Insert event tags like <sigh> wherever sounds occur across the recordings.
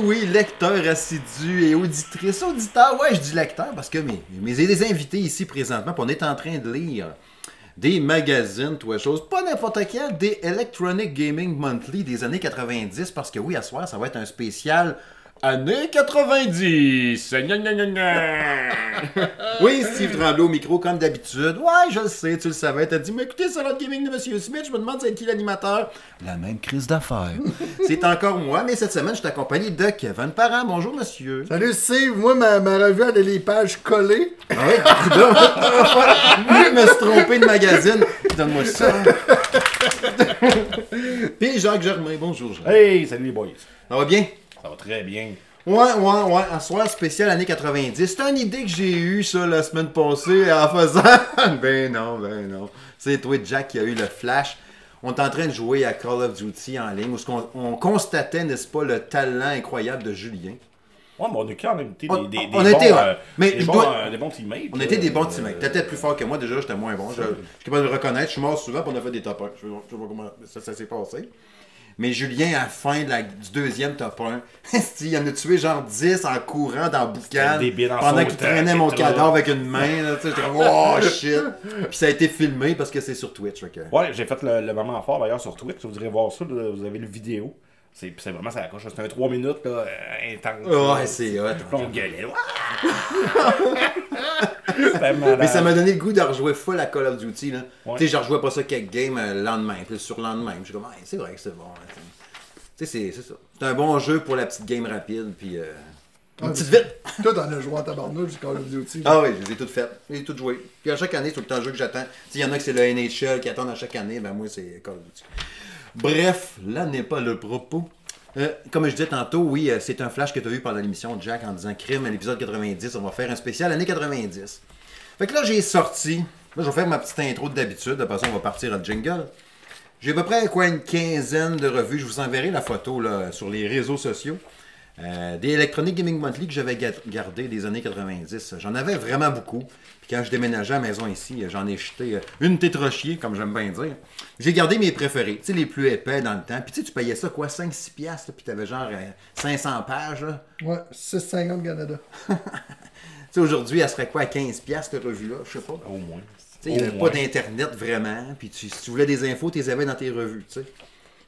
Oui, lecteur assidu et auditrice, auditeur. Ouais, je dis lecteur parce que mes, mes des invités ici présentement, on est en train de lire des magazines, tout les choses, pas n'importe quel, des Electronic Gaming Monthly des années 90, parce que oui, à soir, ça va être un spécial Années 90! Gna, gna, gna, gna. <laughs> oui, Steve Tremblay au micro, comme d'habitude. Ouais, je le sais, tu le savais. T'as dit, mais écoutez, c'est le gaming de Monsieur Smith. Je me demande c'est qui l'animateur? La même crise d'affaires. <laughs> c'est encore moi, mais cette semaine, je suis accompagné de Kevin Parent. Bonjour, monsieur. Salut, Steve. Moi, ma, ma revue, elle a les pages collées. Ah oui, je <laughs> me suis trompé de magazine. Donne-moi ça. Puis Jacques Germain, bonjour. Jacques. Hey, salut les boys. Ça va bien? Ça va très bien. Ouais, ouais, ouais, un soir spécial années 90. C'est une idée que j'ai eue, ça, la semaine passée, en faisant. <laughs> ben non, ben non. C'est toi, Jack, qui a eu le flash. On est en train de jouer à Call of Duty en ligne, où on, on constatait, n'est-ce pas, le talent incroyable de Julien. Ouais, mais on a quand même été des, On- des, des on bons, était, euh, Mais des, bons, dois- euh, des bons teammates. On était des bons euh, teammates. T'étais plus fort que moi, déjà, j'étais moins bon. Je, je suis capable de le reconnaître. Je suis mort souvent, puis on a fait des top 1. Je sais pas je sais pas comment ça, ça s'est passé. Mais Julien, à la fin de la- du deuxième top 1, <laughs> il en a tué genre 10 en courant dans le boucan. Pendant qu'il traînait mon cadavre avec une main. Là, j'étais comme, oh <laughs> shit. Puis ça a été filmé parce que c'est sur Twitch. que- Ouais, j'ai fait le, le moment fort d'ailleurs sur Twitch. Vous irez voir ça, vous avez le vidéo. C'est c'est vraiment ça accroche. C'était un 3 minutes là, euh, intense. Ouais, c'est hot. On gueulait. <laughs> <laughs> Malade. Mais ça m'a donné le goût de rejouer full à Call of Duty. Là. Ouais. Tu sais, je rejouais pas ça quelques games euh, le lendemain. Puis le surlendemain. Puis je suis comme, Hey, c'est vrai que c'est bon. hein, Tu sais, c'est c'est ça. C'est un bon jeu pour la petite game rapide. Puis euh, une Ah, petite mais- vite. Toi, t'en as joué en tabarnouche du Call of Duty. Ah oui, je les ai toutes faites. Je les ai toutes jouées. Puis à chaque année, c'est tout le temps un jeu que j'attends. Il y en a que c'est le NHL qui attendent à chaque année. Ben moi, c'est Call of Duty. Bref, là n'est pas le propos. Euh, comme je disais tantôt, oui, euh, c'est un flash que tu as eu pendant l'émission Jack en disant crime à l'épisode 90. On va faire un spécial année 90. Fait que là, j'ai sorti. Là, je vais faire ma petite intro de d'habitude. De toute façon, on va partir à jingle. J'ai à peu près quoi, une quinzaine de revues. Je vous enverrai la photo là, sur les réseaux sociaux. Euh, des Electronic Gaming Monthly que j'avais ga- gardé des années 90. J'en avais vraiment beaucoup. Puis quand je déménageais à la maison ici, euh, j'en ai jeté euh, une tétrochier, comme j'aime bien dire. J'ai gardé mes préférés, tu sais, les plus épais dans le temps. Puis tu sais, tu payais ça quoi, 5-6 piastres, puis t'avais genre euh, 500 pages. là. Ouais, 6,50 Canada. <laughs> Tu sais, aujourd'hui, elle serait quoi, à 15 piastres, cette revue-là, je sais pas. Au moins. Tu sais, il n'y avait pas d'Internet vraiment. Puis tu- si tu voulais des infos, tu les avais dans tes revues. tu sais.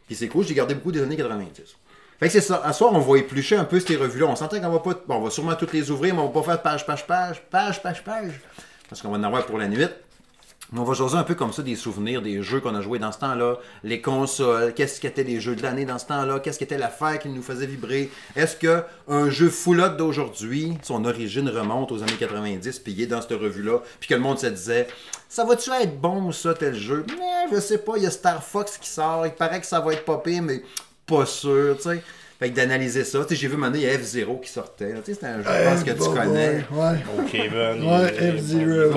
Puis c'est cool, j'ai gardé beaucoup des années 90. Fait que c'est ça. À soir, on va éplucher un peu ces revues-là. On s'entend qu'on va pas. Bon, on va sûrement toutes les ouvrir, mais on va pas faire page, page, page, page, page, page. Parce qu'on va en avoir pour la nuit. Mais on va jaser un peu comme ça des souvenirs des jeux qu'on a joués dans ce temps-là, les consoles, qu'est-ce qu'étaient les jeux de l'année dans ce temps-là, qu'est-ce qu'était l'affaire qui nous faisait vibrer? Est-ce que un jeu foulotte d'aujourd'hui, son origine remonte aux années 90, puis il est dans cette revue-là, puis que le monde se disait ça va-tu être bon ça tel jeu Mais je sais pas, il y a Star Fox qui sort, il paraît que ça va être pire, mais pas sûr, tu sais. Fait que d'analyser ça, tu sais, j'ai vu maintenant il y a F0 qui sortait, tu sais, c'était un jeu je pense que tu bah, connais. Ouais. Oh, Kevin. Ouais, il- F-Zero.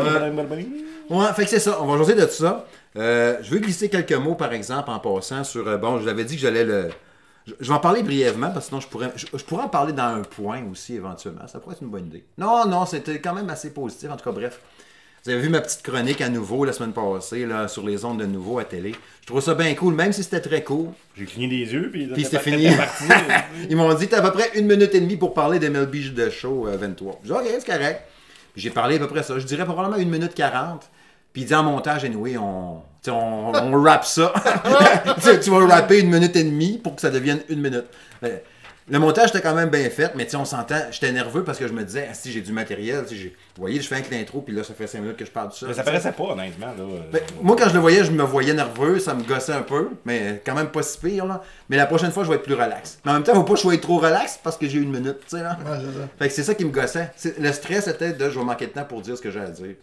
Ouais, fait que c'est ça. On va jaser de ça. Euh, je veux glisser quelques mots, par exemple, en passant sur. euh, bon, je l'avais dit que j'allais le. Je, je vais en parler brièvement, parce que sinon je pourrais, je, je pourrais en parler dans un point aussi, éventuellement. Ça pourrait être une bonne idée. Non, non, c'était quand même assez positif. En tout cas, bref. Vous avez vu ma petite chronique à nouveau la semaine passée, là, sur les ondes de nouveau à télé. Je trouve ça bien cool, même si c'était très cool. J'ai cligné des yeux, puis, Puis c'était fini. parti. <laughs> Ils m'ont dit, t'as à peu près une minute et demie pour parler d'MLB de show euh, 23. J'ai dit, ok, c'est correct. Puis j'ai parlé à peu près ça. Je dirais probablement une minute 40. Puis il dit en montage, anyway, on, on, on rappe ça. <laughs> <laughs> tu vas rapper une minute et demie pour que ça devienne une minute. Euh, Le montage était quand même bien fait, mais tu sais, on s'entend. J'étais nerveux parce que je me disais, ah, si j'ai du matériel, tu sais, j'ai- vous voyez, je fais un l'intro, puis là, ça fait 5 minutes que je parle de ça. Mais ça paraissait pas, honnêtement. Là. Ben, moi, quand je le voyais, je me voyais nerveux, ça me gossait un peu, mais quand même pas si pire, là. Mais la prochaine fois, je vais être plus relax. Mais en même temps, faut pas que je sois trop relax parce que j'ai une minute, tu sais, là. Ouais, c'est ça. Fait que c'est ça qui me gossait. C'est- Le stress était de je vais manquer de temps pour dire ce que j'ai à dire.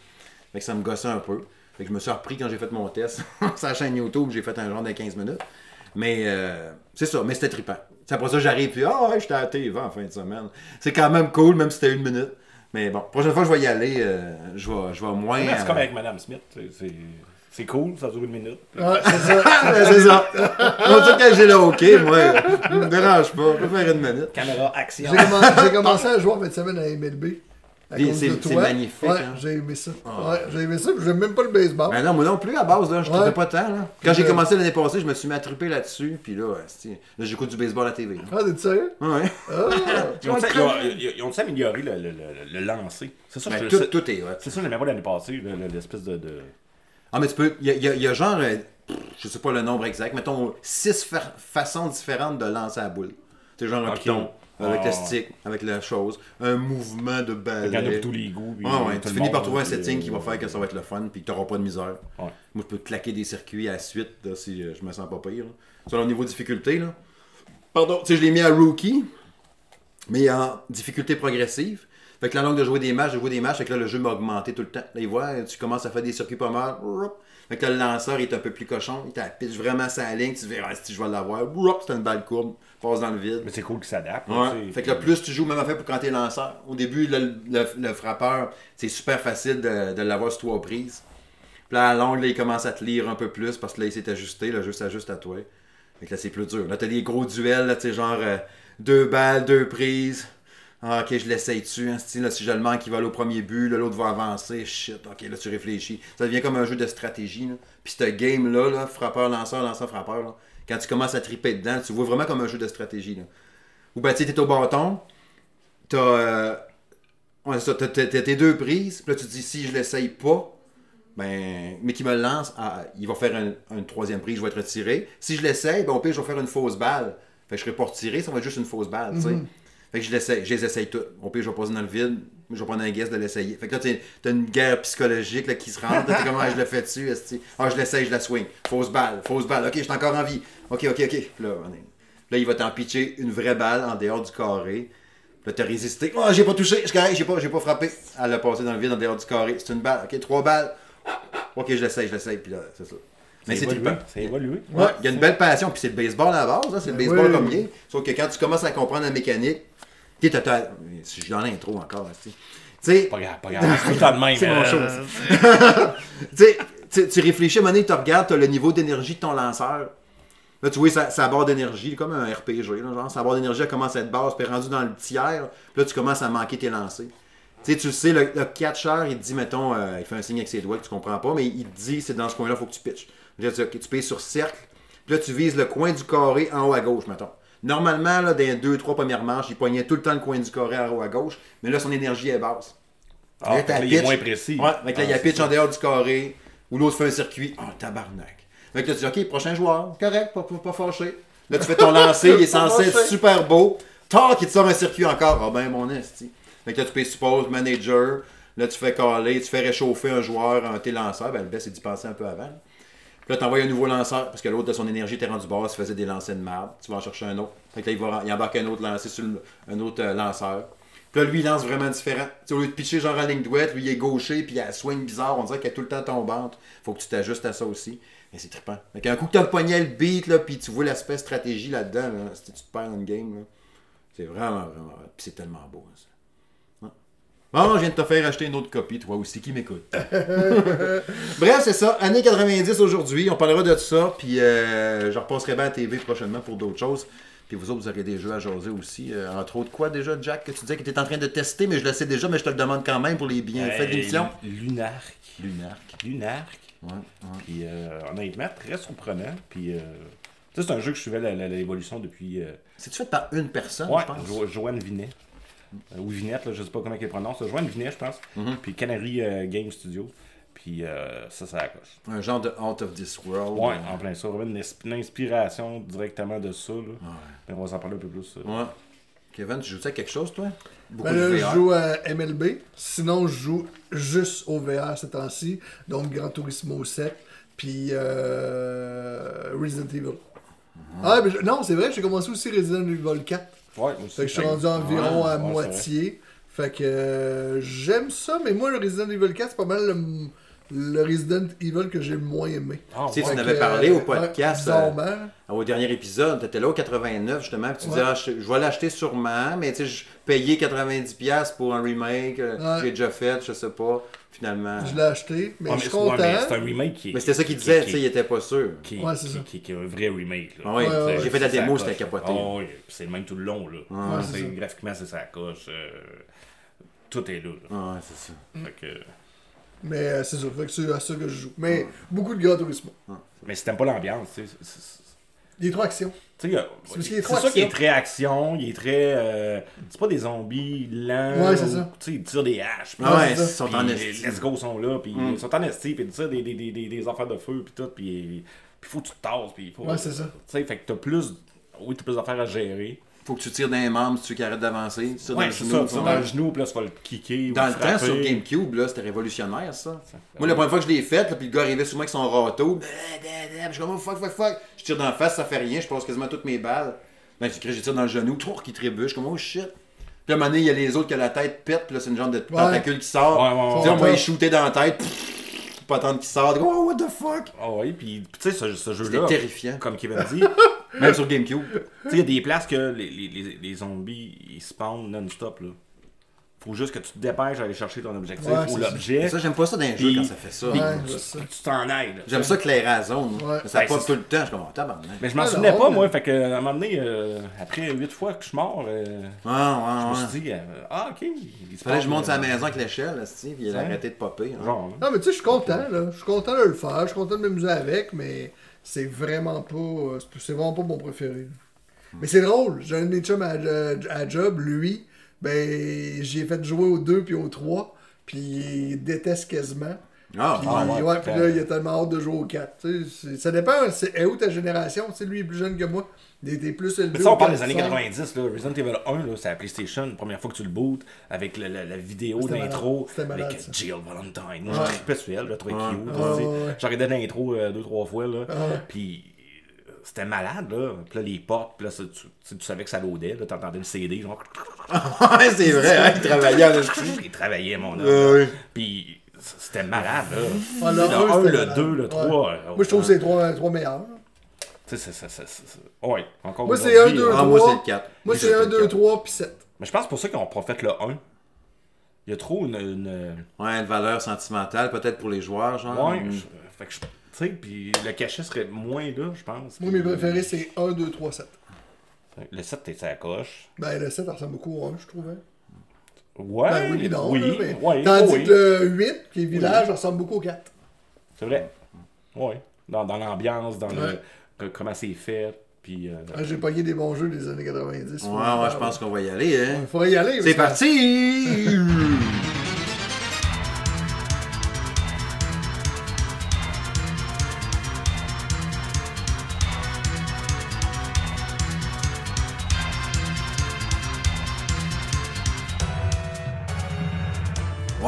Fait que ça me gossait un peu. Fait que je me suis repris quand j'ai fait mon test <laughs> sur la chaîne YouTube, j'ai fait un genre de 15 minutes. Mais euh, c'est ça, mais c'était trippant. C'est après ça j'arrive puis ah ouais, j'étais à TV en fin de semaine. C'est quand même cool, même si c'était une minute. Mais bon, prochaine fois je vais y aller, euh, je, vais, je vais moins. C'est euh, comme avec Madame Smith. C'est c'est cool, ça dure une minute. Ouais, c'est ça. <laughs> C'est ça. En tout cas, j'ai le OK, moi. Ça me dérange pas. On peut faire une minute. Caméra, action. J'ai commen- j'ai commencé à jouer en fin de semaine à MLB. C'est- magnifique, Ouais, hein. j'ai aimé ça. Ah. Ouais, j'ai aimé ça, j'aime même pas le baseball. Ben non, moi non plus à base, là, je Ouais. trouvais pas tant. Là. Quand j'ai commencé l'année passée, je me suis mis à triper là-dessus, puis là, ouais, là j'écoute du baseball à la TV. là. Ah, t'es sérieux? Ouais. Ah! Ils ont, ils ont- amélioré le, le, le, le lancer. C'est ça, Ben, je- tout, c'est- tout est hot. c'est ça, j'aimais pas l'année passée, le- le- l'espèce de. de... Ah, mais tu peux. Il y a, il y a- il y a genre. euh, je sais pas le nombre exact, mettons six fa- façons différentes de lancer la boule. C'est genre un Ok. piton, avec Ah. le stick, avec la chose, un mouvement de balai. pour tous les goûts. puis, Ouais, ouais, tout tu finis par trouver un setting qui va faire que ça va être le fun, puis que t'auras pas de misère. Ouais. Moi, je peux claquer des circuits à la suite là, si euh, je me sens pas pire. là. Selon le niveau de difficulté. Là. Pardon, tu sais, je l'ai mis à rookie, mais en difficulté progressive. Fait que la longue de jouer des matchs, de jouer des matchs, fait que là, le jeu m'a augmenté tout le temps. Là, il voit, tu commences à faire des circuits pas mal. Fait que là, le lanceur est un peu plus cochon. Il pitch vraiment sa ligne. Tu te dis, ah, si je vais l'avoir. C'est une balle courbe. Passe dans le vide. Mais c'est cool. Ouais. là, tu sais. Fait que là, plus tu joues, même affaire pour quand t'es lanceur. Au début, le, le- le frappeur, c'est super facile de, de l'avoir sur trois prises. Puis là, à longue, là, il commence à te lire un peu plus parce que là, il s'est ajusté. Le jeu s'ajuste à toi. Fait que là, c'est plus dur. Là, t'as des gros duels, là, tu sais, genre euh, deux balles, deux prises. Ah, ok, je l'essaye dessus. Hein, là, si je le manque, il va aller au premier but. L'autre va avancer. Shit, ok, là, tu réfléchis. Ça devient comme un jeu de stratégie. Là. Puis ce game-là, là, frappeur, lanceur, lanceur, frappeur, quand tu commences à triper dedans, tu vois vraiment comme un jeu de stratégie. Ou ben, tu t'es au bâton, euh, t'as- t'as t'as tes deux prises, puis là, tu te dis, si je l'essaye pas, ben, mais qui me lance, ah, il va faire un- une troisième prise, je vais être retiré. Si je l'essaye, ben, au pire, je vais faire une fausse balle. Fait que je serai pas retiré, ça va être juste une fausse balle, tu sais. Fait que je l'essaye, je les essaye toutes. Au pire, je vais passer dans le vide, mais je vais prendre un guess de l'essayer. Fait que là, t'as une guerre psychologique là, qui se rentre. T'es comme, ah, je le fais dessus, esti. Ah, je l'essaye, je la swing. Fausse balle, fausse balle. Ok, je suis encore en vie. Ok, ok, ok. Là, on est- là, il va t'en pitcher une vraie balle en dehors du carré. Là, t'as résisté. Oh, j'ai pas touché. Je j'ai pas, j'ai pas frappé. Elle a passé dans le vide en dehors du carré. C'est une balle. Ok, trois balles. Ok, je l'essaye, je l'essaye. Puis là, c'est ça. Mais c'est évolué. C'est évolué. Ouais, il y a une belle passion, puis c'est le baseball à la base, hein, c'est le Ben baseball oui. comme est. Sauf que quand tu commences à comprendre la mécanique, tu t'as- si je suis dans l'intro encore, tu sais. Pas grave, pas grave. C'est tout le temps de même. <laughs> C'est mon euh, show, <laughs> tu sais, tu- tu réfléchis à un moment donné, tu regardes, tu as le niveau d'énergie de ton lanceur. Là, tu vois, sa, sa barre d'énergie, comme un RPG, là, genre, sa barre d'énergie, elle commence à être basse, puis rendue dans le tiers, puis là, tu commences à manquer tes lancers. Tu sais, tu le sais, le, le catcher, il te dit, mettons, euh, il fait un signe avec ses doigts que tu comprends pas, mais il te dit, c'est dans ce coin-là, il faut que tu pitches. Là, tu, ok, tu payes sur cercle, puis là, tu vises le coin du carré en haut à gauche, mettons. Normalement, là, dans les deux, trois premières manches, il poignait tout le temps le coin du carré haut à gauche, mais là, son énergie est basse. Ah, Là, là, il est moins précis. Ouais, là, il y a Ah, pitch en dehors du carré, ou l'autre fait un circuit. Oh, tabarnak. Que là, tu dis, OK, prochain joueur, correct, pas, pas, pas fâché. Là, tu fais ton <laughs> lancer, il est censé être super beau. Tac, il te sort un circuit encore. Ah ben, mon esti. Fait que là, tu peux suppose manager. Là, tu fais caler, tu fais réchauffer un joueur, un tes lanceurs. Ben, le best, c'est d'y penser un peu avant. Là, tu envoies un nouveau lanceur, parce que l'autre de son énergie était rendu bas, il faisait des lancers de merde. Tu vas en chercher un autre. Fait que là, il, va, il embarque un autre lancer sur le- un autre euh, lanceur. Puis là, lui, il lance vraiment différent. Tu sais, au lieu de pitcher genre en ligne droite, lui, il est gaucher, puis il a un swing bizarre. On dirait qu'elle est tout le temps tombante. Faut que tu t'ajustes à ça aussi. Mais c'est trippant. Fait qu'un coup que t'as pogné le beat, là, puis tu vois l'aspect stratégie là-dedans, là, si tu te perds une game, là, c'est vraiment, vraiment. Puis c'est tellement beau, hein, ça. Bon, je viens de te faire acheter une autre copie, toi aussi, qui m'écoute. <laughs> Bref, c'est ça. Année 90 aujourd'hui. On parlera de ça. Puis euh, je repasserai bien à TV prochainement pour d'autres choses. Puis vous autres, vous aurez des jeux à jaser aussi. Euh, entre autres, quoi déjà, Jack, que tu disais que tu étais en train de tester, mais je le sais déjà, mais je te le demande quand même pour les bienfaits de Hey, l'émission. Lunark. Lunark. Lunark. Ouais, ouais. Puis euh, honnêtement, très surprenant. Puis euh, c'est un jeu que je suivais l'évolution depuis. euh, C'est-tu fait par une personne, ouais, je pense? Jo- Joanne Vinet. Euh, ou Vinette, là, je sais pas comment elle prononce. Joanne Vinet, je pense. Mm-hmm. Puis Canary euh, Game Studio. Puis euh, ça, ça accroche. Un genre de Out of This World. Ouais, en plein ça. Vraiment une, ins- une inspiration directement de ça. Là. Mais on va s'en parler un peu plus. euh. Ouais. Kevin, tu joues à quelque chose, toi? Beaucoup Ben là, je joue à MLB. Sinon, je joue juste au VR ces temps-ci. Donc, Gran Turismo 7. Puis euh, Resident Evil. Ah, mais je- non, c'est vrai, j'ai commencé aussi Resident Evil 4. Ouais, aussi. Fait que je suis rendu environ Ouais, à ouais, moitié. Fait que euh, j'aime ça, mais moi, le Resident Evil 4, c'est pas mal le, le Resident Evil que j'ai le moins aimé. Ah, Tu sais, ouais. tu en avais que, parlé au euh, podcast. ouais, euh. Au dernier épisode, tu étais là au 89 justement, puis tu Ouais. disais ah, je, je vais l'acheter sûrement, mais tu sais, je payais 90$ pour un remake, euh, Ouais. j'ai déjà fait, je sais pas, finalement. Je l'ai acheté, mais Ouais, je suis c'est- content. un remake qui. Mais c'était ça qu'il qui- disait, tu sais, il était pas sûr. Qui, Ouais, c'est qui- ça. qui- qui est un vrai remake. Là. Ah oui, Ouais, ouais, j'ai fait la démo, c'était capoté. Ah oui, c'est le même tout le long. Là. Ouais, C'est- c'est ça. graphiquement, c'est ça coche. euh, tout est là. là. Ah, c'est ça. Fait que- Mais euh, c'est ça, fait que c'est à ça que je joue. Mais beaucoup de Gran Turismo. Mais si t'aimes pas l'ambiance, tu sais. c'est- c'est- Il est trop action. Tu sais, il y a- C'est parce qu'il est c'est trop ça qui est action. très action, il est très. euh, c'est pas des zombies lents. Ouais, c'est ou, ça. Tu sais, ils tirent des haches. puis Ah ouais, c'est ça. ils sont puis en les esti. Let's go sont là, puis Mm. ils sont en esti, puis ils tirent des, des, des, des, des affaires de feu, puis tout, puis il faut que tu te tasses, puis faut. Ouais, c'est ça. Tu sais, fait que t'as plus. Oui, t'as plus d'affaires à gérer. Faut que tu tires dans les membres si tu veux qu'il arrête d'avancer. Tu tires dans le genou, ça, dans le genou, puis là, tu vas le kicker. ou Dans le frapper. temps, sur GameCube, là, c'était révolutionnaire, ça. Ça- Moi, la première fois que je l'ai fait, là, puis le gars arrivait sur moi avec son râteau, je suis comme, oh, fuck, fuck, fuck. Je tire dans la face, ça fait rien, je passe quasiment toutes mes balles. Ben, je tire dans le genou, tour qui trébuche, comme, oh shit. Puis à un moment donné, il y a les autres qui ont la tête pète, puis là, c'est une genre de tentacule qui sort. Ouais, ouais, Tu sais, ouais. on va y shooter dans la tête, pas attendre qu'il sorte. Oh, what the fuck? Ah oui, puis tu sais, ce, ce C'était jeu-là, terrifiant. comme Kevin dit, <laughs> Même sur GameCube. Tu sais, il y a des places que les, les, les, les zombies, ils spawnent non-stop, là. Faut juste que tu te dépêches d'aller chercher ton objectif Ouais, ou c'est ça. l'objet. Ça, j'aime pas ça dans les jeux Puis- quand ça fait ça. Ouais, tu t'en aides. là. J'aime ça clairer la zone. moi. Ouais. Mais Ça Ouais, passe c'est tout le temps, je suis comme, oh, tabarnak. Mais je m'en souvenais pas, moi. Fait que, à un moment donné, euh, après 8 fois que je suis mort, euh, Ah, je me ouais, ouais. suis dit, euh, ah, ok. il se Fallait que je monte sa euh, maison avec l'échelle, là, puis il a Ouais. arrêté de popper. hein. Genre, là. Non, mais tu sais, je suis content, là. Je suis content de le faire. Je suis content de m'amuser avec, mais c'est vraiment pas. euh, c'est- vraiment pas mon préféré. Mais c'est drôle. J'ai un de mes chums à, job, lui, ben, j'ai fait jouer au 2 puis au 3, puis il déteste quasiment. Ah, Puis, ah, ouais, ouais, puis là, il a tellement hâte de jouer au 4. tu sais, c'est- ça dépend, c'est est où ta génération? Tu sais, lui, il est plus jeune que moi. Il était plus élevé. Mais ça, on parle des 4, années ça. 90, là. Resident Evil 1, là, c'est la PlayStation, la première fois que tu le bootes, avec le- le- la vidéo d'intro, malade. C'était malade, avec ça. Jill Valentine. Moi, Ouais. je trippais sur elle, je la trouvais Ouais. cute. Ouais. J'ai regardé l'intro euh, deux, trois fois, là. Ouais. Puis euh, c'était malade, là. Puis là, les portes, puis là, ça, tu, tu- tu savais que ça loadait, là. T'entendais le CD, genre. <laughs> c'est vrai, hein, il travaillait <laughs> en. Il travaillait, mon homme. Puis c'était malade, là. Ah, le sais, un, le 1, c'était le malade. 2, le Ouais. 3. Moi, je trouve que c'est les trois, trois meilleurs. Tu sais, c'est- c'est- Ouais, encore Moi, c'est aujourd'hui, un, deux, euh, Ah, moi, trois. c'est le 4. Moi, c'est 1, 2, 3, puis 7. Mais je pense pour ça qu'ils ont pas fait le 1. Il y a trop une. une... Ouais, une valeur sentimentale, peut-être pour les joueurs, genre. Ouais, Mm. je- fait que je. Tu sais, puis le cachet serait moins là, je pense. Moi, mes préférés, c'est 1, 2, 3, 7. Le 7, t'es à la coche. Ben, le 7, ça ressemble beaucoup au 1, je trouvais. Ouais, Ben, oui, non. oui, là, mais... ouais, Tandis oui. que le 8, qui est village, ressemble beaucoup au 4. C'est vrai. Ouais. Dans, dans l'ambiance, dans le, Ouais. comment c'est fait, puis. euh, Ah, J'ai pogné des bons jeux des années 90. Ouais, ouais, je pense qu'on va y aller, hein. Il faudrait y aller. C'est parti! <laughs>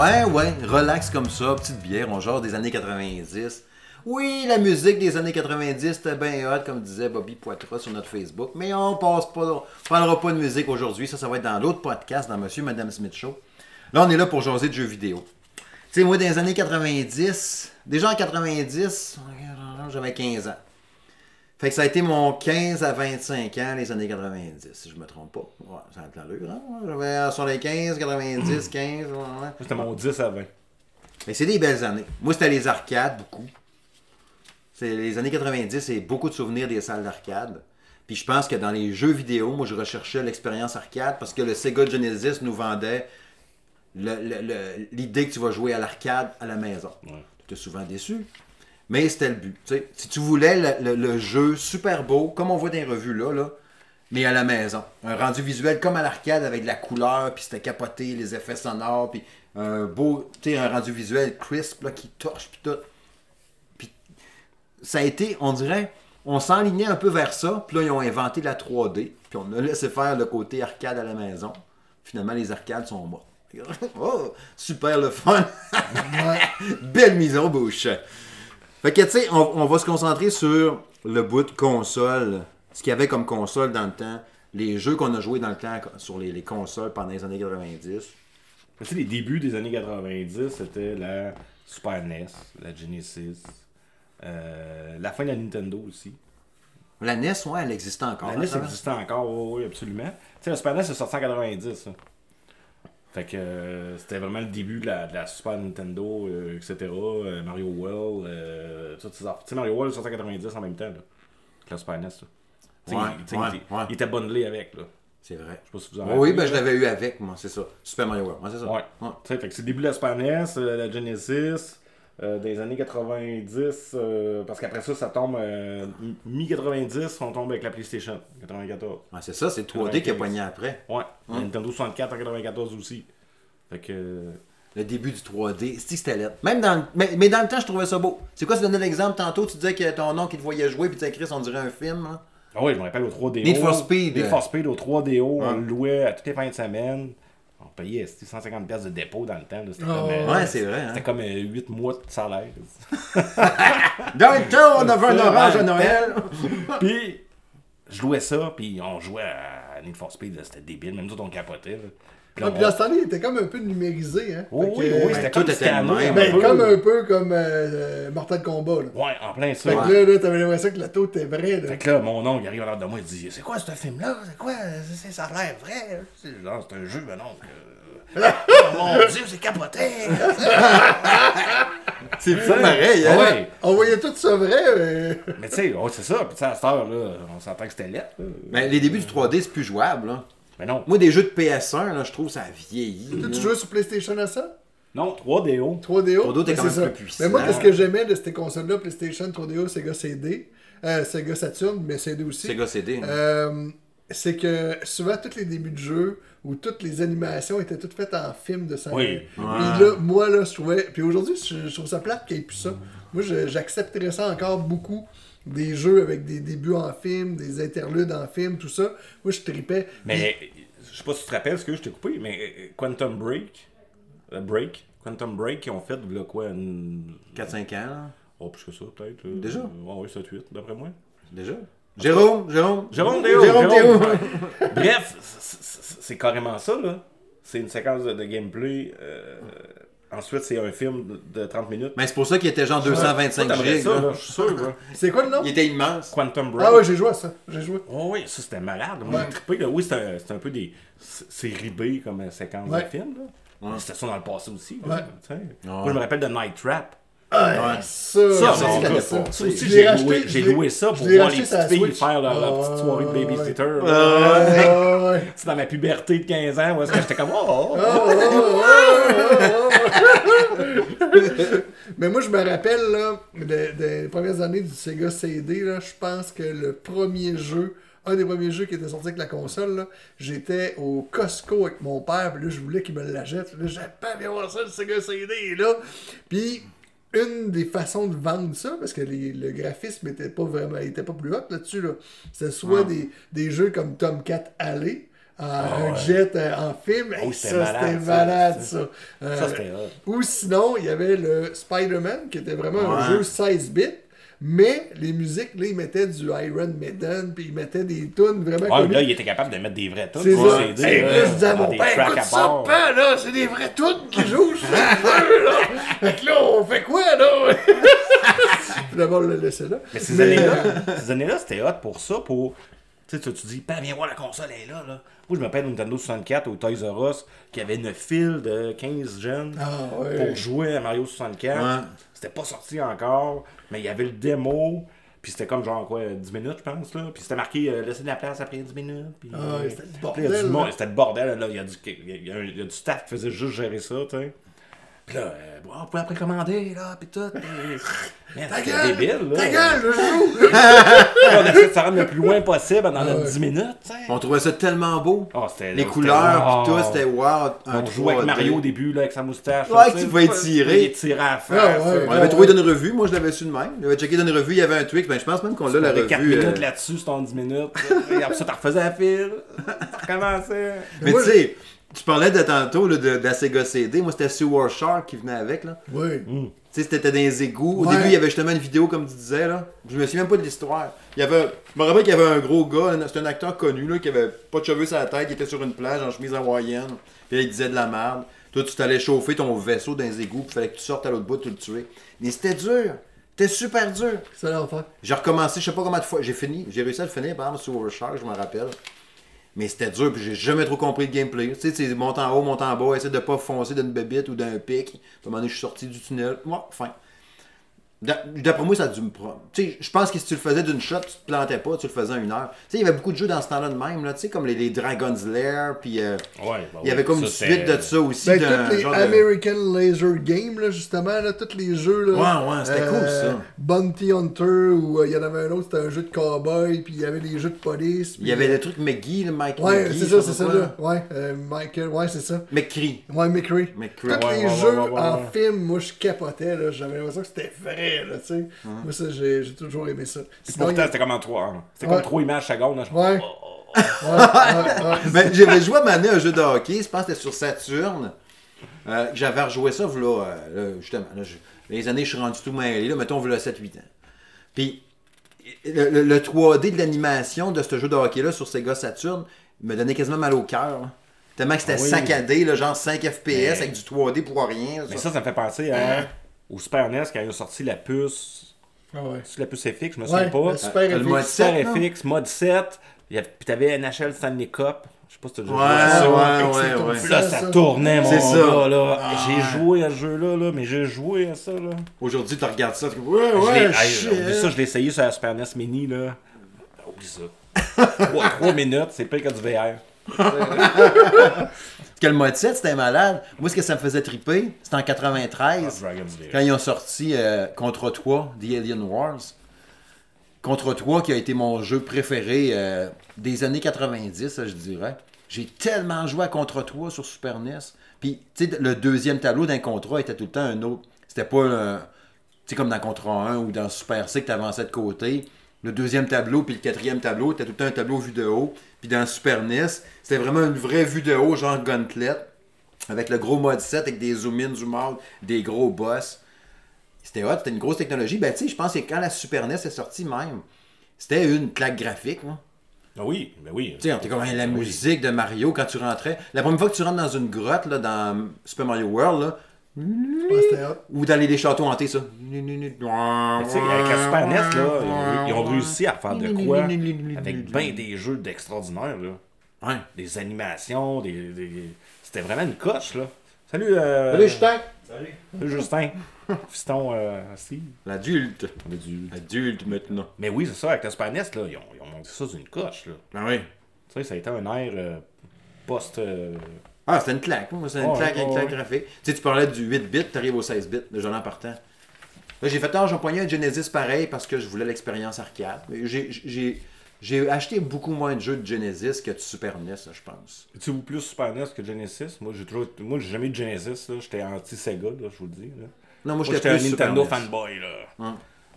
Ouais, ouais, relax comme ça, petite bière, on genre des années 90. Oui, la musique des années 90, c'était bien hot, comme disait Bobby Poitras sur notre Facebook, mais on passe pas, on parlera pas de musique aujourd'hui, ça, ça va être dans l'autre podcast, dans Monsieur et Madame Smith Show. Là, on est là pour jaser de jeux vidéo. Tu sais, moi, dans les années 90, déjà en 90, j'avais 15 ans. Fait que ça a été mon 15 à 25 ans, les années 90, si je me trompe pas. Ouais, ça a été l'allure, hein? J'avais euh, sur les 15, 90, 15, ouais, ouais. C'était mon 10 à 20. Mais c'est des belles années. Moi, c'était les arcades, beaucoup. C'est les années 90, c'est beaucoup de souvenirs des salles d'arcade. Puis je pense que dans les jeux vidéo, moi, je recherchais l'expérience arcade parce que le Sega Genesis nous vendait l'idée que tu vas jouer à l'arcade à la maison. Ouais. Tu étais souvent déçu. Mais c'était le but. Si tu voulais le, le- le jeu super beau, comme on voit dans les revues là, là, mais à la maison. Un rendu visuel comme à l'arcade avec de la couleur, puis c'était capoté, les effets sonores, puis un beau, tu sais, un rendu visuel crisp là, qui torche, puis tout. Puis ça a été, on dirait, on s'enlignait un peu vers ça, puis là, ils ont inventé la 3D, puis on a laissé faire le côté arcade à la maison. Finalement, les arcades sont morts. <laughs> Oh, super le fun! <laughs> Belle mise en bouche! Fait que, tu sais, on, on va se concentrer sur le bout de console. Ce qu'il y avait comme console dans le temps. Les jeux qu'on a joués dans le temps sur les, les consoles pendant les années 90. Tu sais, les débuts des années 90, c'était la Super NES, la Genesis, euh, la fin de la Nintendo aussi. La NES, ouais, elle existait encore. La hein, NES existait encore, oui, absolument. Tu sais, la Super NES, c'est sorti en 90. ça. Fait que euh, c'était vraiment le début de la, de la Super Nintendo, euh, etc. euh, Mario World, euh, toutes ces affaires. Tu sais, Mario World est sorti en 90 en même temps, là, que la Super NES. là. Ouais, il, ouais, était- ouais. il était bundlé avec, là. C'est vrai. Je sais pas si vous en avez Oui, ben je l'avais eu avec, moi, c'est ça. Super Mario World, ouais, c'est ça. Ouais. Fait que c'est le début de la Super NES, la Genesis, euh, des années 90, euh, parce qu'après ça, ça tombe euh, mi-90, on tombe avec la PlayStation, 94. Ouais, c'est ça, c'est le 3D qui a 95. poigné après. Ouais, la Nintendo 64 en 94 aussi. Fait que. Le début du 3D, c'est c'était laid. Même dans le... mais, mais dans le temps, je trouvais ça beau. C'est quoi, tu donnais l'exemple tantôt, tu disais que ton oncle, il te voyait jouer, puis tu écrit, on dirait un film. hein? Ah oui, je me rappelle au 3DO. Need for Speed. Need for Speed au 3DO, on le louait à toutes les fins de semaine. Payait c'était 150$ piastres de dépôt dans le temps. là. C'était Ah comme, euh, Ouais, c'est vrai. Hein? c'était comme 8 mois de salaire. Dans le temps, on avait un orange à Noël. <laughs> puis, je louais ça, puis on jouait à Need for Speed, c'était débile, même nous autres on capotait. Là. Puis Ah, on- puis dans ce temps-là, il était comme un peu numérisé, hein. Oh, oui, que, oui, euh, c'était tout même. un Ben, peu. comme un peu comme euh, Mortal Kombat, là. Ouais, en plein ça. Fait que là, là, t'avais l'impression que la taupe était vraie, là. Fait que là, mon oncle il arrive à l'heure de moi, il dit C'est quoi ce film-là? C'est quoi? Ça a l'air vrai C'est genre, c'est un jeu, ben non. que- <laughs> oh mon dieu, c'est capoté <laughs> C'est pas pareil, hein? Ouais, On voyait tout ça vrai, mais... mais tu sais, ouais, c'est ça. Puis tu sais, à cette heure, là, on s'entend que c'était lettre. là. Ben, les débuts du 3D, c'est plus jouable. Là. Mais non. Moi, des jeux de PS1, là, je trouve ça a vieilli. Toi, là. tu jouais sur PlayStation à ça? Non, 3DO. 3DO? 3DO, t'es quand c'est même ça. plus puissant. Mais moi, qu'est-ce que j'aimais de ces consoles-là, PlayStation, 3DO, Sega CD, euh, Sega Saturn, mais CD aussi, Sega CD. hein. euh, c'est que souvent, tous les débuts de jeu, où toutes les animations étaient toutes faites en film de 5 Oui. Puis là, moi, là, je trouvais... Puis aujourd'hui, je, je trouve ça plate qu'il n'y ait plus ça. Moi, j'accepterais ça encore beaucoup. Des jeux avec des débuts en film, des interludes en film, tout ça. Moi, je tripais. Mais je sais pas si tu te rappelles ce que je t'ai coupé, mais euh, Quantum Break, euh, Break, Quantum Break, ils ont fait, là, quoi, une... 4-5 ans, là. Oh, plus que ça, peut-être. euh, Déjà? euh, Ouais, oui, 7-8, d'après moi. Déjà? Jérôme, Jérôme. Jérôme Théo! Jérôme Jérôme. Théo. Bref, c'est- carrément ça, là. C'est une séquence de, de gameplay. euh, ensuite, c'est un film de, de 30 minutes. Mais c'est pour ça qu'il était genre 225 Toi, t'aimerais gigs. ça, là. là, je suis sûr. là. C'est quoi le nom? Il était immense. Quantum Break. Ah ouais, j'ai joué à ça. J'ai joué. Oh oui, ça c'était malade. Moi, Ouais. j'ai trippé, là. Oui, c'est un, peu des. C'est ribé comme euh, séquence Ouais. de film, là. C'était ça dans le passé aussi. Ouais. Là, tu sais. Moi, je me rappelle de Night Trap. Ah, ça, Ça, ça, ça. j'ai loué, j'ai loué ça pour voir les petites filles Switch. faire leur, leur petite Ah, soirée de ouais. babysitter. Ah, ouais. C'est dans ma puberté de 15 ans où est-ce que j'étais comme oh, <laughs> Mais moi, je me rappelle, là, de- des premières années du Sega CD, là, je pense que le premier jeu, un des premiers jeux qui était sorti avec la console, là, j'étais au Costco avec mon père, puis là, je voulais qu'il me l'achète. Là, pas bien voir ça, le Sega CD, là. Puis, une des façons de vendre ça, parce que les- le graphisme était pas vraiment, était pas plus haut là-dessus, là. C'était soit des, des jeux comme Tomcat Alley, en- un jet euh, en film. Oh, Hey, c'était ça, malade, c'était ça. malade, ça. Euh, Ça, c'était hot. ou sinon, il y avait le Spider-Man, qui était vraiment un jeu 16 bits. Mais les musiques, là, ils mettaient du Iron Maiden, puis ils mettaient des tunes vraiment Ouais, là, il était capable de mettre des vrais tunes C'est ça. le CD. Hey, là, là, je disais à dans mon des père, tracks écoute à ça, là, c'est des vraies tunes qui jouent sur le jeu, là. Fait que là, on fait quoi, là? <laughs> D'abord, on l'a laissé là. Mais ces années-là, euh, ces années-là, c'était hot pour ça, pour. Tu sais, tu tu dis, ben, viens voir la console, elle est là, là. Moi, je me rappelle Nintendo 64 au Toys R Us, qui avait une file de 15 jeunes Ah, pour jouer à Mario 64. Ouais. C'était pas sorti encore, mais il y avait le démo. Puis c'était comme genre quoi, 10 minutes, je pense, là. Puis c'était marqué euh, laisser de la place après 10 minutes. Puis, Ah, c'était le bordel, là, il y a du là. monde- C'était le bordel, là. Il y, a du, il, y a, il y a du staff qui faisait juste gérer ça, tu sais. Puis là, euh, bon, on pouvait précommander, là, puis tout. <laughs> Man, Ta gueule! débile, là. Ta gueule, je joue! <laughs> on a essayé de se rendre le plus loin possible dans notre ouais. 10 minutes. On trouvait ça tellement beau. Oh, c'était- Les couleurs, pis tout, c'était wow. On jouait avec 3D. Mario au début, là, avec sa moustache. Ouais, tu pouvais tirer. Il tirait à. Ah, ouais. On l'avait trouvé dans une revue, moi je l'avais su de même. J'avais checké dans une revue, il y avait un tweak, ben je pense même qu'on l'a la T'avais 4 revue. minutes euh, là-dessus, c'était en 10 minutes. Et après ça, t'en refaisais la file. Ça recommençait. Mais tu sais, tu parlais de tantôt là, de, de la Sega CD, moi c'était Sewer Shark qui venait avec là. Oui. Tu sais, c'était dans les égouts. Au Ouais. début, il y avait justement une vidéo, comme tu disais, là. Je me souviens même pas de l'histoire. Il y avait... Je me rappelle qu'il y avait un gros gars, c'était un acteur connu, là, qui avait pas de cheveux sur la tête, qui était sur une plage en chemise hawaïenne. Puis là, il disait de la merde. Toi, tu t'allais chauffer ton vaisseau dans les égouts, puis fallait que tu sortes à l'autre bout, tu le tuer. Mais c'était dur. C'était super dur. Ça l'enfer. J'ai recommencé, je sais pas combien de fois. J'ai fini. J'ai réussi à le finir, par exemple, sur Overshark, je me rappelle. Mais c'était dur, puis j'ai jamais trop compris le gameplay. Tu sais, c'est monte en haut, monte en bas, essayer de pas foncer d'une bébite ou d'un pic. À un moment donné, je suis sorti du tunnel. Moi, fin. D'a- D'après moi, ça a dû me prendre. Tu sais, je pense que si tu le faisais d'une shot, tu te plantais pas, tu le faisais en une heure. Tu sais, il y avait beaucoup de jeux dans ce temps-là de même, là, tu sais, comme les, les Dragon's Lair, puis euh, Ouais, bah il y avait comme une suite de ça aussi. Ben, tous les genre de- American Laser Games, là, justement, là, tous les jeux. Là, Ouais, ouais, c'était cool, ça. Bounty Hunter, où euh, il y en avait un autre, c'était un jeu de cowboy, puis il y avait des jeux de police. Il y avait le truc McGee, le Mike Ouais, McGee. c'est ça, c'est ça, là. Ouais, euh, Michael, ouais, c'est ça. McCree. Ouais, McCree. McCree. Tous Ouais, les ouais, ouais, jeux ouais, ouais, en ouais. film, moi je capotais, là. J'avais l'impression que c'était vrai, là, tu sais. Moi, ça, j'ai toujours aimé ça. Sinon, Pourtant, il c'était comme en trois. hein. C'était Ouais. comme trois images secondes. là, je- Ouais. Oh, Ouais, ouais, ouais. <laughs> Ben, j'avais joué à un jeu de hockey, je pense que c'était sur Saturne. Euh, j'avais rejoué ça, euh, là, justement. là, je- les années, je suis rendu tout mêlé, là, mettons, voilà 7-8 ans. Puis, le, le- le 3D de l'animation de ce jeu de hockey-là sur Sega Saturn me donnait quasiment mal au cœur. là. Tellement que c'était Ah oui. saccadé, là, genre 5 FPS Mais- avec du 3D pour rien. Mais ça. ça, ça me fait penser à, au Super NES quand ils ont sorti la puce. Ah ouais. C'est la puce FX, je me Ouais, souviens pas. le Super Euh, le FX. mode Super 7, non? FX, mode 7. Il y avait- Puis t'avais NHL Stanley Cup. Je sais pas si t'as déjà joué à ça. ouais, ouais, ouais, c'est comme ouais. Puis là, Ça, tournait, mon C'est ça. gars, là. Ah, j'ai joué à ce jeu-là, là, mais j'ai joué à ça, là. Aujourd'hui, tu regardes ça, tu ouais, Je l'ai- ouais, oublie ça, je l'ai essayé sur la Super NES Mini, là. Oublie ça. 3, minutes, c'est pire que du VR. <laughs> Que le mode 7, c'était malade. Moi, ce que ça me faisait triper, c'était en 93. Dragon's VR. quand ils ont sorti euh, Contre 3, The Alien Wars. Contre 3 qui a été mon jeu préféré euh, des années 90, je dirais. J'ai tellement joué à Contre 3 sur Super NES. Puis, tu sais, le deuxième tableau d'un contrat était tout le temps un autre. C'était pas un. Tu sais, comme dans Contra 1 ou dans Super C que tu avançais de côté. Le deuxième tableau puis le quatrième tableau, c'était tout le temps un tableau vu de haut. Puis dans Super NES, c'était vraiment une vraie vue de haut, genre Gauntlet. Avec le gros mode 7, avec des zoom-in, zoom-out, des gros boss. C'était hot, c'était une grosse technologie. Ben, tu sais, je pense que quand la Super NES est sortie même, c'était une claque graphique. moi. Ah oui, ben oui. Tu sais, on était comme hein, la Oui. musique de Mario quand tu rentrais. La première fois que tu rentres dans une grotte, là, dans Super Mario World, là, Ou dans les, châteaux hantés, ça. Mais tu sais, avec la Super NES, là, ils ont, réussi à faire de quoi avec bien des jeux d'extraordinaire, là. Ouais. Des animations, des. des- C'était vraiment une coche, là. Salut, euh... Salut, Justin. Salut, Justin. <laughs> Fiston, euh, Steve. L'adulte. Du- Adulte maintenant. Mais oui, c'est ça, avec la Super NES, là, ils ont, ils ont monté ça d'une coche, là. Ben oui. Tu sais, ça a été un air euh, post. Ah, c'était une claque. Moi, c'était une claque avec ouais, claque graphique. Tu sais, tu parlais du 8 bits, t'arrives au 16 bits, déjà en partant. Là, j'ai fait, ah, j'ai empoigné un Genesis pareil parce que je voulais l'expérience arcade. Mais j'ai- J'ai j'ai acheté beaucoup moins de jeux de Genesis que de Super NES, je pense. Es-tu plus Super NES que Genesis? Moi, j'ai toujours. Moi, j'ai jamais eu de Genesis, là. J'étais anti-Sega, là, je vous le dis. Là. Non, moi, Moi, j'étais j'étais un plus Super Nintendo NES. fanboy, là.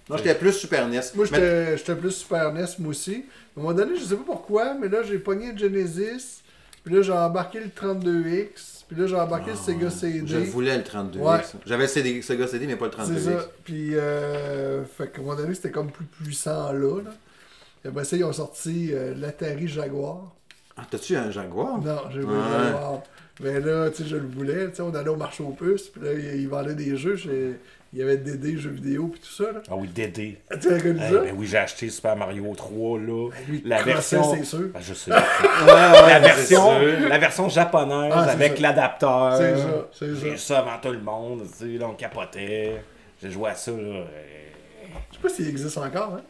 Non, j'étais plus Super NES. Moi, Mais- j'étais j'étais plus Super NES, moi aussi. À un moment donné, je sais pas pourquoi, mais là, j'ai pogné Genesis. Puis là, j'ai embarqué le 32X. Puis là, j'ai embarqué le Sega CD. Je voulais le 32X. Ouais. J'avais le Sega CD, mais pas le C'est 32X. ça. Puis, euh, fait qu'à un moment donné, c'était comme plus puissant là. là. Et après ça, ils ont sorti euh, l'Atari Jaguar. Ah, t'as-tu un Jaguar? Non, j'ai pas Ouais. le Jaguar. Mais là, tu sais, je le voulais. Tu sais, on allait au marché aux puces. Puis là, ils ils vendaient des jeux. chez- Il y avait Dédé, jeux vidéo, puis tout ça. Là. Ah oui, Dédé. Tu as connu Hey, ça? ben oui, j'ai acheté Super Mario 3, là. lui, la version. c'est sûr. Ben, je sais. Ouais, la, version, c'est sûr. la version japonaise Ah, c'est avec ça. l'adapteur. C'est ça, c'est J'ai eu ça. ça avant tout le monde. Tu sais, là, on capotait. J'ai joué à ça, là. euh, Je sais pas s'il existe encore, hein?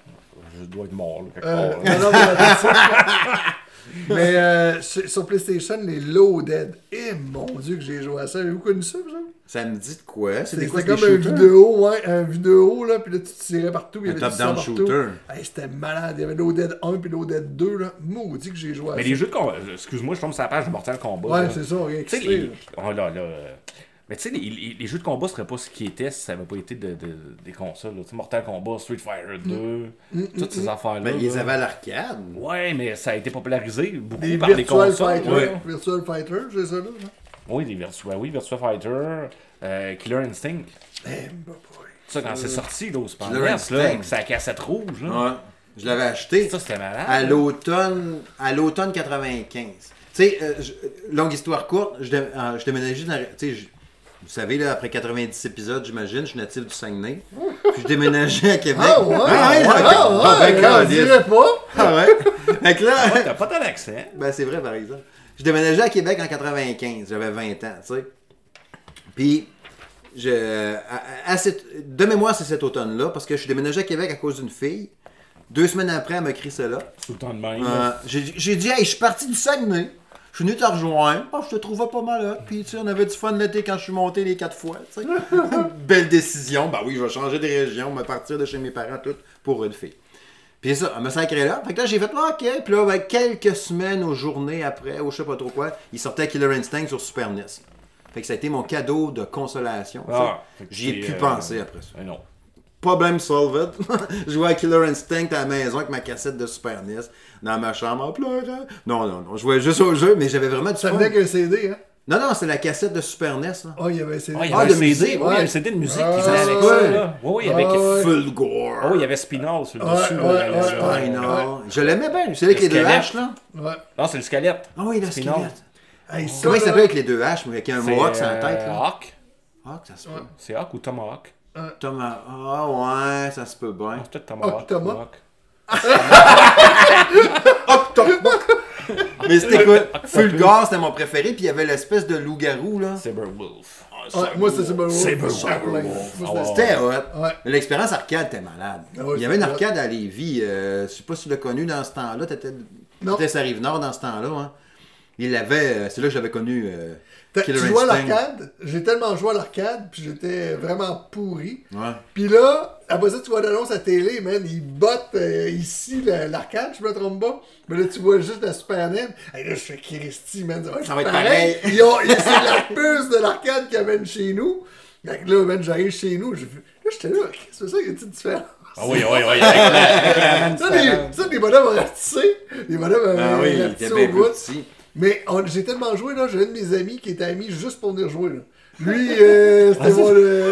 Je dois être mort, là, quelque Euh, part. là. non, non, mais ça. <laughs> <laughs> Mais euh, sur, PlayStation, les Loaded. Eh mon dieu que j'ai joué à ça. Avez-vous connu ça, vous autres? Ça me dit de quoi? C'était comme des un shooters? vidéo, ouais, un vidéo, là, puis là, tu tirais partout, puis il y Un top-down shooter. Hey, c'était malade. Il y avait Loaded 1 puis Loaded 2, là. Maudit que j'ai joué à Mais ça. les jeux de combat. Excuse-moi, je tombe sur la page de Mortal Kombat. Ouais, c'est ça, rien Tu sais, les... là. oh là, là, euh, Mais tu sais, les, les- les jeux de combat seraient pas ce qu'ils étaient si ça avait pas été de, de- des consoles. là. Tu sais, Mortal Kombat, Street Fighter 2, toutes ces affaires-là. Mais ils avaient à l'arcade. Ouais, mais ça a été popularisé beaucoup Des par les Virtual consoles. Fighter. ouais. Virtual Fighter, j'ai ça là. Oui, des Virtua, oui, Virtua Fighter, euh, Killer Instinct. Bah. Ça, quand c'est sorti, là, au Super Killer NES, là, Instinct. avec sa cassette rouge, là. Ouais. Je l'avais acheté Ça, c'était malade. à l'automne à l'automne 95. Tu sais, euh, longue histoire courte, je, dé- euh, je déménageais dans... Vous savez, là, après 90 épisodes, j'imagine, je suis natif du Saguenay. Puis je déménageais à Québec. Ah ouais, Ah ouais, ouais, ah, ah, ouais, on câlisse. dirait pas. Ah ouais? Fait que là... Ouais, T'as pas tant d'accès. Ben, c'est vrai, par exemple. Je déménageais à Québec en 95. J'avais 20 ans, tu sais. Puis, je, à- à cette- de mémoire, c'est cet automne-là, parce que je suis déménagé à Québec à cause d'une fille. Deux semaines après, elle m'a écrit cela. Tout le temps de même. Euh, j'ai dit, hey, je suis parti du Saguenay. Je suis venu te rejoindre. Oh, je te trouvais pas mal là. Puis, tu sais, on avait du fun l'été quand je suis monté les quatre fois. tu sais. <laughs> Belle décision. Ben oui, je vais changer de région, me partir de chez mes parents, tout pour une fille. Puis ça, elle me sacré là. Fait que là, j'ai fait, ah, ok. Puis là, ben, quelques semaines ou journées après, ou je sais pas trop quoi, il sortait Killer Instinct sur Super NES. Fait que ça a été mon cadeau de consolation. Ah, J'y ai pu euh, penser après ça. eh non. Problème solved. <laughs> je jouais à Killer Instinct à la maison avec ma cassette de Super NES dans ma chambre en pleurant. Non, non, non. Je jouais juste au jeu, mais j'avais vraiment du Ça fun. venait avec un CD, hein? Non, non, c'est la cassette de Super NES. Là. Oh, il y avait un CD. Ah, il y Ah, avait un CD, oui, il y avait ouais. un CD de musique Ah, qui venait avec ouais. ça. Là. Oui, oui, avec. Ah. Full gore. Oh, il y avait Spinal sur le dessus. Ah, non. Je l'aimais bien. C'est avec les deux squelette. H, là. Ouais. Non, c'est le squelette. Ah oui, le Spinal. squelette. Hey, ça, Comment il s'appelle avec les deux H, mais avec un mohawk sur la euh, tête, là? Hawk. Ah, ça se peut. Ouais. C'est Hawk ou Tomahawk? Thomas. Ah, ouais, ça se peut bien. Ah, C'est peut-être Thomas. Hawk. <laughs> Mais c'était quoi? Fulgar, c'était mon préféré, puis il y avait l'espèce de loup-garou, là. Saberwolf. Ouais, moi, c'est Saberwolf. Saberwolf. Ah, c'était- hot. Ouais. Mais L'expérience arcade était malade. Ah ouais, il y avait une arcade à Lévis. euh, je sais pas si tu l'as connu dans ce temps-là. T'étais Non. étais à Rive-Nord dans ce temps-là. Hein. Il l'avait. euh, c'est là que j'avais connu euh, Tu jouais à l'arcade, j'ai tellement joué à l'arcade, puis j'étais vraiment pourri. Ouais. Puis là, après ça, tu vois l'annonce à télé, man, ils bottent euh, ici l'arcade, je me trompe pas. Mais là, tu vois juste la Super NES. Et là, je fais Christy, man, Ça va être pareil. Ils ont, ils- c'est la puce de l'arcade qu'ils amènent chez nous. Fait que là, man, j'arrive chez nous, fait- là, j'étais là, c'est ça, y a-t-il différence? Ah oui, oui, oui. Avec la, avec la main Ça, des, ça, des bonhommes ratissés. Des bonhommes Ah oui, ratissés était au bout. petit. Mais on- j'ai tellement joué, là, j'ai un de mes amis qui était ami juste pour venir jouer, là. Lui, <laughs> euh, c'était mon... euh,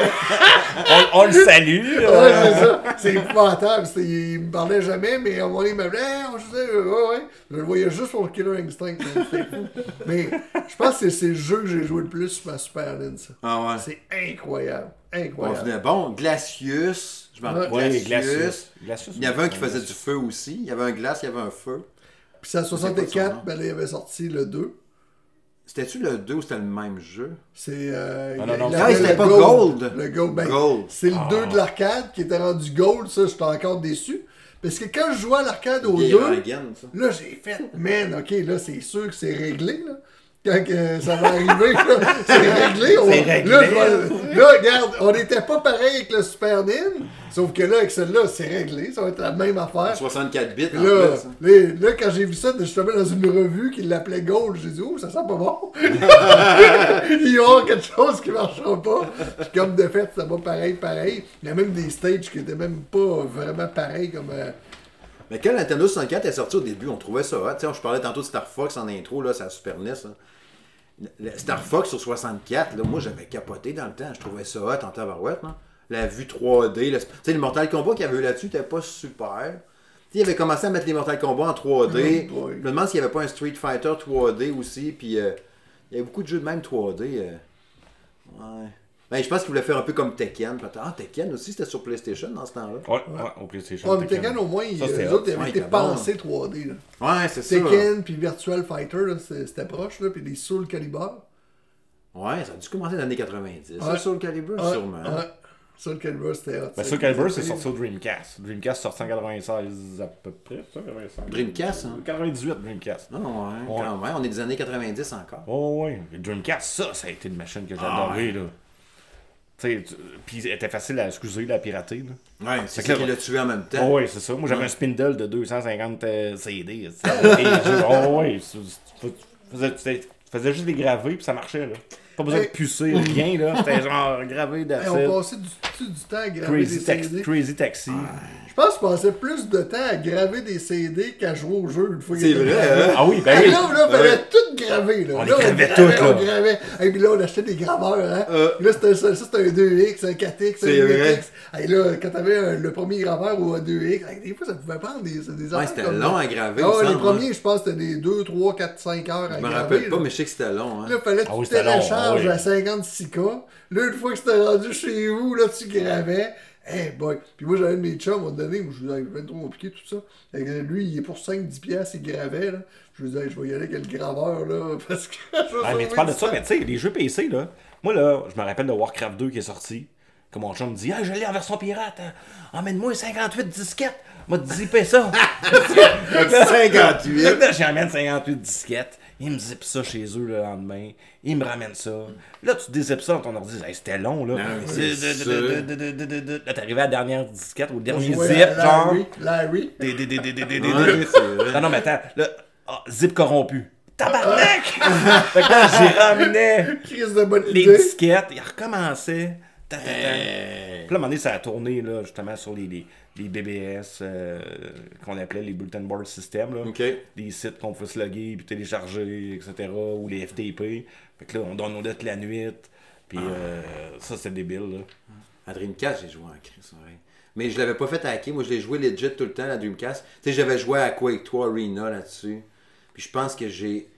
On, on le salue. <laughs> Ouais, euh, c'est ça. C'est épouvantable. C'est- Il me parlait jamais, mais à un moment donné, il m'appelait, hey, on jouait, ouais, ouais. Je le voyais juste pour Killer Instinct. C'était fou. <laughs> Mais je pense que c'est c'est le jeu que j'ai joué le plus sur ma Super NES. ça. Ah ouais. C'est incroyable. Bon, Incroyable. venait- bon, Glacius. Je m'en rappelle. Ouais, Glacius. Glacius. Glacius, Il y avait un qui faisait du feu aussi. Il y avait un glace, il y avait un feu. Puis c'est à pas son 64, nom. ben là, il avait sorti le 2. C'était-tu le 2 ou c'était le même jeu? C'est. Euh, Ah, non, non, avait Ah, c'était le pas Gold. Le Gold. Ben, Gold. C'est le 2 de l'arcade qui était rendu Gold. Ça, j'étais encore déçu. Parce que quand je jouais à l'arcade au Vieille 2, rengaine, ça. Là, j'ai fait, man, ok, là, c'est sûr que c'est réglé, là. Quand ça va arriver, là, <laughs> c'est réglé. on- C'est réglé. Là, je là, regarde, on n'était pas pareil avec le Super NIN, sauf que là, avec celle-là, c'est réglé. Ça va être la même affaire. 64 bits en Là, hein. là, là, quand j'ai vu ça justement dans une revue qui l'appelait Gold, j'ai dit, oh, ça sent pas bon. <laughs> <laughs> Il y aura quelque chose qui marchera pas. Puis comme de fait, ça va pareil, pareil. Il y a même des stages qui étaient même pas vraiment pareils comme. euh, Mais quand Nintendo 64 est sortie au début, on trouvait ça hot. Je parlais tantôt de Star Fox en intro, là, c'est la Super NES. là. Le Star Fox sur 64, là, moi j'avais capoté dans le temps. Je trouvais ça hot en tabarouette. là. La vue 3D. le- Tu sais, le Mortal Kombat qu'il y avait eu là-dessus n'était pas super. Tu sais, il avait commencé à mettre les Mortal Kombat en 3D. Oh boy. je me demande s'il n'y avait pas un Street Fighter 3D aussi. Puis euh, il y avait beaucoup de jeux de même 3D. euh. Ouais. Ben, je pense qu'il voulait faire un peu comme Tekken. peut-être. Ah, Tekken aussi, c'était sur PlayStation dans ce temps-là. Ouais, ouais, au PlayStation. Ouais, mais Tekken, au moins, Ça, autres, ils avaient Ouais, été pensés 3D. Là. Ouais, c'est ça. Tekken puis Virtual Fighter, c'était proche, là, puis les Soul Calibur. Ouais, ça a dû commencer dans les années 90. Ça, Ouais. Soul Calibur, Ouais, sûrement. Ouais. Soul Calibur, c'était hot. Ben. Soul Calibur, c'est sorti au Dreamcast. Dreamcast sorti en 96 à peu près. ça, 95. Dreamcast, hein? 98 Dreamcast. Non, ouais, quand même. On est des années 90 encore. Oh, ouais. Dreamcast, ça, ça a été une machine que j'ai Ah, adorée, là. Puis était facile à excuser, la pirater, là. Ouais, c'est ça que qui là- l'a tué en même temps. Oh, ouais, c'est ça. Moi, j'avais un spindle de 250 euh, CD. tu sais. <laughs> Et je- oh, ouais. Tu faisais, juste des gravés, puis ça marchait, là. Pas besoin de Hey. pucer, rien, là. C'était genre gravé Hey, d'acide. on passait du, du temps à graver Crazy, des taxi, CD. Crazy Taxi. Je pense qu'on passait plus de temps à graver des CD qu'à jouer au jeu une fois qu'il C'est vrai, hein? Ah oui, ben Hey, oui. là, là, fallait tout graver. Là. On les Là, gravait gravait, là. On gravait. Et puis là, on achetait des graveurs. Hein? Euh. Là, c'était ça, ça, c'était un 2X, un 4X, un C'est 8X. vrai. Et là, quand t'avais le premier graveur ou un 2X, hey, des fois, ça pouvait prendre des, des Ouais, c'était long à graver. Ah, les semble, hein. premiers, je pense, c'était des 2, 3, 4, 5 heures à Je me graver. rappelle pas, là. mais je sais que c'était long. Hein. Là, fallait que Ah tu télécharges ah à 56K. Là, une fois que c'était rendu chez vous, là, tu gravais. Eh boy. Puis moi, j'avais mes chums, à un moment donné, où je ben trop compliqué tout ça. Fait que lui, il est pour 5-10 piastres, il gravait, là. Je lui disais, je vais y aller avec le graveur, là, <laughs> parce que. Ah, mais tu parles de ça, mais tu sais, les jeux PC, là, Moi, là, je me rappelle de Warcraft 2 qui est sorti. Que mon chum me dit, ah, je l'ai en version pirate. hein. Emmène-moi 58 disquettes. M'a zipper ça. <laughs> 58. Là, <laughs> j'emmène 58 disquettes. Il me zippe ça chez eux le lendemain. Il me ramène ça. Là, tu dézippes ça dans ton ordi. Hey, C'était long, là. Non. Là, t'arrivais à la dernière disquette, au dernier jouait zip, genre. Larry. Non, non, mais attends. Là, ah, zip corrompu. Tabarnak! fait que là, j'ai ramené <laughs> les disquettes. Il recommençait. Ta, ta, ta. Hey. Puis là, à un moment donné, ça a tourné, là, justement, sur les, les, les BBS, euh, qu'on appelait les Bulletin Board System, là. Des sites qu'on pouvait se loguer, puis télécharger, etc. Ou les FTP. Fait que là, on downloadait toute la nuit. Puis euh, ça, c'était débile, là. À Dreamcast, j'ai joué en Chris, ouais. Mais je l'avais pas fait hacker. Moi, je l'ai joué legit tout le temps, la Dreamcast. Tu sais, j'avais joué à Quake 3 Arena là-dessus. Puis je pense que j'ai.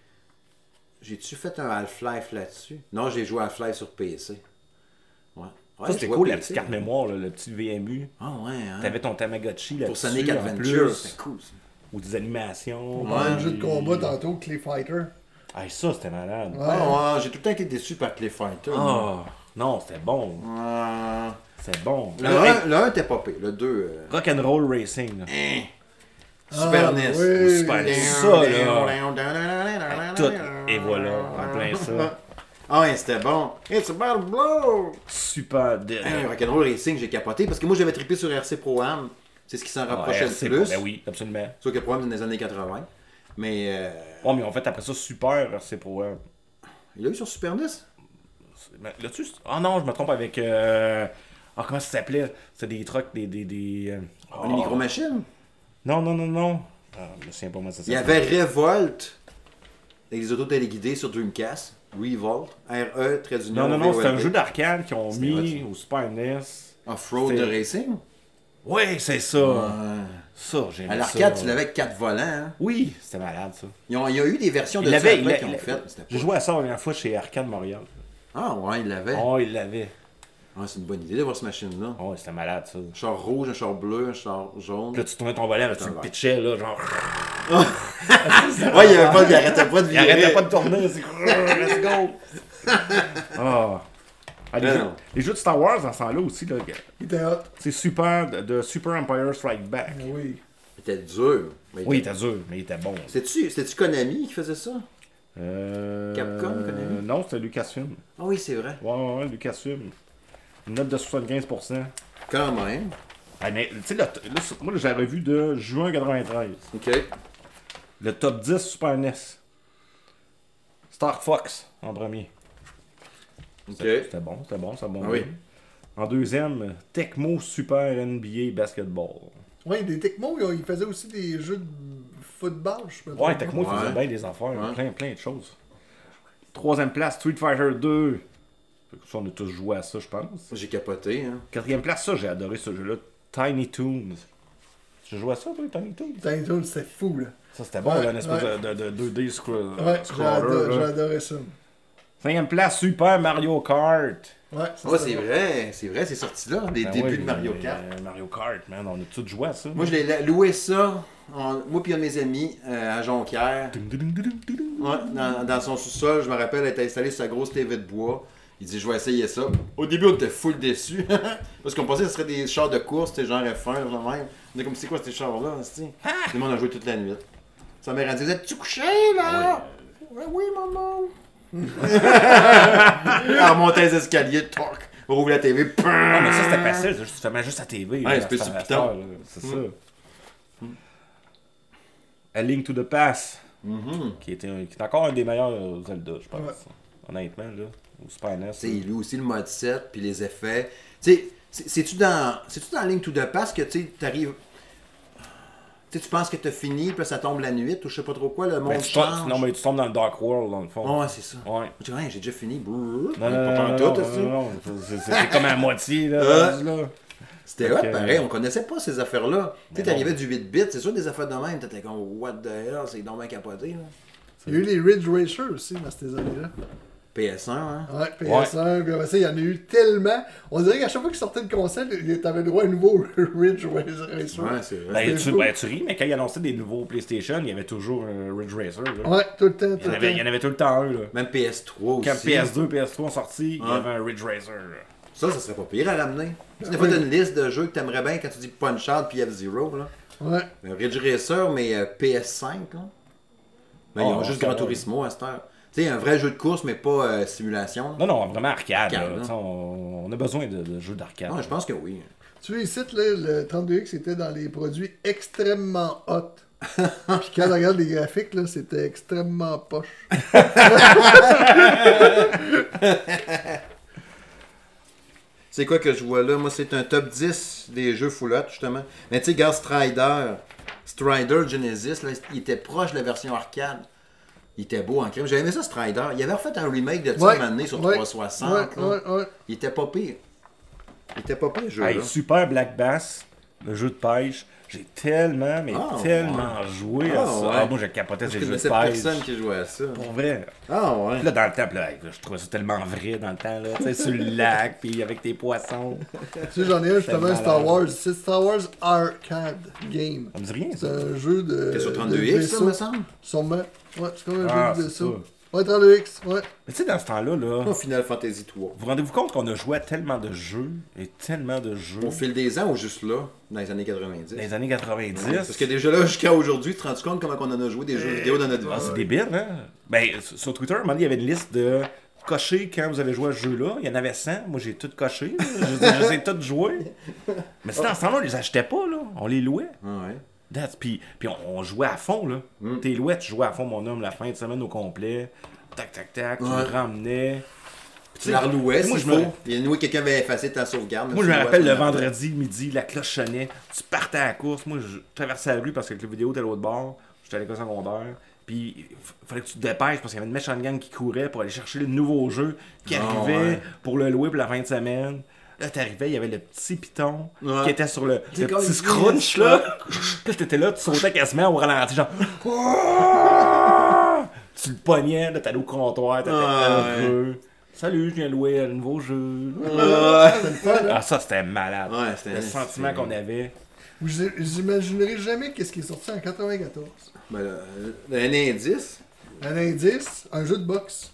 J'ai-tu fait un Half-Life là-dessus? Non, j'ai joué à Half-Life sur PC. Ouais. Ça, c'était cool, la petite carte mémoire, là, le petit VMU. Ah ouais, hein. T'avais ton Tamagotchi là Pour Sonic Adventure, c'était cool. ça. Ou des animations. De puis- jeu de combat tantôt, Clay Fighter. Ah, ça, c'était malade. Ouais. Ah ouais, j'ai tout le temps été déçu par Clay Fighter. Ah, non, c'était bon. Ah. C'était bon. Le Hey, 1 le un était pas pire. Le 2. Euh... Rock'n'Roll Racing. là. hein. Super Ah, NES. oui. Super NES. Ça, là. Tout. Et voilà, en plein ça. <laughs> Ah ouais, c'était bon. It's about blow. Super. De... Hey, Rock'n'Roll Racing, j'ai capoté parce que moi j'avais trippé sur RC Pro Am. C'est ce qui s'en Ah, rapprochait RC, le plus. Ben oui, absolument. Sauf que le Pro Am c'est dans les années 80. Mais euh, Oh, mais en fait, après ça, Super RC Pro Am. il l'a eu sur Super NES. Mais Là-dessus, c'est- ah non, je me trompe avec. Euh... Ah, comment ça s'appelait? C'était des trucks, des. des, des... euh, Les oh. micro-machines? Non, non, non, non. Ah, je me souviens pas comment ça Il y avait Revolt. Avec les autos téléguidées sur Dreamcast. Revolt. R-E, très du Non, non, non, c'était un jeu d'arcade qu'ils ont mis au Super NES. Off-road de C'était- racing? Ouais, c'est ça. Ouais. Ça, j'ai À l'arcade, tu l'avais avec 4 volants. Hein? Oui, c'était malade, ça. Ils ont- il y a eu des versions de ça qu'ils ont fait. mais c'était J'ai joué à ça la dernière fois chez Arcade Montréal. Ah ouais, il l'avait. Oh, il l'avait. Ah, c'est une bonne idée d'avoir cette machine-là. Oh, c'était malade, ça. Un char rouge, un char bleu, un char jaune. Puis là, tu tournais ton volet, là, tu le Ouais. pitchais, là, genre. <laughs> Ouais, il, y avait pas, il arrêtait pas de Il virer. arrêtait pas de tourner, c'est. <laughs> Let's go! Ah. Ah, les, Non, jeux, non. les jeux de Star Wars, dans ce temps-là aussi, là, Il était hot. c'est super de, de Super Empire Strike Back. Ah Oui. Il était dur. mais Oui, il était- était dur, mais il était bon. C'était-tu c'était-tu Konami qui faisait ça? Euh, Capcom, Konami? Non, c'était Lucasfilm. Ah oui, c'est vrai. Ouais, ouais, ouais, Lucasfilm. Une note de 75%. Quand même. Ah, mais, tu sais, moi, j'avais vu de juin 93. OK. Le top 10 Super NES. Star Fox en premier. OK. C'était bon, c'était bon, c'était bon. Ah oui. En deuxième, Tecmo Super NBA Basketball. Oui, des Tecmo, ils faisaient aussi des jeux de football, je me trompe Ouais, pas. Tecmo Ouais. faisait bien des affaires, Ouais. plein, plein de choses. Troisième place, Street Fighter 2. Ça, on a tous joué à ça, je pense. J'ai capoté. Hein. Quatrième place, ça, j'ai adoré ce jeu-là. Tiny Toons. Tu joué à ça, toi, Tiny Toons? Tiny Toons, c'était fou, là. Ça, c'était bon, Ouais, là, une espèce ouais. de, de, de 2D scroll, Ouais, j'ai scroller. adoré, j'ai là. adoré ça. Cinquième place, Super Mario Kart. Ouais, Ouais, c'est vrai. C'est vrai, c'est sorti là, les Ben débuts ouais, de Mario mais, Kart. euh, Mario Kart, man, on a tous joué à ça. Moi, je l'ai loué ça, en- moi puis un de mes amis, euh, à Jonquière. Ouais, dans, dans son sous-sol, je me rappelle, elle était installée sur sa grosse TV de bois. Il dit, je vais essayer ça. Au début, on était full déçus. <laughs> Parce qu'on pensait que ce serait des chars de course, c'était genre F1, genre même. On est comme, c'est quoi ces chars-là, c'est Tout le monde a joué toute la nuit. Sa mère a dit, vous êtes-tu couché, là? Ouais, oui, maman. <laughs> Elle remontait les escaliers, toc. On rouvre la TV, Ah, pam! mais ça, c'était facile, tu fais juste à TV. Ouais, c'est C'est ça. A Link to the Past, Mhm. qui, était, qui est encore un des meilleurs Zelda, je pense. Ouais. Honnêtement, là. Super NES. Il loue aussi le mode 7 puis les effets. Tu sais, c'est-tu dans, c'est-tu dans Link to the Past que tu sais, t'arrives. Tu sais, tu penses que t'as fini, puis ça tombe la nuit, ou je sais pas trop quoi, le monde Ben, tu tombes- change? non, mais tu tombes dans le Dark World, dans le fond. Ouais, c'est ça. Ouais. Tu dis, j'ai déjà fini. Non, Pas non, non, pantoute, non, aussi. non, non, c'est- C'était comme à moitié, là. Euh. là. C'était hot, que- pareil, on connaissait pas ces affaires-là. Tu sais, t'arrivais du 8 bits, c'est sûr des affaires de même, t'étais comme, what the hell, c'est donc bien capoté, là. Il y a eu les Ridge Racers aussi dans ces années-là. PS1, hein? Ouais, PS1, puis après ça, il y en a eu tellement. On dirait qu'à chaque fois qu'ils sortaient une console, t'avais droit à un nouveau <laughs> Ridge Racer. Ouais, c'est vrai. Ben, tu, ben, tu ris, mais quand ils annonçaient des nouveaux PlayStation, il y avait toujours un Ridge Racer. Là. Ouais, tout le temps, Il, tout y en le avait, il y en avait tout le temps un. Là. Même PS3 aussi. Quand PS2, PS3 ont sorti, il y avait un Ridge Racer. là. Ça, ça serait pas pire à des oui. fois, t'as une liste de jeux que t'aimerais bien quand tu dis Punch Out puis F-Zero, là. Ouais. Un Ridge Racer, mais euh, PS5, là. Ben, ils ont juste Gran. Turismo à cette heure. Tu sais, un vrai jeu de course, mais pas euh, simulation. Non, non, vraiment arcade. Arcade, là. là. Tu sais, On, on a besoin de, de jeux d'arcade. Je pense que oui. Tu vois, ici, là, le 32X était dans les produits extrêmement hot. <laughs> Puis quand on regarde les graphiques, là, c'était extrêmement poche. <laughs> C'est quoi que je vois là? Moi, c'est un top 10 des jeux full hot, justement. Mais tu sais, regarde Strider. Strider Genesis, là, il était proche de la version arcade. Il était beau en crème. J'avais aimé ça, Strider. Il avait refait un remake de ça Ouais, un moment donné sur ouais, 360. Ouais, là. ouais, ouais. Il était pas pire. Il était pas pire, le jeu. Hey, super Black Bass, le jeu de pêche. J'ai tellement, mais Ah, tellement joué à Ah, ça. ouais. Ah, moi, je capotais Je ces jeux de personne qui jouait à ça. Pour vrai. Ah ouais. Puis là, dans le temps, là, je trouvais ça tellement vrai dans le temps, là. Tu sais, sur le <laughs> lac, puis avec tes poissons. Tu sais, j'en ai un justement, malade. Star Wars. C'est Star Wars Arcade Game. Ça me dit rien, C'est ça. un jeu de. C'était sur de 32X, ça, me semble? Sûrement. Ouais, c'est comme un Ah, jeu de c'est vaisseau. Ouais, 32X, ouais. Mais tu sais, dans ce temps-là, là, Pas Final Fantasy 3. vous rendez-vous compte qu'on a joué à tellement de jeux, et tellement de jeux, Au fil des ans ou juste là, dans les années 90. dans les années 90. Parce que déjà là, jusqu'à aujourd'hui, tu te rends compte comment on en a joué des jeux vidéo dans notre vie? Ah, c'est débile, hein? Ben, sur Twitter, à un moment donné, il y avait une liste de cocher quand vous avez joué à ce jeu-là. Il y en avait 100. Moi, j'ai tout coché. Je, je les ai tous joués. Mais c'était en ce temps-là, on les achetait pas, là. On les louait. Ah ouais. That's- Puis, puis on, on jouait à fond, là. T'es louais, tu jouais à fond, mon homme, la fin de semaine au complet. Tac, tac, tac. Tu le ramenais. Tu la relouais, moi, je me- faut. Il y a une fois quelqu'un avait effacé ta sauvegarde. Moi, je me rappelle le vendredi midi, la cloche sonnait. Tu partais à la course. Moi, je traversais la rue parce que le vidéo était à l'autre bord. J'étais à l'école secondaire. Puis, il fallait que tu te dépêches parce qu'il y avait une méchante gang qui courait pour aller chercher le nouveau jeu qui Ah, arrivait ouais. pour le louer pour la fin de semaine. Là, t'arrivais, il y avait le petit piton Ouais. qui était sur le, petit scrunch, là. <laughs> Là, t'étais là, tu sautais quasiment au ralenti, genre. <laughs> Tu le pognais, là, t'allais au comptoir, t'étais Ah, heureux. Salut, je viens louer un nouveau jeu. <laughs> Hein? Ah, ça, c'était malade. Ouais, c'était- Le sentiment qu'on avait. Vous- J'imaginerai jamais qu'est-ce qui est sorti en 94. Ben, euh, un indice. Un indice, un jeu de boxe.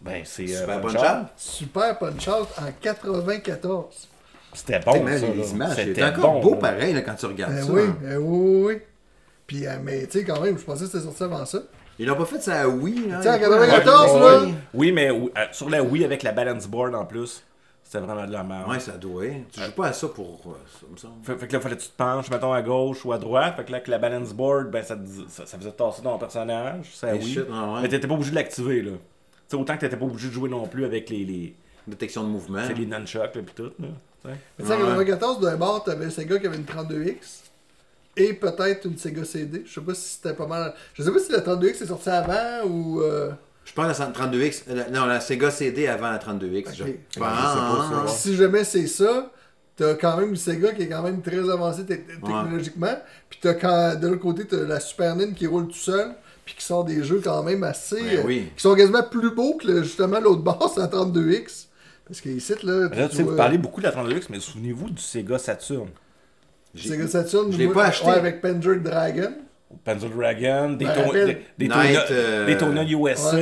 Ben, c'est. Super euh, bonne Punch-Out. chance. Super Punch Out en 94. C'était bon, ça. les images, C'était encore bon, beau pareil là, quand tu regardes Ben ça. oui, hein. ben oui, oui, oui. Puis, euh, mais tu sais, quand même, je pensais que c'était sorti avant ça. Ils l'ont pas fait ça à Wii. Là, Tu sais, en il y a pas- 94, Ouais, là. Oui, mais euh, sur la Wii avec la balance board en plus, c'était vraiment de la merde. Ouais, ça doit. Tu joues pas à ça pour euh, ça, me semble. Fait, fait que là, fallait que tu te penches, mettons à gauche ou à droite. Fait que là, avec la balance board, ben, ça, ça, ça faisait tasser ton personnage. Ça, Et oui. shit, ah ouais. Mais t'étais pas obligé de l'activer, là. Tu sais, autant que t'étais pas obligé de jouer non plus avec les, les, Détection de mouvement. sais, les nunchucks, là, pis tout, là. Mais tu sais, en Ouais. 94, d'un bord, t'avais Sega qui avait une 32X. Et peut-être une Sega CD. Je sais pas si c'était pas mal. Je sais pas si la 32X est sortie avant ou. euh, Je pense à la 32X. euh, la- Non, la Sega CD avant la 32X. Je Ok. pense. Je sais pas, ça, ouais. Si jamais c'est ça, t'as quand même une Sega qui est quand même très avancée te- technologiquement. Puis t'as quand, de l'autre côté, t'as la Super Nintendo qui roule tout seul. Puis qui sort des jeux quand même assez. Ben euh, oui. qui sont quasiment plus beaux que le- justement l'autre base, la 32X. Parce qu'ici, là. Là, tu sais, vous parlez beaucoup de la 32X, mais souvenez-vous du Sega Saturn. J'ai- Sega Saturn. Je l'ai pas acheté. Ouais, avec Panzer Dragon. Pencil Dragon, Daytona, Night, euh, USA.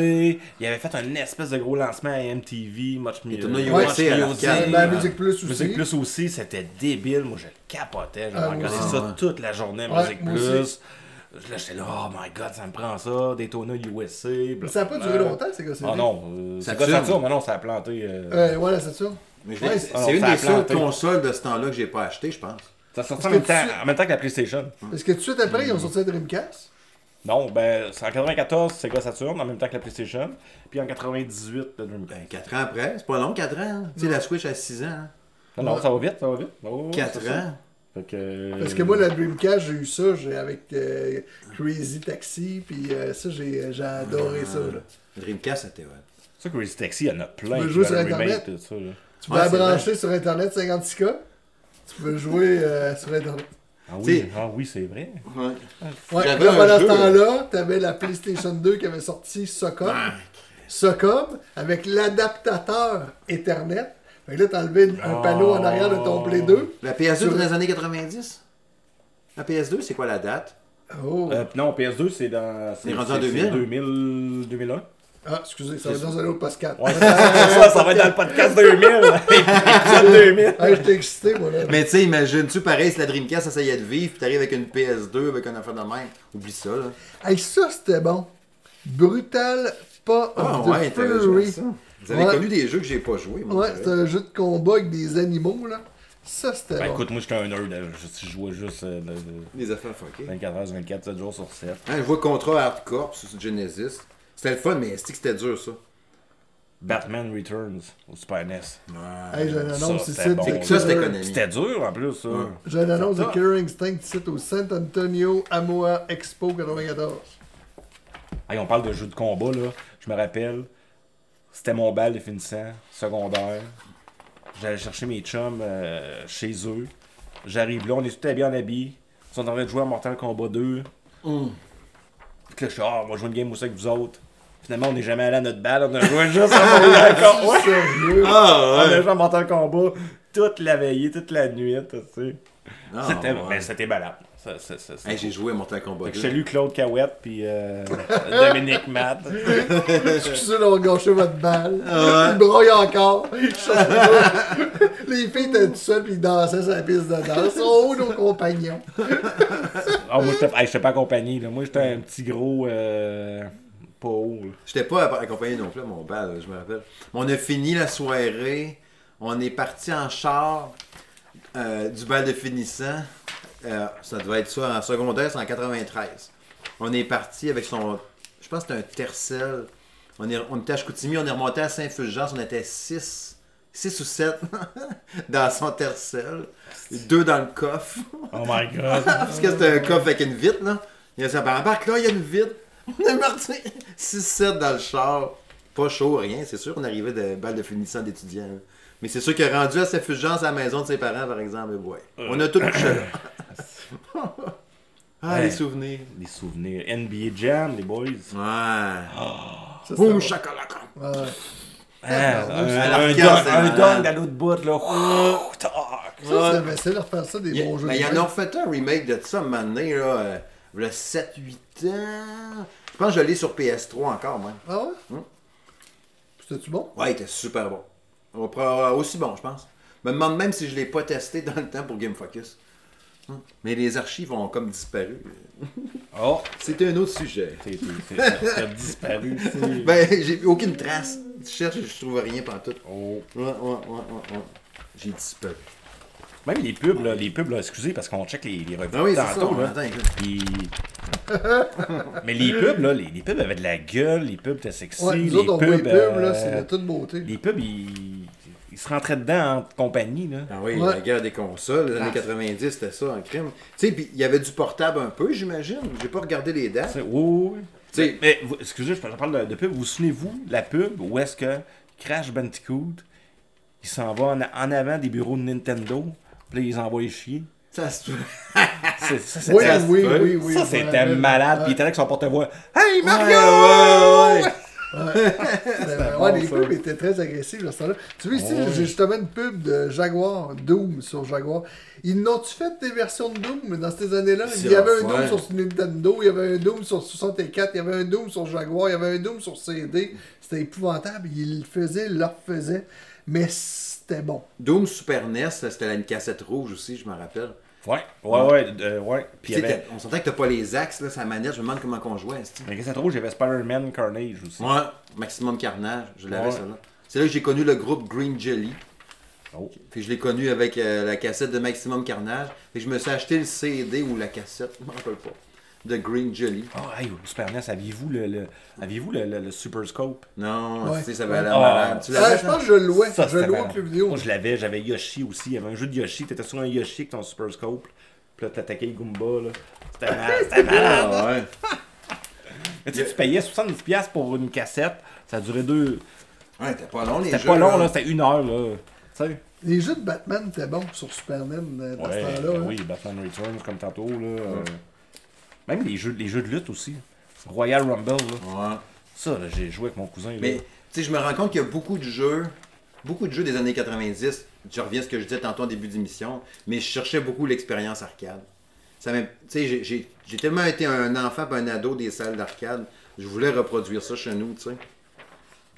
Il avait fait un espèce de gros lancement à MTV, Much Mu- Daytona Much USA à Music. La Music Plus aussi. Music Plus aussi, c'était débile. Moi, je capotais. J'avais Ah, regardé ça toute la journée, Ouais, Music Plus. Là, j'étais là, oh my god, ça me prend ça. Daytona USA. Mais ça n'a pas duré longtemps, Sega CD. Ah non, euh, c'est quoi Saturn? Non, non, ça a planté. euh, Euh, ouais, la Saturn. Mais c'est alors, une ça des seules consoles de ce temps-là que j'ai pas acheté, je pense. Ça sortait en même, temps, tu- en même temps que la PlayStation. Parce que tout de suite après, ils ont sorti la Dreamcast? Non, ben, c'est en 94, Sega Saturn, en même temps que la PlayStation. Puis en 98, le Dreamcast. Ben, 4 ans après, c'est pas long, 4 ans. hein? Tu sais, la Switch à 6 ans. hein? Non, non, ça va vite, ça va vite. Oh, ouais, 4 c'est ça. ans? Fait que... Parce que moi, la Dreamcast, j'ai eu ça j'ai avec euh, Crazy Taxi, puis euh, ça, j'ai j'ai adoré ça. Là. Dreamcast, c'était ouais. Ça, Crazy Taxi, il y en a plein. Tu peux jouer sur remake Internet. de ça, là. Tu peux Ouais, la c'est brancher sur Internet 56K. Tu peux jouer euh, sur Internet. Ah oui, ah oui, c'est vrai. Ouais, là, pendant ce temps-là, t'avais la PlayStation 2 qui avait sorti Soccer. Ah, Socom avec l'adaptateur Ethernet. Fait que là, t'enlevais un panneau en arrière de ton Play 2. La PS2 Sur- dans les années 90 La PS2, c'est quoi la date? Oh. Euh, non, PS2, c'est dans. C'est rendu en 2000? 2000, 2001. Ah, excusez, ça va être dans un autre podcast. Ouais, ça, ça va être dans le podcast 2000. <laughs> Épisode 2000. Ah, j'étais excité, moi, là. Mais tu sais, imagine-tu, pareil, si la Dreamcast essayait de vivre, puis t'arrives avec une PS2 avec un affaire de même. Oublie ça, là. Hey, ça, c'était bon. Brutal, pas Ah of the Fury. Vous avez Ouais. connu des jeux que j'ai pas joué, moi. Ouais, c'est un jeu de combat avec des animaux, là. Ça, c'était Ben bon. écoute, moi j'étais un nerd. Je, je jouais juste euh, de Des affaires fuckées. 24 h 24, 7 jours sur 7. Hein, je vois Contra Hardcore sur Genesis. C'était le fun, mais c'est que c'était dur, ça? Batman Returns au Super NES. Hey, j'ai une annonce Ça, ici. bon. Ça, c'était Killer- connu. C'était dur en plus, ça. J'ai une annonce de. Killer Instinct ici au San Antonio Amoa Expo 94. Hey, on parle de jeux de combat, là. Je me rappelle, c'était mon bal de finissant, secondaire. J'allais chercher mes chums euh, chez eux. J'arrive là, on est tous habillés en habits. Ils sont en train de jouer à Mortal Kombat 2. Hum. Puis que là, je suis, ah, on va jouer une game aussi avec vous autres. Finalement, on n'est jamais allé à notre balle, on a joué juste à Mortal Kombat. Ouais. Sérieux? Ah, On a joué à Mortal Kombat toute la veillée, toute la nuit, tu sais. Ah, C'était ouais. ben, c'était malade. Ça, ça, ça, ça. Hey, j'ai joué à Mortal Kombat Fait que 2. je salue Claude Cahouette puis euh, <laughs> Dominique Matt. Excusez d'avoir gâché votre balle. Ah Il broye encore. <laughs> Les filles étaient tout seules puis ils dansaient sur la piste de danse. Oh, nos compagnons? Ah, moi, hey, j'étais pas accompagné. Là. Moi, j'étais un petit gros. Euh, là. J'étais pas accompagné non plus à mon bal, je me rappelle. On a fini la soirée. On est parti en char euh, du bal de finissant. Euh, ça devait être ça en secondaire, c'est en 93. On est parti avec son. Je pense que c'était un tercel. On, est, on était à Chicoutimi, on est remonté à Saint-Fulgence, on était 6. 6 ou 7 <laughs> dans son tercel. Deux dans le coffre. Oh my god. <laughs> Parce que c'était un coffre avec une vitre, là. Il y a ça, ben, embarque là, il y a une vitre. <laughs> On est parti 6-7 dans le char. Pas chaud, rien. C'est sûr qu'on arrivait de balle de finissant d'étudiants. Mais c'est sûr qu'il est rendu à sa fulgence à la maison de ses parents, par exemple. Et ouais. On a tout couché là. <laughs> ah, Ouais. les souvenirs. Les souvenirs. NBA Jam, les boys. Ouais. Ça, Boum, bon. Ouais. Ah, un, dunk à l'autre bout, là. Tac. Ça, c'est- ben, c'est leur faire ça des Il y, a- bons jeux. ben, de il y en a refait un remake de ça, un moment donné, là. euh, le 7-8 ans. Je pense que je l'ai sur PS3 encore, moi. Ah ouais? Hum. C'était-tu bon? Ouais, il était super bon. On va prendre- aussi bon, je pense. Je me demande même si je l'ai pas testé dans le temps pour Game Focus. Hum. Mais les archives ont comme disparu. <laughs> Oh, C'était un autre sujet. t'as disparu. <laughs> Ben, j'ai aucune trace. Je cherche et je trouve rien pantoute. Oh. Ouais, ouais, ouais, ouais, ouais. J'ai disparu. Même les pubs, là, les pubs, là, excusez, parce qu'on check les, les revues Ah oui, c'est ça. tantôt, on là. Puis- Mais les pubs, là, les, les pubs avaient de la gueule, les pubs étaient sexy, Ouais, nous les autres, on voit les pubs, là, euh, c'est de toute beauté. Les pubs, ils, ils se rentraient dedans en compagnie, là. Ah oui, Ouais. la guerre des consoles, les années 90, c'était ça, un crime. Tu sais, puis il y avait du portable un peu, j'imagine. J'ai pas regardé les dates. C'est- Oui, oui, oui. Tu sais, Mais, vous- excusez, je parle de, de pub. Vous vous souvenez-vous, la pub, où est-ce que Crash Bandicoot, il s'en va en, en avant des bureaux de Nintendo, puis ils envoient chier. ça se <laughs> C'est- Ça, c'était Oui, ça oui, oui, ça, c'était malade. Ouais. Puis il était là avec son porte-voix. Hey, Ouais, Mario! ouais, ouais. <laughs> Bon, ouais, les ça. pubs étaient très agressifs à ce temps-là. Tu vois, ici, Ouais. j'ai justement une pub de Jaguar, Doom sur Jaguar. Ils n'ont-tu fait des versions de Doom dans ces années-là? Il y avait un ouais. Doom sur Nintendo, il y avait un Doom sur 64, il y avait un Doom sur Jaguar, il y avait un Doom sur CD. C'était épouvantable. Ils le faisaient, ils le refaisaient. Mais c'était bon. Doom Super NES, c'était une cassette rouge aussi, je me rappelle. Ouais, ouais, ouais. euh, ouais. Puis avait. On s'entend que t'as pas les axes, là, sa manette, je me demande comment qu'on jouait. qu'est-ce que rouge, il y avait Spider-Man Carnage aussi. Ouais, Maximum Carnage, je l'avais Ouais. ça là. C'est là que j'ai connu le groupe Green Jelly. Oh. Puis je l'ai connu avec euh, la cassette de Maximum Carnage. Puis je me suis acheté le CD ou la cassette, je me rappelle pas, de Green Jelly. Oh, hey, Super NES, aviez-vous le, le, aviez-vous le, le- le Super Scope? Non, Ouais. tu sais, ça avait l'air Ah. malade. Tu Ah, je ça? pense que je le louais. Ça, je louais au club vidéo. Moi, je l'avais, j'avais Yoshi aussi. Il y avait un jeu de Yoshi. T'étais sur un Yoshi avec ton Super Scope. Puis là, t'attaquais Goomba, là. C'était <laughs> malade. C'était malade. Ah, ouais. <laughs> Mais tu sais, tu payais 70$ pour une cassette. Ça durait deux. Ouais, c'était pas long les C'était pas long, là. C'était une heure, là. Tu sais? Les jeux de Batman étaient bons sur Super NES euh, dans Ouais, ce temps-là. ben hein. oui, Batman Returns, comme tantôt, là. euh, Même les jeux, les jeux de lutte aussi. Royal Rumble, là. Ouais. Ça, là, j'ai joué avec mon cousin. là. Mais, tu sais, je me rends compte qu'il y a beaucoup de jeux, beaucoup de jeux des années 90. Je reviens à ce que je disais tantôt en début d'émission, mais je cherchais beaucoup l'expérience arcade. Ça m'a- tu sais, j'ai- j'ai j'ai tellement été un enfant un ado des salles d'arcade. Je voulais reproduire ça chez nous, tu sais.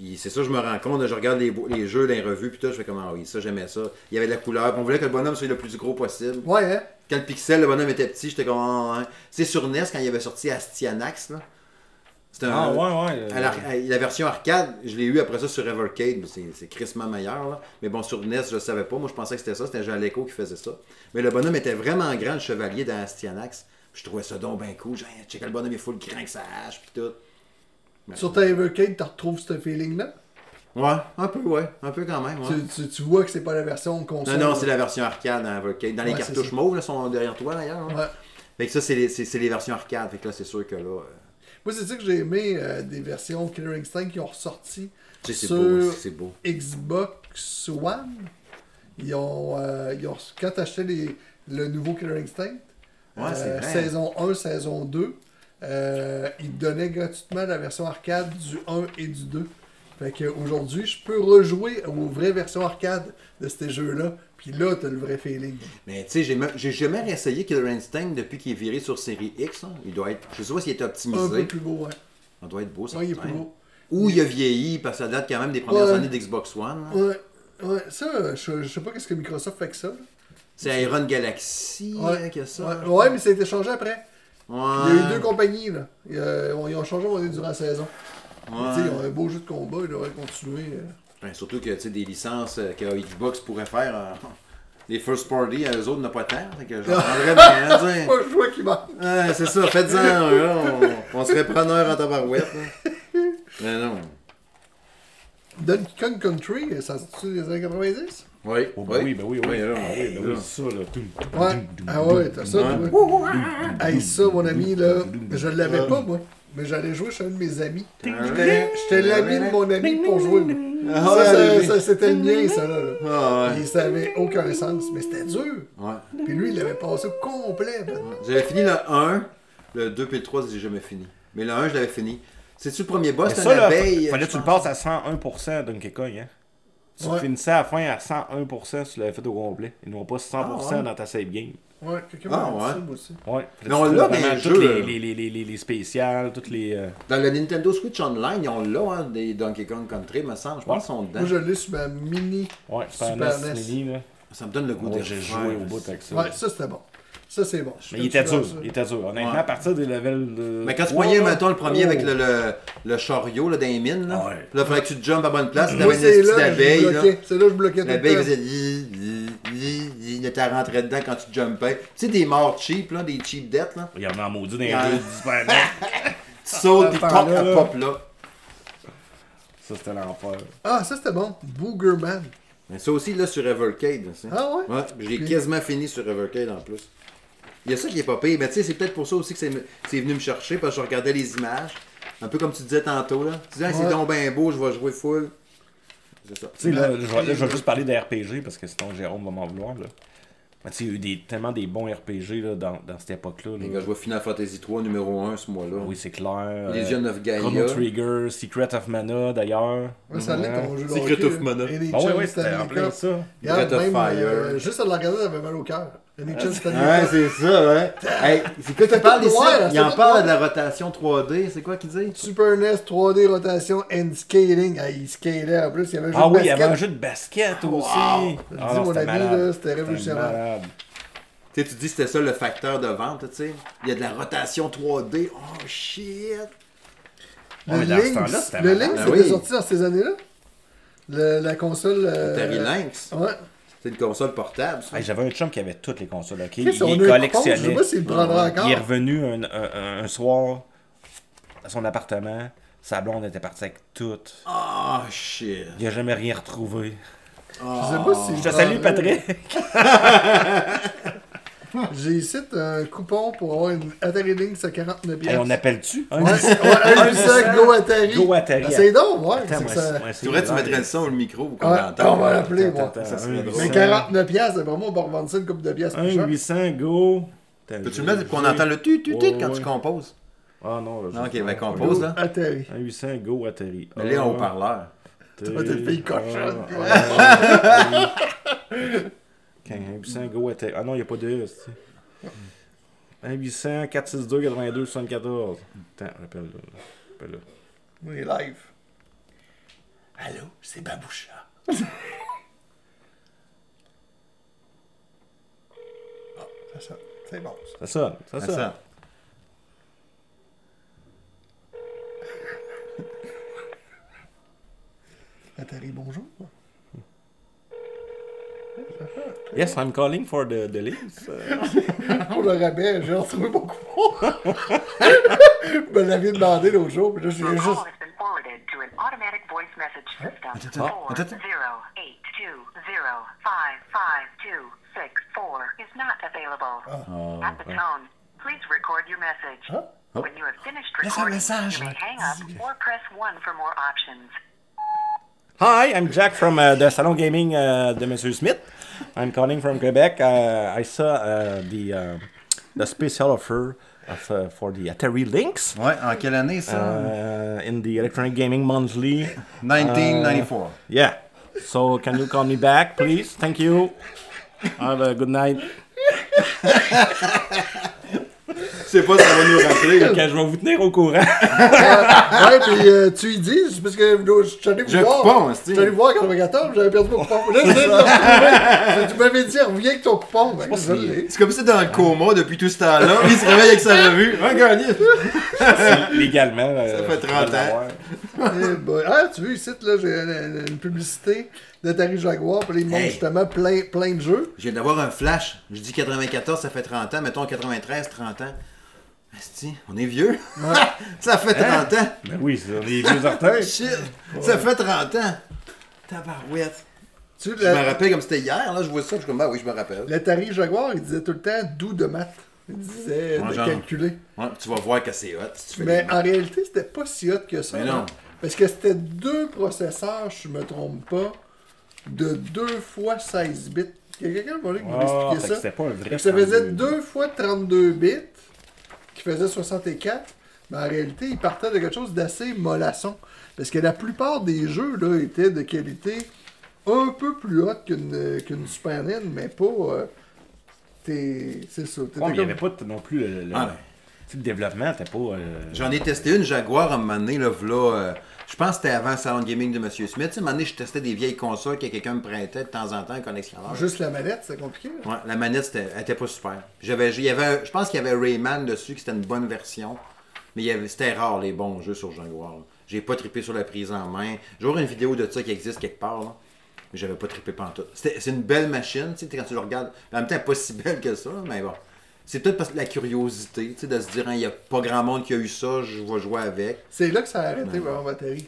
Puis c'est ça, je me rends compte, je regarde les, les jeux, les revues, puis tout, je fais comme, ah oui, ça, j'aimais ça. Il y avait de la couleur, puis on voulait que le bonhomme soit le plus gros possible. Ouais, hein? Quand le pixel, le bonhomme était petit, j'étais comme, ah, hein. Tu sais, sur NES, quand il avait sorti Astyanax, là. C'était un. Ah, ouais, ouais. euh, À la, à la version arcade, je l'ai eu après ça sur Evercade, c'est, c'est crissement meilleur. Là. Mais bon, sur NES, je le savais pas. Moi, je pensais que c'était ça. C'était Jean Leco qui faisait ça. Mais le bonhomme était vraiment grand, le chevalier dans Astyanax. Je trouvais ça donc bien cool. J'ai dit, check le bonhomme, il est full grand que ça hache, puis tout. Sur ta Evercade, tu retrouves ce feeling-là? Ouais, un peu, ouais. Un peu quand même. Ouais. Tu, tu, tu vois que c'est pas la version console. Non, non, c'est la version arcade dans Evercade. Dans les Ouais, cartouches mauves, là, sont derrière toi d'ailleurs. hein. Ouais. Fait que ça, c'est les, versions arcade. Fait que là, c'est sûr que là. euh, Moi, c'est ça que j'ai aimé euh, des versions Killer Instinct qui ont ressorti tu sais, c'est Sur- beau. Xbox One. Ils ont, euh, ils ont quand t'achetais les le nouveau Killer Instinct, Ouais, euh, saison 1, saison 2, euh, ils te donnaient gratuitement la version arcade du 1 et du 2. Fait qu'aujourd'hui, je peux rejouer aux vraies versions arcade de ces jeux-là. Puis là, t'as le vrai feeling. Mais tu sais, j'ai, jamais réessayé Killer Instinct depuis qu'il est viré sur série X. là. Il doit être. Je sais pas s'il est Un optimisé. peu plus beau, ouais. Ça doit être beau, ça. Ouais, il est plus beau. Ou il a vieilli parce que ça date quand même des premières Ouais. années d'Xbox One. là. Ouais, ouais. Ça, je, je sais pas qu'est-ce que Microsoft fait que ça. là. C'est Iron Galaxy Ouais. hein, ça. Ouais, ouais, mais ça a été changé après. Ouais. Il y a eu deux compagnies, là. Ils ont changé moment donné durant la saison. Ouais. Ils ont un beau jeu de combat, ils devraient continuer. euh. Ouais, surtout que tu sais, des licences euh, que Xbox pourrait faire. euh, <laughs> les first party, à eux autres, n'ont pas tant. Fait que j'en <laughs> prendrais bien, sais. Pas le choix qui manque. C'est ça, faites-en <laughs> un. On, on serait preneur en tabarouette. Mais non. Donkey Kong Country, ça c'est des années 90? Oui, Oh, ben oui, ben oui, oui. Oui, là, Ah oui, ben oui, ça, là. Ouais. Ah ouais, t'as ça, Ouais. toi. Hey, ça, mon ami, là, je l'avais pas, moi. Mais j'allais jouer chez un de mes amis. J'étais l'ami de mon ami pour jouer. moi. Ah, Ça, ouais, ça- c'était le mien, ça, là. Ah, ouais. Et ça avait aucun sens, mais c'était dur. Ouais. Puis lui, il l'avait passé au complet. J'avais fini le 1, le 2 puis le 3, j'ai jamais fini. Mais le 1, je l'avais fini. C'est-tu le premier boss? C'était ça, une là, abeille. fa- fallait que tu le passes à 101% Donkey Kong, hein? Tu Ouais. finissais à la fin à 101% si tu l'avais fait au complet. Et non pas 100% Ah, ouais. dans ta save game. Ouais, quelqu'un Ah, m'a dit ouais. ça, moi aussi. Ouais. Mais on l'a dans les jeux, les, les, les, les, les, les spéciales, toutes les. euh, Dans le Nintendo Switch Online, ils ont là, hein, des Donkey Kong Country, me semble. Je pense qu'ils sont dedans. Moi, je l'ai sur ma mini. Ouais, Super, NES NES. Mini, là. Ça me donne le goût de joué au bout avec ça. Ouais, ça, c'était bon. Ça, c'est bon. Mais il était dur, ça. il était dur. Honnêtement, Ouais. à partir des levels de. Mais quand tu poignais, mettons, le premier oh. avec le, le, le chariot là, dans les mines, là, ouais. là, il fallait que tu te jumpes à bonne place, une c'est petite là que je abeille, là. C'est là que je bloquais tout le L'abeille faisait li, li, li, li, là, t'as rentré dedans quand tu jumpais. Tu sais, des morts cheap, là, des cheap deaths, là. Il y en a en maudit dans les Il jeux du. <laughs> Tu sautes, pis Attends, pop, là, pop. Ça, c'était l'enfer. Ah, ça, c'était bon. Boogerman. Mais ça aussi, là, sur Evercade. ça. Ah ouais? Ouais, j'ai quasiment fini sur Evercade en plus. Il y a ça qui est pas pire, mais tu sais, c'est peut-être pour ça aussi que c'est c'est venu me chercher, parce que je regardais les images. Un peu comme tu disais tantôt, là. Tu disais, Ah, c'est Ouais. donc bien beau, je vais jouer full. C'est ça. Tu sais, là, je vais, là, je vais juste parler de RPG parce que sinon Jérôme va m'en vouloir. Là. Mais tu sais, il y a eu des, tellement des bons RPG là, dans, dans cette époque-là. là. Les gars, je vois Final Fantasy 3 numéro 1 ce mois-là. Oui, c'est clair. Legend of Gaia. Chrono Trigger, Secret of Mana d'ailleurs. Ouais, ça jeu de Secret hockey, of. Mana. Ouais, ouais, c'était en plein ça. Breath of Fire. euh, juste à le regarder, j'avais mal au cœur. Stanley Ouais, c'est ça, ouais. Hey, c'est quoi qu'il parle ici? Il en parle de la rotation 3D, c'est quoi qu'il dit? Super NES, 3D, rotation and scaling. Ah, il scalait en plus. Il y avait un jeu Ah de oui, il y avait un basket. jeu de basket aussi. Je Ah dis, non, mon c'était ami, révolutionnaire. Tu sais, tu dis que c'était ça le facteur de vente, tu sais. Il y a de la rotation 3D. Oh shit! Le Ouais, Lynx, le. Lynx, Ah c'était oui. sorti dans ces années-là? Le- La console. euh, Atari Lynx. Ouais. C'est une console portable. Hey, J'avais un chum qui avait toutes les consoles. ok? Chris, Il Je sais collectionnait. pas encore. Il est revenu un, un- un soir à son appartement. Sa blonde était partie avec toutes. Oh shit! Il a jamais rien retrouvé. Je sais pas si. Je te salue, Patrick. <laughs> <laughs> J'ai ici un coupon pour avoir une Atari Lynx à 49 Hey, pièces. on appelle-tu? Un Ouais, un <laughs> 800 Go Atari. Go Atari. Ah, C'est donc, ouais. Attends, c'est moi, que ça- C'est vrai, tu mettrais le son au micro pour qu'on Ouais, l'entende. on va l'appeler, moi. Ça serait drôle. Mais 800. 49 pièces, c'est vraiment, on va revendre ça une coupe de pièces plus Un cher. 800 go. Peux-tu le mettre pour qu'on entende le tu tu tu quand tu composes? Ah non. Non, ok, je- ben, ah, compose. Là. Atterri. Un 800 Go Atterri. Mais là, en haut-parleur. Toi, t'es une fille cochonne. Un 800 Go Atterri. Ah non, il n'y a pas de Un 800 462 82 74. Attends, rappelle là. Rappelle là. Oui, live. Allô, c'est Baboucha. <laughs> Ah, ça sonne. C'est bon, ça. Ça sonne, ça sonne. ça. <laughs> Atterri, bonjour. Yes, I'm calling for the, the links. Pour le rabais, j'ai retrouvé mon coupon. Je me l'avais demandé l'autre jour, mais là, je viens call juste. has been forwarded to an automatic voice message system. attends, Four attends. zero eight two zero five five two six four is not available. Oh, At the tone, please record your message. Huh? When you have finished Laisse un recording, message. you may hang up or press one for more options. Hi, I'm Jack from uh, the Salon Gaming uh, de Monsieur Smith. I'm calling from Quebec. Uh, I saw uh, the uh, the special offer of, uh, for the Atari Lynx Ouais, en quelle année ça uh, in the Electronic Gaming Monthly. 1994. Yeah. So can you call me back, please? Thank you. Have a good night. <laughs> C'est pas ça va nous rappeler. <laughs> Ok, je vais vous tenir au courant. Ouais, puis euh, tu lui dis, parce que je suis allé vous un voir. coupon, Je c'est-tu? suis allé vous voir en 94, j'avais perdu mon coupon. Là, je viens de le retrouver. Tu m'avais dit, reviens avec ton coupon. Ben, je l'ai. C'est comme si dans le coma depuis tout ce temps-là. Il se réveille avec sa revue. Un gagné. Légalement. euh, Ça fait 30 ans. Eh boy. Ah, tu vois, ici, là, j'ai une, une publicité d'Atari Jaguar, puis là, ils montrent Hey. justement plein, plein de jeux. Je viens d'avoir un flash. Je dis 94, ça fait 30 ans. Mettons 93, 30 ans. Asti, on est vieux. <laughs> ça fait 30 ans. Ben oui, c'est les vieux <laughs> orteils. Shit. Ça fait 30 ans. Tabarouette. Tu Je me rappelle comme c'était hier. Là, je vois ça. Je suis comme, ah oui, je me rappelle. l'Atari Jaguar, il disait tout le temps doux de maths. Il disait Ouais, de genre. calculer. Ouais, tu vas voir que c'est hot. Si tu fais Mais en réalité, c'était pas si hot que ça. Mais non. hein. Parce que c'était deux processeurs, je me trompe pas, de deux fois 16 bits. Il y a quelqu'un qui m'a expliqué que ça? c'était pas un vrai. Ça faisait 32. deux fois 32 bits, qui faisait 64. Mais en réalité, il partait de quelque chose d'assez mollasson. Parce que la plupart des jeux là, étaient de qualité un peu plus haute qu'une qu'une Super NES, mais pas. euh, t'es- C'est ça. il n'y avait pas non plus le, le- Ah, le développement, t'es pas. euh, J'en ai testé une Jaguar à un moment donné, là, v'là, euh, je pense que c'était avant le salon de gaming de M. Smith. Tu sais, À un moment donné, je testais des vieilles consoles que quelqu'un me prêtait de temps en temps, un collectionneur. Juste la manette, c'est compliqué. là. Ouais, la manette, c'était, elle était pas super. J'avais, il y avait, je pense qu'il y avait Rayman dessus, qui c'était une bonne version. Mais il y avait, c'était rare les bons jeux sur Jaguar. J'ai pas trippé sur la prise en main. J'ai toujours une vidéo de ça qui existe quelque part. Là. Mais j'avais pas trippé pantoute. C'est une belle machine, tu sais, quand tu le regardes. En même temps, pas si belle que ça, mais bon. C'est peut-être parce que la curiosité, tu sais, de se dire, Hein, il y a pas grand monde qui a eu ça, je vais jouer avec. C'est là que ça a arrêté vraiment batterie.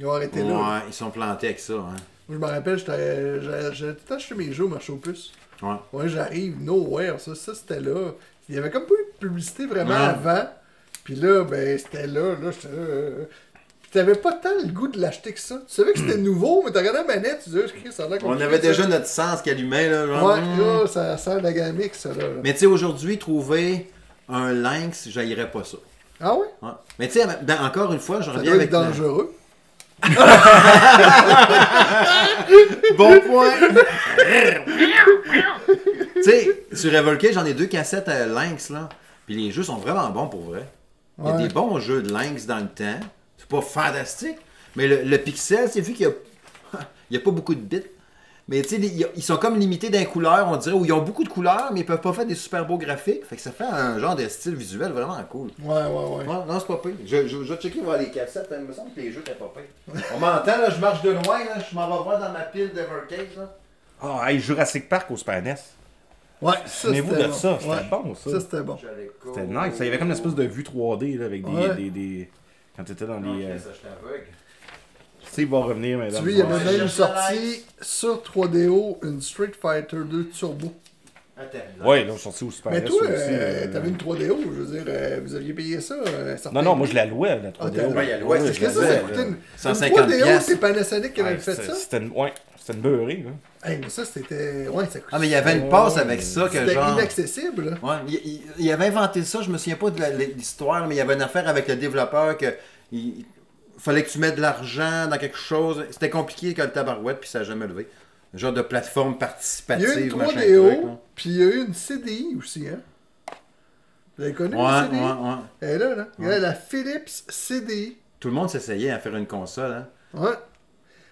Ils ont arrêté là. Ouais, ils sont plantés avec ça. Hein. Moi, je me rappelle, j'ai tout acheté mes jeux au marché aux puces. Ouais. Ouais, j'arrive, nowhere, ça, ça c'était là. Il y avait comme pas eu de publicité vraiment avant. Puis là, ben, c'était là, là, j'étais là. T'avais pas tant le goût de l'acheter que ça. Tu savais que c'était nouveau, mais t'as regardé la manette, tu disais, ça a l'air On avait ça. déjà notre sens qui allumait, là. genre, Ouais, là, ça sert de la gamique, ça, là. Mais tu sais, aujourd'hui, trouver un lynx, j'haïrais pas ça. Ah ouais? Ouais. Mais tu sais, ben, encore une fois, je reviens avec. la- dangereux. <laughs> Bon point! tu sais, sur Revolcade, j'en ai deux cassettes à Lynx, là. Puis les jeux sont vraiment bons pour vrai. Il y a Ouais. des bons jeux de Lynx dans le temps. C'est pas fantastique. Mais le, le pixel, c'est vu qu'il y a... <laughs> pas beaucoup de bits. Mais tu sais, ils sont comme limités d'un couleur, on dirait, où ils ont beaucoup de couleurs, mais ils peuvent pas faire des super beaux graphiques. Fait que ça fait un genre de style visuel vraiment cool. Ouais, ouais, ouais. Ouais, non, c'est pas pire. Je, je, je vais checker voir les cassettes. hein. Il me semble que les jeux étaient pas pires. On m'entend, là, je marche de loin, là. Je m'en vais voir dans ma pile d'Evercade, là. Ah, hey, Jurassic Park au Super NES. Ouais, ça Souvenez-vous c'était de bon. ça, c'était Ouais. bon, ça. Ça, c'était bon. C'était nice. Il y avait comme une espèce de vue 3D là, avec des, Ouais. des, des- Quand t'étais dans les. euh, ça, je t'aveugle. Steve va revenir, Tu mesdames. vois, il y avait même la sorti sur 3DO une Street Fighter 2 Turbo. Ouais, là, sorti au Super Mais toi, aussi. euh, euh, t'avais une 3DO, je veux dire, euh, vous aviez payé ça euh, Non, non, moi je la louais, la 3DO. Ah, Ouais, Ouais, c'est je Qu'est-ce que la ça, ça louais, coûtait une, 150 une 3DO, piastres. c'est Panasonic qui avait Ouais, fait c'était- ça? C'était une, ouais, c'était une beurrée, là. Hey, mais ça, c'était... Ouais, ça coûte... Ah, mais il y avait une passe avec ça que C'était genre. inaccessible, là. Ouais, il, il- il avait inventé ça, je me souviens pas de l'histoire, mais il y avait une affaire avec le développeur que il fallait que tu mettes de l'argent dans quelque chose. C'était compliqué que le tabarouette, puis ça n'a jamais levé. Un genre de plateforme Il y a eu participative, une machin 3DO, truc, là. puis il y a eu une CDI aussi, hein? Vous l'avez connu, Ouais, ouais, CDI? ouais. Elle est là, là. Regarde, la Philips CDI. Tout le monde s'essayait à faire une console, hein. Ouais.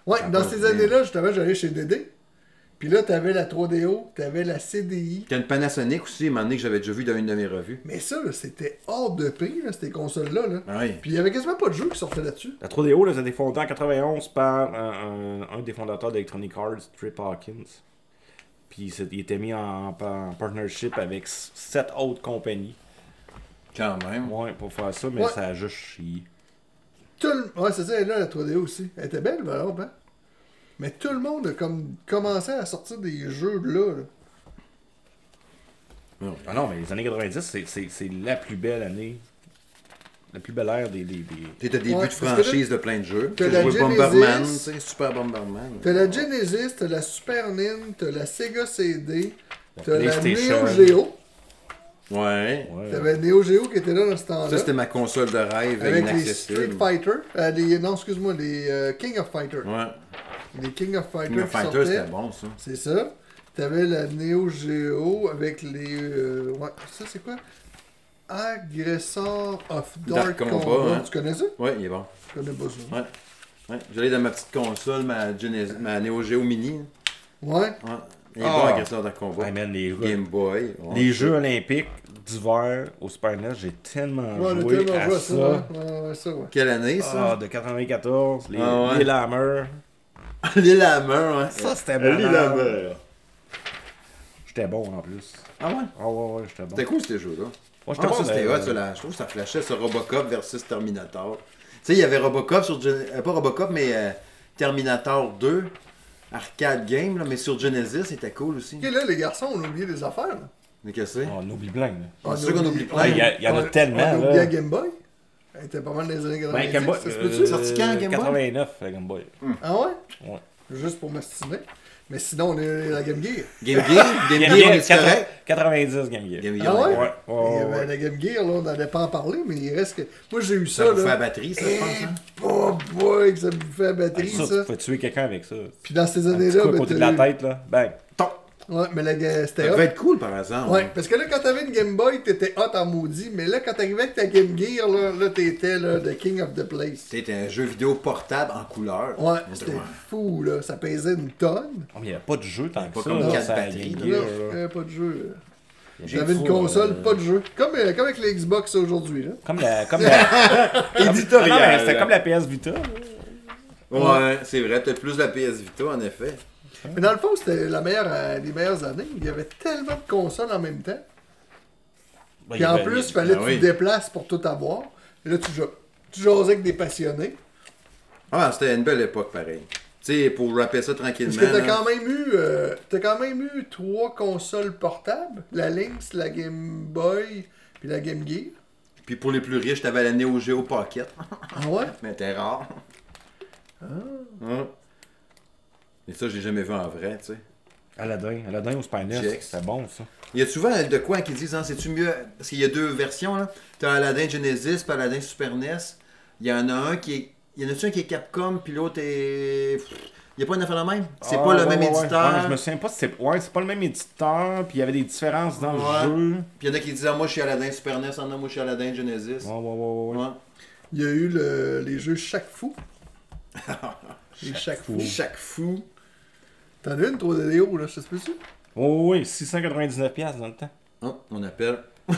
Ouais, a dans ces années-là, justement, j'allais chez Dédé. Puis là, t'avais la 3DO, t'avais la CDI. T'as une Panasonic aussi, à un moment donné, que j'avais déjà vu dans une de mes revues. Mais ça, là, c'était hors de prix, là, ces consoles-là. Là. Ah oui. Puis il y avait quasiment pas de jeux qui sortaient là-dessus. La 3DO, là, ça a été fondé en 91 par un, un- un des fondateurs d'Electronic Arts, Trip Hawkins. Puis il était mis en, en partnership avec sept autres compagnies. Quand même. Ouais, pour faire ça, mais Ouais. ça a juste chié. Tout le... Ouais, c'est ça, elle est là, la 3DO aussi. Elle était belle, par exemple, hein? Mais tout le monde a comme commencé à sortir des jeux de là. là. Ah non, mais les années 90, c'est- c'est c'est la plus belle année. La plus belle ère des. des, des- T'es à début Ouais, de parce que là, franchise de plein de jeux. t'as la joué Genesis. Bomberman, tu sais, Super Bomberman. T'as la Genesis, t'as la Super Nin, t'as la Sega CD, t'as la Neo. Geo. Ouais. Ouais. T'avais Neo Geo qui était là dans ce temps-là. Ça, c'était ma console de rêve Avec les inaccessible. Street Fighter. euh, les, non, excuse-moi, les euh, King of Fighter. Ouais. Les King of Fighter. King of Fighters, c'était bon, ça. C'est ça. T'avais la Neo Geo avec les. euh, ouais, ça c'est quoi? Aggressor of Dark, Dark Combat, Combat. hein. Tu connais ça? Ouais, il est bon. Je connais pas ça. Ouais. Ouais. J'allais dans ma petite console, ma, Genesis, ma Neo Geo Mini. Ouais. Ouais. Il est Ah. bon, agresseur de combat. Ouais, man, les, Game Boy. ouais. les Jeux olympiques d'hiver au Super NES, j'ai tellement Ouais, joué tellement à ça. ça. Ouais, ouais, ouais, ça, ouais. Quelle année, ça? Ah, de 94, les, Ah ouais. les Hammer. <laughs> L'île à la main, ouais. Ça, c'était L'île à la main. J'étais bon en plus. Ah ouais? Ah ouais, ouais, j'étais bon. C'était cool, ces jeux-là. Moi, Ah, ça, bon. c'était euh, hot, là. Je trouve que ça flashait sur Robocop versus Terminator. Tu sais, il y avait Robocop sur... Euh, pas Robocop, mais euh, Terminator 2. Arcade game, là, mais sur Genesis, c'était cool aussi. Ok, là, les garçons, on a oublié des affaires. Là. Mais qu'est-ce que c'est? On oublie plein. là. On sûr a qu'on oublie plein. Il y en a on tellement, On a là. oublié la Game Boy? Elle était pas mal dans les années 90. Ben, Game Boy. ça se euh, peut-tu? Sorti quand, Game Boy? 89, la Game Boy. Ah ouais? Ouais. Juste pour m'estimer. Mais sinon, on est la Game Gear. Game Gear? Game Game Gear, on Gear, est correct? 90 Game Gear. Game Ah Gear, est ouais? Ouais, Et, ouais. la Game Gear, là, on n'allait pas en parler, mais il reste que. Moi, j'ai eu ça. Ça vous fait la là. batterie, ça, je pense, hein? Oh boy, que ça me fait la batterie, Ça, ça. tu peux tuer quelqu'un avec ça. Puis dans ces Un petit années-là, coup ben, côté de la tête, là. Bang. Ouais, mais la ga- Ça c'était devait être cool, par exemple. Ouais, parce que là, quand t'avais une Game Boy, t'étais hot en maudit, mais là, quand t'arrivais avec ta Game Gear, là, là t'étais là, the king of the place. C'était un jeu vidéo portable en couleur. Ouais, c'était fou, là. Ça pesait une tonne. Oh, mais il n'y a pas de jeu tant Pas que ça. comme là, quatre ça, batteries, Game Là, il avait pas de jeu. là. J'avais une console, euh, pas de jeu. Comme, euh, comme avec les Xbox aujourd'hui, là. Comme la. Comme la... <laughs> Éditorial. C'était comme la PS Vita. là. Ouais, c'est vrai, peut-être plus la PS Vita, en effet. Mais dans le fond, c'était la meilleure, euh, les meilleures années. Il y avait tellement de consoles en même temps. Ben, Puis en avait- plus, il fallait Ah que oui. tu te déplaces pour tout avoir. Et là, tu, ja- tu jasais avec des passionnés. Ah, c'était une belle époque, pareil. Tu sais, pour rapper ça tranquillement. Parce que t'as là. quand même eu euh, t'as quand même eu trois consoles portables. La Lynx, la Game Boy, puis la Game Gear. Puis pour les plus riches, t'avais la Neo Geo Pocket. Ah ouais? <laughs> Mais t'es rare. Ah. Et ça, j'ai jamais vu en vrai, tu sais. Aladdin. Aladdin au NES. Check. C'était bon, ça. Il y a souvent de quoi qui disent, hein, c'est-tu mieux? Parce qu'il y a deux versions, là. T'as Aladdin Genesis, puis Aladdin Super NES. Il y en a un qui est. Il y en a-tu un qui est Capcom, puis l'autre est. Il n'y a pas une affaire de même? C'est Ah, pas le ouais, même ouais, éditeur. Ouais, je me souviens pas si c'est. Ouais, c'est pas le même éditeur. Puis il y avait des différences dans Ouais. le jeu. Puis il y en a qui disent, ah, moi je suis Aladdin Super NES, ah, non, moi je suis Aladdin Genesis. Ouais, ouais, ouais, ouais. ouais. Ouais. Il y a eu le- les jeux Chaque Fou. <laughs> Chaque Fou. Chaque fou. T'en as une 3DO, là, ça se peut-tu? Ouais, ouais, 699$ piastres dans le temps. Oh, on appelle. <laughs>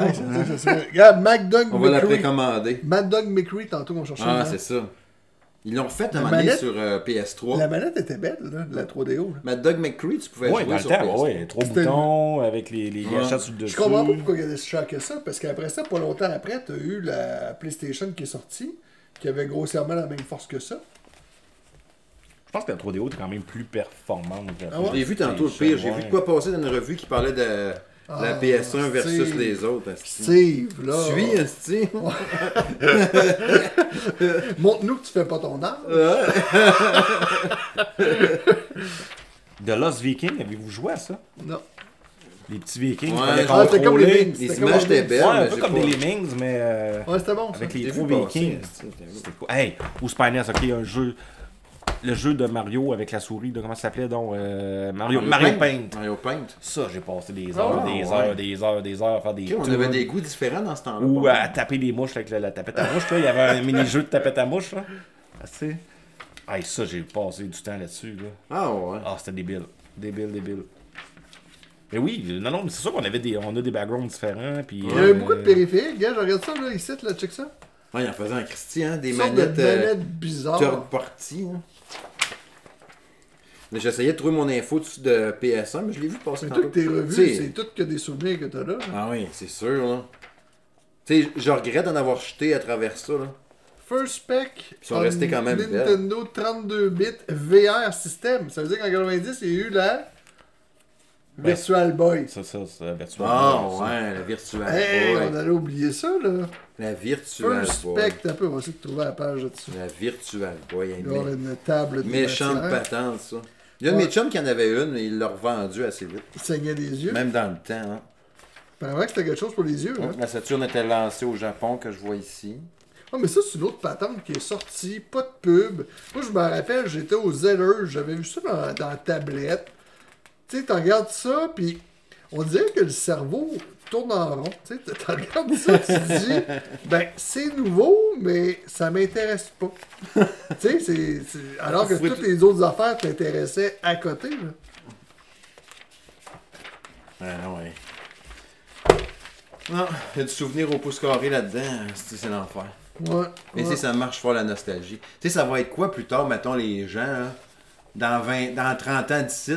Hey, ça, ça, ça <laughs> serait- Regarde, MacDog On va la précommander. Mad Dog McCree, tantôt, on cherchait Ah, c'est ça. Ils l'ont fait La un moment donné manette? sur euh, PS3. La manette était belle, là, de la 3DO. là. McCree, tu pouvais Ouais, jouer dans le sur temps, PS3. ouais, ouais. Trois C'était- boutons avec les, les Ouais. gâchettes sur le dessus. Je comprends pas pourquoi il y a des chocs que ça, parce qu'après ça, pas longtemps après, t'as eu la PlayStation qui est sortie, qui avait grossièrement la même force que ça. Je pense que la 3DO est quand même plus performante. Ah ouais? Je l'ai vu tantôt, le pire. J'ai vu de quoi passer dans une revue qui parlait de la Ah, PS1 versus Steve. les autres. Steve, là. Suis, esti. <laughs> Montre-nous que tu fais pas ton âme. <laughs> The Lost Viking, avez-vous joué à ça? Non. Les petits Vikings. Ouais. Ah, c'était comme les. Lemmings. Les images les étaient Lemmings. Ouais, belles. un peu j'ai comme pas- des Lemmings, mais euh, Ouais, c'était bon. ça. avec les J'ai gros Vikings. C'était cool. Hey, ou Super NES, ok, un jeu. Le jeu de Mario avec la souris, de comment ça s'appelait donc euh, Mario, Mario Paint. Mario Paint. Ça, j'ai passé des Ah, heures, des ouais. heures, des heures, des heures à faire des Ok, on avait des goûts différents dans ce temps-là. Ou à taper des mouches avec la, la tapette à mouche. Là. Il y avait un mini-jeu de tapette à mouche. Là. Ah, tu sais. Hey, ça, j'ai passé du temps là-dessus. Là. Ah ouais. Ah, c'était débile. Débile, débile. Mais oui, non, non, mais c'est sûr qu'on avait des, on a des backgrounds différents. Puis, Il y avait beaucoup de périphériques. Gars, je regarde ça, là, ici, là, check ça. Ouais, il en faisait un Christian, des sorte de manettes, euh, manettes bizarres. third party. hein. Mais J'essayais de trouver mon info dessus de PS1, mais je l'ai vu passer Mais tout que t'es revu, c'est tout que des souvenirs que t'as là. Ah oui, c'est sûr, là. Tu sais, je regrette d'en avoir jeté à travers ça, là. First Spec. Ils sont on restés quand même belles. Nintendo 32 bits VR system. Ça veut dire qu'en 90, il y a eu la Ben, Virtual Boy. Ça, ça, c'est virtuel. Ah ça. ouais, la Virtual Hey, Boy. on allait oublier ça, là. La Virtual First Boy. Spec, un peu, on va essayer de trouver la page là-dessus. La Virtual Boy. Il y aura une table de Méchante patente, ça. Il y a un de Ouais. mes chums qui en avait une, mais il l'a revendue assez vite. Il saignait des yeux. Même dans le temps, hein. Ben ouais, que c'était quelque chose pour les yeux. Hein. La Saturn était lancée au Japon, que je vois ici. Ah, mais ça, c'est une autre patente qui est sortie, pas de pub. Moi, je me rappelle, j'étais au Zeller, j'avais vu ça dans, dans la tablette. Tu sais, t'en regardes ça, puis on dirait que le cerveau tourne en rond. Tu sais, t'en regardes ça, tu te dis, <laughs> ben, c'est nouveau, mais ça m'intéresse pas. tu sais, c'est, c'est- Alors que toutes les autres affaires t'intéressaient à côté, là. Ah ouais. Non, il y a du souvenir au pouce carré là-dedans, c'est c'est l'enfer. Ouais. Mais tu ouais. sais, ça marche fort la nostalgie. Tu sais, ça va être quoi plus tard, mettons, les gens, là, dans 20, dans 30 ans d'ici?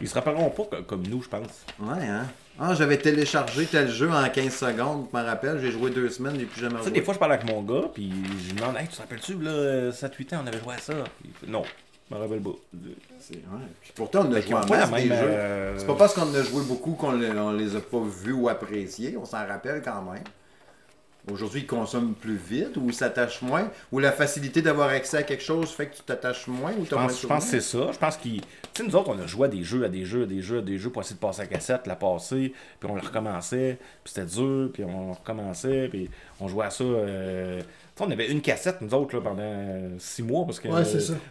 Ils se rappelleront pas co- comme nous, je pense. Ouais, hein? Ah, j'avais téléchargé tel jeu en 15 secondes, je me rappelle, j'ai joué deux semaines, j'ai plus jamais Tu sais, joué. des fois, je parle avec mon gars, puis je lui demande, hey, tu te rappelles-tu, là, 7-8 ans, on avait joué à ça? Puis non, je me rappelle pas. C'est- ouais. Puis pourtant, on a joué en masse des jeux. euh, C'est pas parce qu'on a joué beaucoup qu'on les, on les a pas vus ou appréciés, on s'en rappelle quand même. Aujourd'hui, ils consomment plus vite ou ils s'attachent moins? Ou la facilité d'avoir accès à quelque chose fait que tu t'attaches moins ou Je t'as moins de pense, je pense que c'est ça. Je pense qu'ils. Tu sais, nous autres, on a joué à des jeux, à des jeux, à des jeux, à des jeux pour essayer de passer la cassette, la passer, puis on la recommençait, puis c'était dur, puis on recommençait, puis on jouait à ça. euh, Tu sais, on avait une cassette, nous autres, là, pendant euh, six mois, parce que Ouais,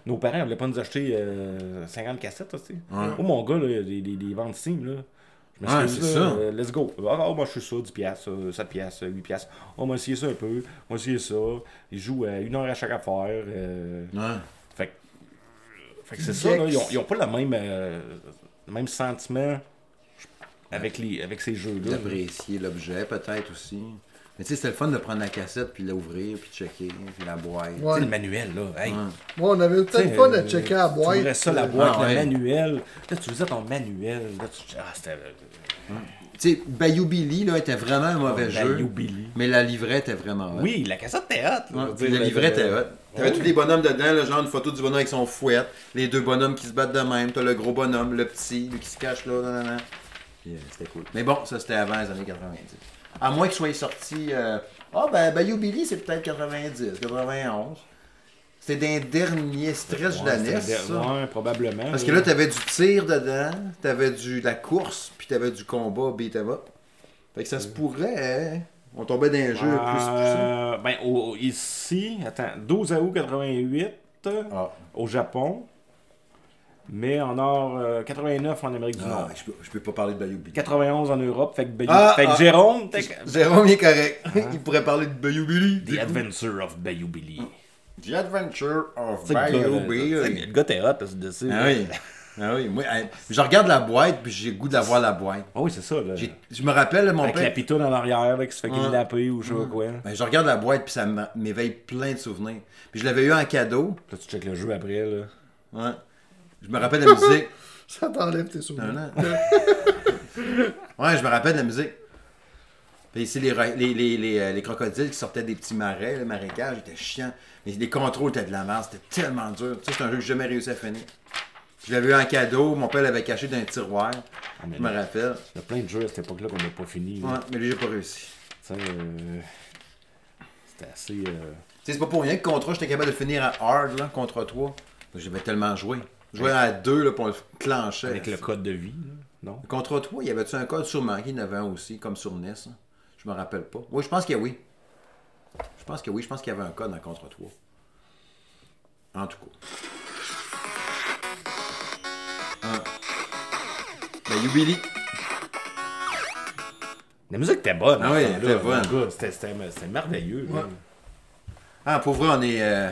nos parents ne voulaient pas nous acheter euh, 50 cassettes, là, tu sais. Ouais. Oh, mon gars, là, les, les, les ventes Steam, là. Je Ouais, c'est ça. euh, let's go. Ah, ah, moi, je suis ça, 10 piastres, euh, 7 piastres, 8 piastres. On m'a essayé ça un peu, on m'a essayé ça. Ils jouent à une heure à chaque affaire. euh, Ouais. fait, que- fait que c'est ça, là, ils, ont, ils ont pas le même, euh, le même sentiment avec, les, avec ces jeux-là. D'apprécier l'objet peut-être aussi. Mais tu sais, c'était le fun de prendre la cassette puis l'ouvrir puis checker puis la boîte. Tu sais, Ouais. le manuel, là. Hey, Ouais. Moi, on avait tu peut-être fun à euh, checker la Tu boîte. ouvrais ça, la euh, boîte, Ah, le ouais. manuel. Là, tu faisais ton manuel. Là, tu... Ah, c'était. Tu sais, Bayou Billy là, était vraiment un mauvais jeu. Bayou Billy. Mais la livrette était vraiment hot. Oui, la cassette était hot. là. Ouais, Je veux puis dire, le livret était hot. T'avais tous les bonhommes dedans, là, genre une photo du bonhomme avec son fouet, les deux bonhommes qui se battent de même, t'as le gros bonhomme, le petit, lui qui se cache là, nan, nan, c'était cool. Mais bon, ça c'était avant les années 90. À moins qu'il soit sorti. euh, Ah ben Bayou Billy, c'est peut-être 90, 91. C'était d'un dernier stretch de la ouais, NES, ça. Ouais, probablement. Parce que là, t'avais du tir dedans, t'avais du, de la course, puis t'avais du combat beat 'em up. Fait que ça se pourrait, hein. On tombait dans un jeu plus poussé. Euh, ben, au- ici, attends, 12 août 88 Ah. au Japon, mais en or euh, 89 en Amérique du Ah, Nord. je, peux, je peux pas parler de Bayou Billy. 91 en Europe, fait que, Bayou- Ah, fait que ah. Jérôme, il est correct. <laughs> Il pourrait parler de Bayou Billy. The Adventure of Bayou Billy. The Adventure of Bayou Billy. Le gars t'es hot parce que dessus. Ah oui. Ah oui. Moi, je regarde la boîte, puis j'ai le goût d'avoir la boîte. Ah oui, c'est ça. Là. Je me rappelle, mon Avec la père. pitoune en arrière là, qui se fait kidnapper ou je sais pas quoi. Ben, je regarde la boîte, puis ça m'éveille plein de souvenirs. Puis je l'avais eu en cadeau. Là, tu checkes le jeu après. Là. Ouais. Je me rappelle de la musique. <laughs> Ça t'enlève tes Non, souvenirs. non. <laughs> Ouais, je me rappelle de la musique. Puis c'est les, les, les, les, euh, les crocodiles qui sortaient des petits marais, le marécage, c'était chiant. Mais les contrôles étaient de la merde, c'était tellement dur. Tu sais, c'est un jeu que j'ai jamais réussi à finir. Je l'avais eu en cadeau, mon père l'avait caché dans un tiroir. mais Je me rappelle. Il y a plein de jeux à cette époque-là qu'on n'a pas fini. là. Ouais, mais lui, j'ai pas réussi. Tu sais, euh, C'était assez. euh, Tu sais, c'est pas pour rien que Contra, j'étais capable de finir à hard, là, contre toi. J'avais tellement joué. Je jouais à deux, là, pour le clencher. Avec le code de vie, là, non? Contre toi, il y avait-tu un code sûrement qu'il y en avait un aussi, comme sur NES? hein? Je me rappelle pas. Oui, je pense que oui. Je pense que oui, je pense qu'il y avait un code dans Contre toi. En tout cas. Ben, Yubili. La musique était bonne. Ah hein, oui, elle était bonne. C'était merveilleux. Ah, pour vrai, on est euh,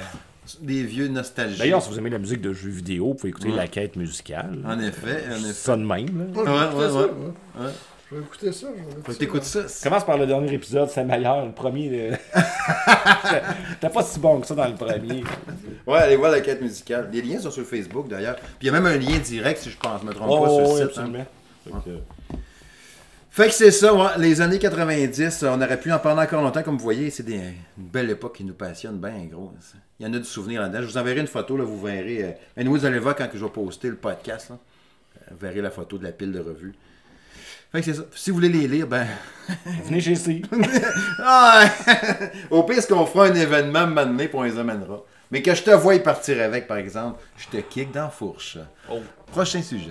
des vieux nostalgiques. D'ailleurs, si vous aimez la musique de jeux vidéo, vous pouvez écouter la quête musicale. En effet, en effet. ça de même. là. Ouais, écouter ouais, ça, ouais. Je vais écouter ça. je vais écouter ça. Commence par le dernier épisode, c'est meilleur. Le premier. euh, <laughs> T'es pas si bon que ça dans le premier. Ouais, allez voir la quête musicale. Les liens sont sur Facebook d'ailleurs. Puis il y a même un lien direct, si je pense, je me trompe pas, Oh, sur oui, le site. hein. absolument. Fait que c'est ça, ouais, les années 90, on aurait pu en parler encore longtemps, comme vous voyez, c'est des- une belle époque qui nous passionne bien gros. ça. Il y en a du souvenir là-dedans. Je vous enverrai une photo, là, vous verrez. Euh, mais vous allez voir quand que je vais poster le podcast, là. Euh, Vous verrez la photo de la pile de revues. Fait que c'est ça. Si vous voulez les lire, ben. <laughs> Venez chez ici. <laughs> Ah! <laughs> Au pire, ce qu'on fera un événement puis on les amènera. Mais que je te voie y partir avec, par exemple, je te kick dans la fourche. Oh. Prochain sujet.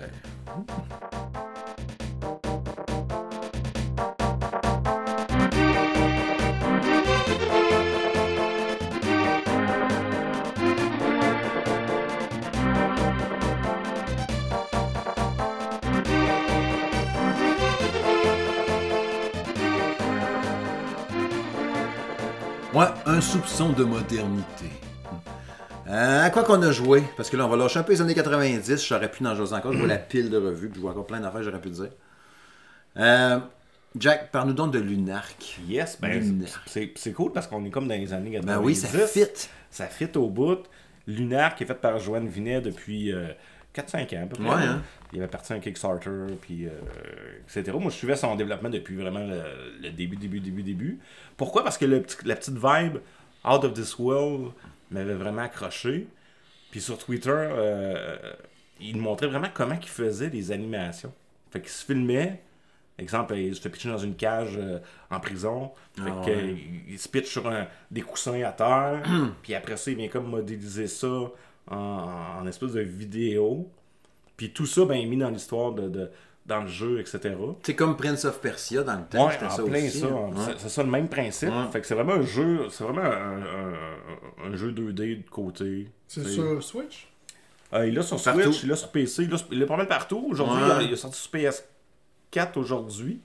Ouais, un soupçon de modernité. Euh, à quoi qu'on a joué? Parce que là, on va lâcher un peu les années 90. J'aurais pu en jouer encore. Je vois la pile de revues. Puis je vois encore plein d'affaires, j'aurais pu dire. Euh, Jack, parle-nous donc de Lunark. Yes, ben, Lunark. c'est cool parce qu'on est comme dans les années 90. Ben oui, ça fit. Ça fit au bout. Lunar, qui est fait par Joanne Vinet depuis euh, 4-5 ans à peu près. Ouais, hein. Il avait parti un Kickstarter, puis euh, etc. Moi, je suivais son développement depuis vraiment le, le début, début, début, début. Pourquoi? Parce que le la petite vibe Out of This World m'avait vraiment accroché. Puis sur Twitter, euh, il montrait vraiment comment il faisait les animations. Fait qu'il se filmait, exemple, il se fait pitcher dans une cage euh, en prison. Fait Ah que, ouais. euh, il se pitche sur un- des coussins à terre. <clears throat> puis après ça, il vient comme modéliser ça en, en espèce de vidéo. Puis tout ça, ben, est mis dans l'histoire de, de- dans le jeu, etc. C'est comme Prince of Persia dans le temps. Ouais, c'était en ça plein aussi, ça. hein. C'est- ça le même principe. Ouais. Fait que c'est vraiment un jeu, c'est vraiment un, un- un jeu 2D de côté. C'est sur Switch? Euh, il est sur Partout. Switch, il est là sur PC, il est pas mal partout. Aujourd'hui, Ouais. il est- il est sorti sur PS4 aujourd'hui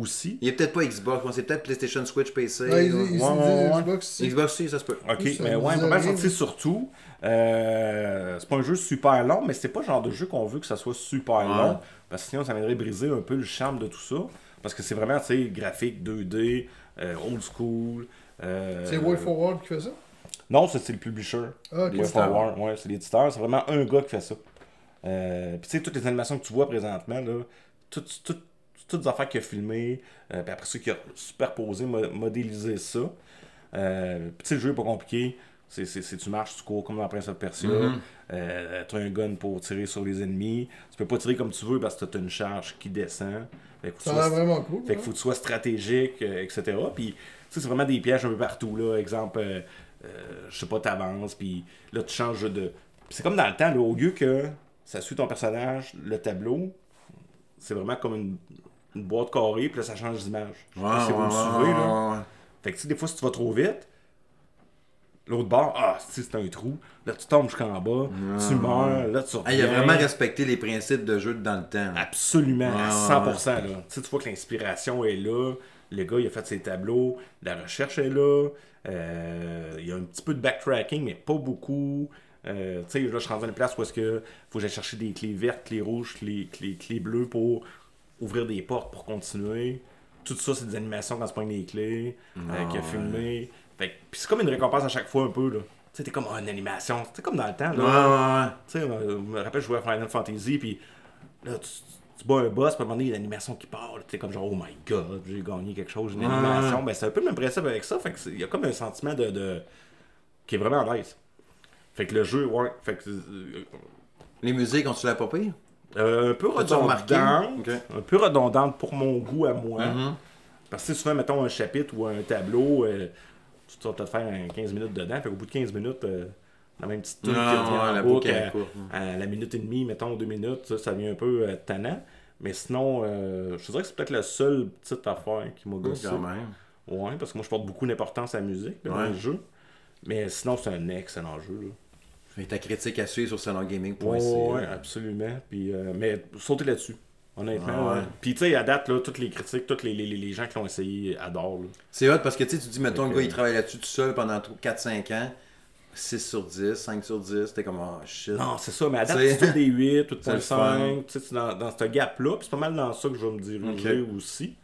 aussi. Il est peut-être pas Xbox, c'est peut-être PlayStation, Switch, PC. Ouais, ils ouais. ils- ils ouais, ouais, disent ouais. Xbox. Xbox aussi, ça se peut. Ok, Ça mais ouais, pas mal sorti mais- sur tout. Euh, c'est pas un jeu super long, mais c'est pas le genre de jeu qu'on veut que ça soit super Ouais. long. Parce que sinon, ça viendrait briser un peu le charme de tout ça. Parce que c'est vraiment, tu sais, graphique 2D, euh, old school. euh, C'est Way Forward qui fait ça? Non, c'est le publisher. Ah, ok. Way Forward, ouais, c'est l'éditeur. C'est vraiment un gars qui fait ça. Euh, Puis tu sais, toutes les animations que tu vois présentement, là, toutes, toutes, toutes les affaires qu'il a filmées, euh, puis après ça, qu'il a superposé, mo- modélisé ça. Euh, puis tu sais, le jeu est pas compliqué. C'est, c'est, c'est- tu marches, tu cours comme dans Prince of Persia. Euh, tu as un gun pour tirer sur les ennemis. Tu peux pas tirer comme tu veux parce que tu as une charge qui descend. Fait que que Ça sois- l'air vraiment cool. fait qu'il hein? faut que tu sois stratégique, euh, etc. Puis, tu sais, c'est vraiment des pièges un peu partout, là. Exemple, euh, euh, je sais pas, t'avances, puis là, tu changes de... C'est comme dans le temps, là, au lieu que ça suit ton personnage, le tableau, c'est vraiment comme une, une boîte carrée, puis là, ça change d'image. Je sais pas si vous me suivez, là. ouais, ouais. Fait que, tu sais, des fois, si tu vas trop vite, l'autre bord, ah, si c'est un trou, là, tu tombes jusqu'en bas, tu meurs, là, tu Ah, il a reviens. vraiment respecté les principes de jeu dans le temps. Absolument, à Ouais, 100%. Là. Tu, sais, tu vois que l'inspiration est là, le gars il a fait ses tableaux, la recherche est là, euh, il y a un petit peu de backtracking, mais pas beaucoup. Euh, tu sais, là, je suis rendu à une place où est-ce que faut que j'aille chercher des clés vertes, clés rouges, clés, clés, clés bleues pour ouvrir des portes pour continuer. Tout ça, c'est des animations quand tu prends les clés, avec ouais. filmé. Fait que- Puis c'est comme une récompense à chaque fois un peu. là. Tu sais, t'es comme oh, une animation. C'est comme dans le temps. Là. Ouais, ouais, ouais. Tu sais, euh, je me rappelle, je jouais à Final Fantasy, puis là, tu, tu bats un boss, puis à un moment donné, il y a l'animation qui part. là, T'es comme genre, oh my god, j'ai gagné quelque chose, une Ouais. animation. Ben, c'est un peu le même principe avec ça. Fait que il y a comme un sentiment de. de- qui est vraiment à l'aise. Fait que le jeu, ouais. Fait que. euh, Les musiques, ont-tu la pas pire? Euh, un peu redondante. Un peu redondante pour mon goût à moi. Mhm. Parce que souvent, mettons un chapitre ou un tableau, euh, tu vas peut-être faire un 15 minutes dedans. Fait qu'au bout de 15 minutes, euh, la même petite tune qui Non, revient ouais, en la boucle à, la minute et demie, mettons deux minutes, ça, ça devient un peu tannant. Mais sinon, euh, je te dirais que c'est peut-être la seule petite affaire qui m'a gossé. Quand même. Ouais, parce que moi, je porte beaucoup d'importance à la musique dans Ouais. le jeu. Mais sinon, c'est un excellent jeu. Là. Fait ta critique à suivre sur salongaming.ca. Ouais, ouais, absolument. Puis, euh, mais sautez là-dessus. Honnêtement. Ah ouais. Puis, tu sais, à date, là, toutes les critiques, tous les, les, les gens qui l'ont essayé adorent. C'est hot parce que tu sais, tu dis, mettons, le gars, il travaille là-dessus tout seul pendant 4-5 ans. 6 sur 10, 5 sur 10, t'es comme, oh shit. Non, c'est ça, mais à date, C'est- tout des 8, <laughs> C'est le fun. 8.5, tu sais, dans, dans ce gap-là, puis c'est pas mal dans ça que je vais me diriger aussi.